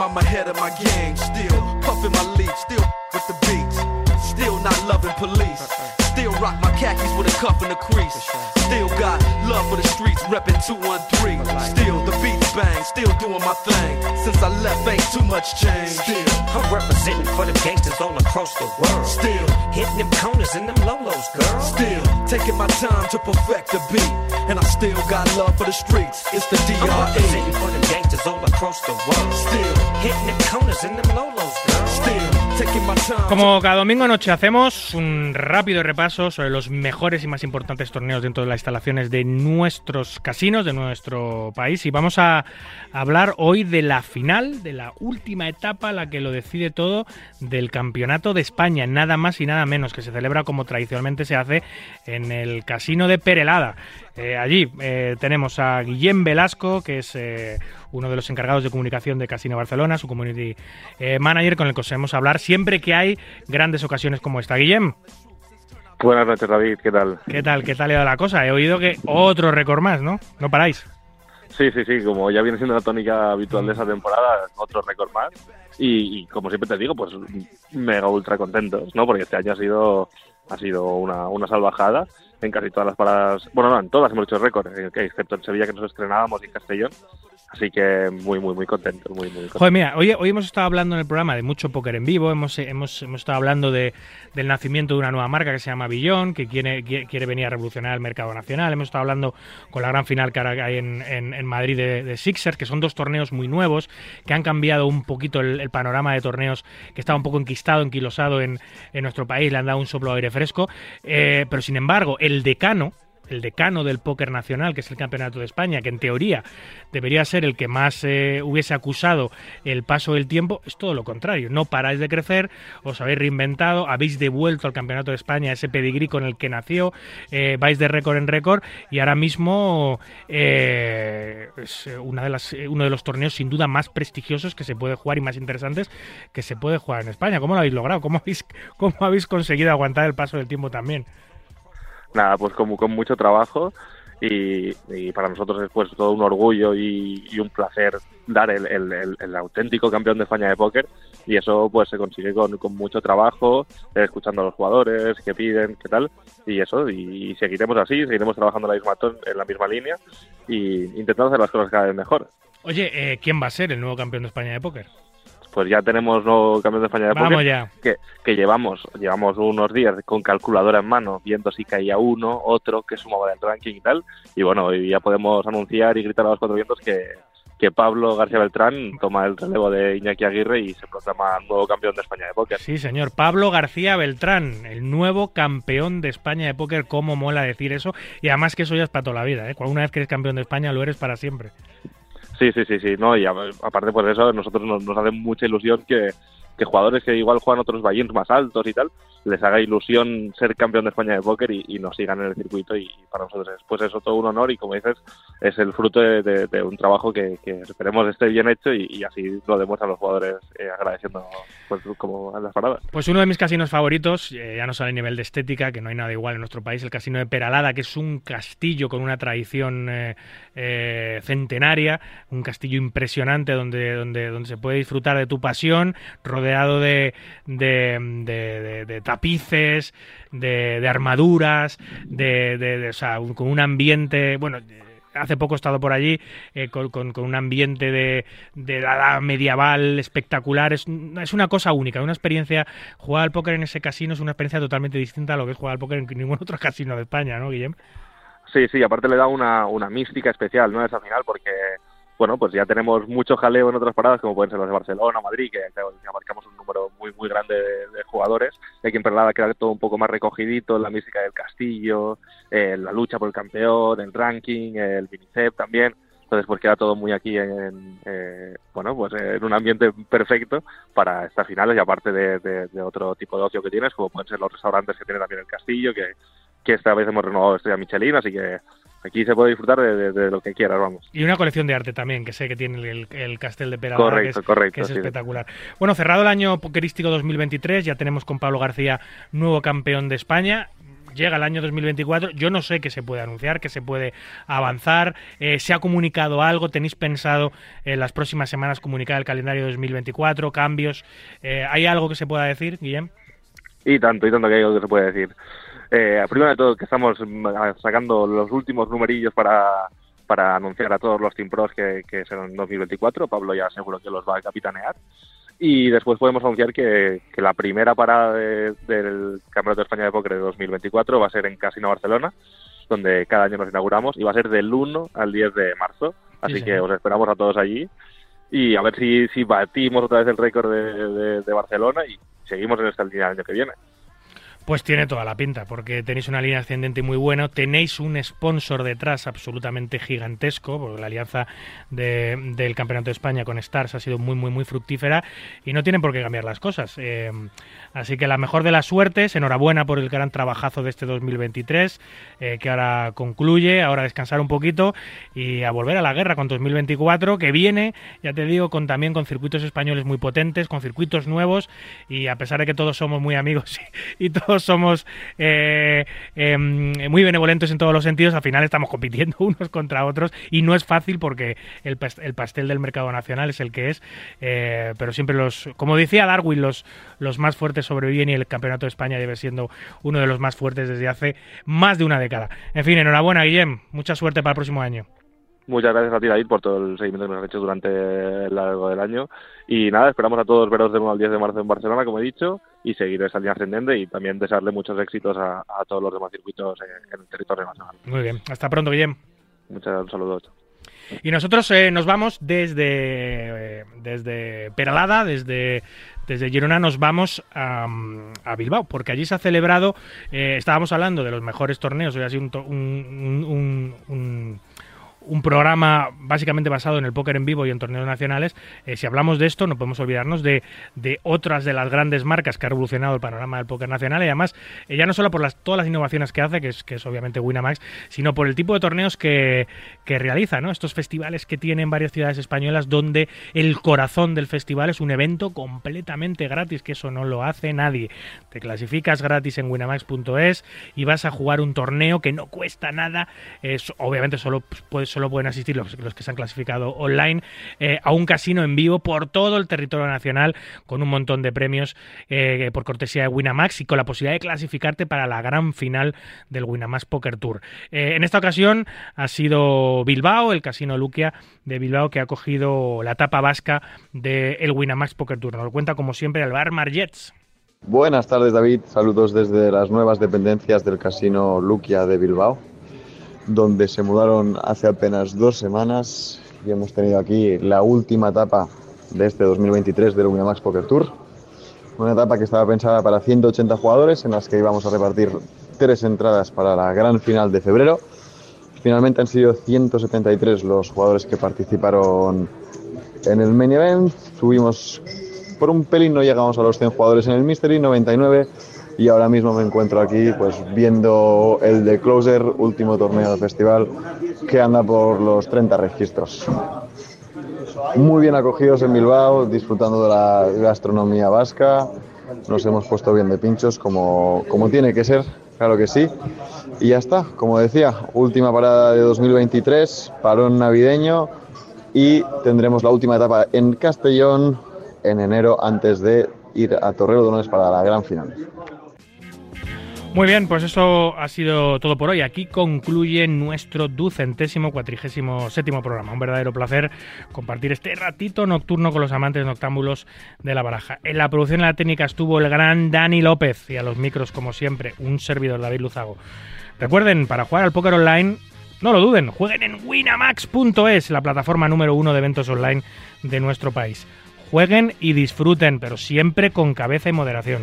I'm ahead of my gang, Still puffin' my leaf, still with the beats. Still not loving police. Still rock my khakis with a cuff and a crease. Still got love for the streets, reppin' 213. Still the beats bang, still doing my thing. Since I left, ain't too much change. Still, I'm representing for the gangsters all across the world. Still. hitting them corners and them lolos, girl. still taking my time to perfect the beat. And I still got love for the streets. It's the I'm representing for the gangsters all across the world. Still, hitting them corners and them lolos, girl. still Como cada domingo noche hacemos un rápido repaso sobre los mejores y más importantes torneos dentro de las instalaciones de nuestros casinos, de nuestro país. Y vamos a hablar hoy de la final, de la última etapa, la que lo decide todo, del Campeonato de España, nada más y nada menos, que se celebra como tradicionalmente se hace en el Casino de Perelada. Eh, allí eh, tenemos a Guillem Velasco, que es eh, uno de los encargados de comunicación de Casino Barcelona, su community eh, manager, con el que os hemos hablar siempre que hay grandes ocasiones como esta. Guillem, Buenas noches, David, ¿qué tal? ¿qué tal? ¿Qué tal ha ido la cosa? He oído que otro récord más, ¿no? No paráis. Sí, sí, sí, como ya viene siendo la tónica habitual de esa temporada, otro récord más. Y, y como siempre te digo, pues mega ultra contentos, ¿no? Porque este año ha sido ha sido una, una salvajada en casi todas las paradas. Bueno, no, en todas hemos hecho récord, eh, excepto en Sevilla que nos estrenábamos y en Castellón. Así que muy, muy, muy contentos, muy, muy contentos. Joder, mira, hoy, hoy hemos estado hablando en el programa de mucho póker en vivo, hemos, hemos, hemos estado hablando de, del nacimiento de una nueva marca que se llama Billón, que quiere, quiere, venir a revolucionar el mercado nacional, hemos estado hablando con la gran final que ahora hay en, Madrid de, Sixers, que son dos torneos muy nuevos, que han cambiado un poquito el, el, panorama de torneos que estaba un poco enquistado, enquilosado en, en nuestro país, le han dado un soplo de aire fresco, eh, pero sin embargo, el decano, el decano del póker nacional, que es el Campeonato de España, que en teoría debería ser el que más eh, hubiese acusado el paso del tiempo, es todo lo contrario. No paráis de crecer, os habéis reinventado, habéis devuelto al Campeonato de España ese pedigrí con el que nació, eh, vais de récord en récord y ahora mismo eh, es uno de los torneos sin duda más prestigiosos que se puede jugar y más interesantes que se puede jugar en España. ¿Cómo lo habéis logrado? ¿Cómo habéis, cómo habéis conseguido aguantar el paso del tiempo también? Nada, pues con, con mucho trabajo y, para nosotros es pues todo un orgullo y, y un placer dar el, auténtico campeón de España de póker y eso pues se consigue con, mucho trabajo, eh, escuchando a los jugadores, qué piden, qué tal y eso y, y seguiremos así, seguiremos trabajando en la misma, en la misma línea y intentando hacer las cosas cada vez mejor. Oye, eh, ¿quién va a ser el nuevo campeón de España de póker? Pues ya tenemos nuevo campeón de España de Vamos ya. Que, que llevamos llevamos unos días con calculadora en mano viendo si caía uno, otro que sumaba del ranking y tal y bueno, hoy ya podemos anunciar y gritar a los cuatro vientos que, que Pablo García Beltrán toma el relevo de Iñaki Aguirre y se proclama nuevo campeón de España de póker. Sí, señor. Pablo García Beltrán, el nuevo campeón de España de póker. Cómo mola decir eso. Y además que eso ya es para toda la vida. ¿eh? Una vez que eres campeón de España, lo eres para siempre. Sí, sí, sí, sí. No, y a- aparte por eso, nosotros nos, nos hace mucha ilusión que, que jugadores que igual juegan otros ballins más altos y tal, les haga ilusión ser campeón de España de póker y, y nos sigan en el circuito y para nosotros es pues eso todo un honor y como dices es el fruto de, un trabajo que, esperemos esté bien hecho y, así lo demuestran los jugadores eh, agradeciendo pues como las paradas. Pues uno de mis casinos favoritos, eh, ya no solo a nivel de estética, que no hay nada igual en nuestro país, el casino de Peralada, que es un castillo con una tradición eh, centenaria, un castillo impresionante donde, donde, donde se puede disfrutar de tu pasión, rodeado de, de, tapices, de, armaduras, de, o sea, con un ambiente, bueno, hace poco he estado por allí eh, con, un ambiente de, la edad medieval espectacular. Es, es una cosa única, una experiencia. Jugar al póker en ese casino es una experiencia totalmente distinta a lo que es jugar al póker en ningún otro casino de España, ¿no, Guillem? Sí, sí, aparte le da una, una mística especial, ¿no? Esa final, porque, bueno, pues ya tenemos mucho jaleo en otras paradas, como pueden ser las de Barcelona, Madrid, que claro, ya marcamos un número muy, muy grande de, de jugadores. Aquí en Perlada queda todo un poco más recogidito, la mística del castillo, eh, la lucha por el campeón, el ranking, el minicep también. Entonces, pues queda todo muy aquí en, eh, bueno, pues en un ambiente perfecto para estas finales y aparte de, de- de otro tipo de ocio que tienes, como pueden ser los restaurantes que tiene también el castillo, que, que esta vez hemos renovado Estrella Michelin, así que aquí se puede disfrutar de, de- de lo que quieras, vamos. Y una colección de arte también, que sé que tiene el, el Castel de Correcto, que es, correcto, que es sí. espectacular. Bueno, cerrado el año pokerístico 2023, ya tenemos con Pablo García nuevo campeón de España. Llega el año 2024, yo no sé qué se puede anunciar, qué se puede avanzar, eh, se ha comunicado algo, tenéis pensado en las próximas semanas comunicar el calendario 2024, cambios, Eh, ¿hay algo que se pueda decir, Guillem? Y tanto, y tanto que hay algo que se puede decir. Eh, primero de todo, que estamos mm, sacando los últimos numerillos para, para anunciar a todos los Team Pros que, que serán en 2024. Pablo ya seguro que los va a capitanear. Y después podemos anunciar que, que la primera parada de- del Campeonato de España de Póker de 2024 va a ser en Casino Barcelona, donde cada año nos inauguramos, y va a ser del 1 al 10 de marzo. Así que señor. os esperamos a todos allí. Y a ver si, si batimos otra vez el récord de, de- de Barcelona y seguimos en esta línea el año que viene. Pues tiene toda la pinta, porque tenéis una línea ascendente muy buena, tenéis un sponsor detrás absolutamente gigantesco, porque la alianza de- del Campeonato de España con Stars ha sido muy, muy, muy fructífera y no tienen por qué cambiar las cosas. Eh, así que la mejor de las suertes, enhorabuena por el gran trabajazo de este 2023, eh, que ahora concluye, ahora descansar un poquito y a volver a la guerra con 2024, que viene, ya te digo, con también con circuitos españoles muy potentes, con circuitos nuevos y a pesar de que todos somos muy amigos y, y somos eh, em, muy benevolentes en todos los sentidos, al final estamos compitiendo unos contra otros y no es fácil porque el, pas- el pastel del mercado nacional es el que es, eh, pero siempre los, como decía Darwin, los, los más fuertes sobreviven y el Campeonato de España debe siendo uno de los más fuertes desde hace más de una década. En fin, enhorabuena Guillem, mucha suerte para el próximo año. Muchas gracias a ti, David, por todo el seguimiento que nos has hecho durante el largo del año. Y nada, esperamos a todos veros del 1 al 10 de marzo en Barcelona, como he dicho, y seguir esa línea ascendente y también desearle muchos éxitos a, a todos los demás circuitos en, en el territorio nacional. Muy bien, hasta pronto Guillem. Muchas saludos. Y nosotros eh, nos vamos desde, eh, desde Peralada, desde, desde Girona, nos vamos a, a Bilbao, porque allí se ha celebrado, eh, estábamos hablando de los mejores torneos, hoy ha sido un, un- un- un- un programa básicamente basado en el póker en vivo y en torneos nacionales. Eh, si hablamos de esto, no podemos olvidarnos de, de otras de las grandes marcas que ha revolucionado el panorama del póker nacional y además, eh, ya no solo por las, todas las innovaciones que hace, que es, que es obviamente Winamax, sino por el tipo de torneos que, que realiza, ¿no? Estos festivales que tiene en varias ciudades españolas donde el corazón del festival es un evento completamente gratis, que eso no lo hace nadie. Te clasificas gratis en winamax.es y vas a jugar un torneo que no cuesta nada. Obviamente solo, pues, solo pueden asistir los, que se han clasificado online eh, a un casino en vivo por todo el territorio nacional con un montón de premios eh, por cortesía de Winamax y con la posibilidad de clasificarte para la gran final del Winamax Poker Tour. Eh, en esta ocasión ha sido Bilbao, el casino Luquia de Bilbao, que ha cogido la tapa vasca del Winamax Poker Tour. Nos lo cuenta como siempre Alvar Margets. Buenas tardes David, saludos desde las nuevas dependencias del Casino Luquia de Bilbao, donde se mudaron hace apenas dos semanas y hemos tenido aquí la última etapa de este 2023 del Winamax Poker Tour. Una etapa que estaba pensada para 180 jugadores, en las que íbamos a repartir tres entradas para la gran final de febrero. Finalmente han sido 173 los jugadores que participaron en el main event. Tuvimos por un pelín, no llegamos a los 100 jugadores en el Mystery, 99. Y ahora mismo me encuentro aquí pues viendo el de Closer, último torneo del festival, que anda por los 30 registros. Muy bien acogidos en Bilbao, disfrutando de la gastronomía vasca. Nos hemos puesto bien de pinchos como, como tiene que ser, claro que sí. Y ya está, como decía, última parada de 2023, parón navideño y tendremos la última etapa en Castellón en enero antes de ir a Torrelodones para la gran final. Muy bien, pues eso ha sido todo por hoy. Aquí concluye nuestro ducentésimo cuatrigésimo séptimo programa. Un verdadero placer compartir este ratito nocturno con los amantes noctámbulos de la baraja. En la producción y la técnica estuvo el gran Dani López y a los micros, como siempre, un servidor David Luzago. Recuerden, para jugar al póker online, no lo duden, jueguen en winamax.es, la plataforma número uno de eventos online de nuestro país. Jueguen y disfruten, pero siempre con cabeza y moderación.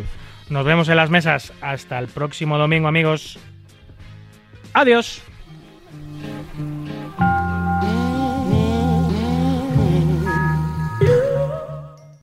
Nos vemos en las mesas. Hasta el próximo domingo, amigos. Adiós.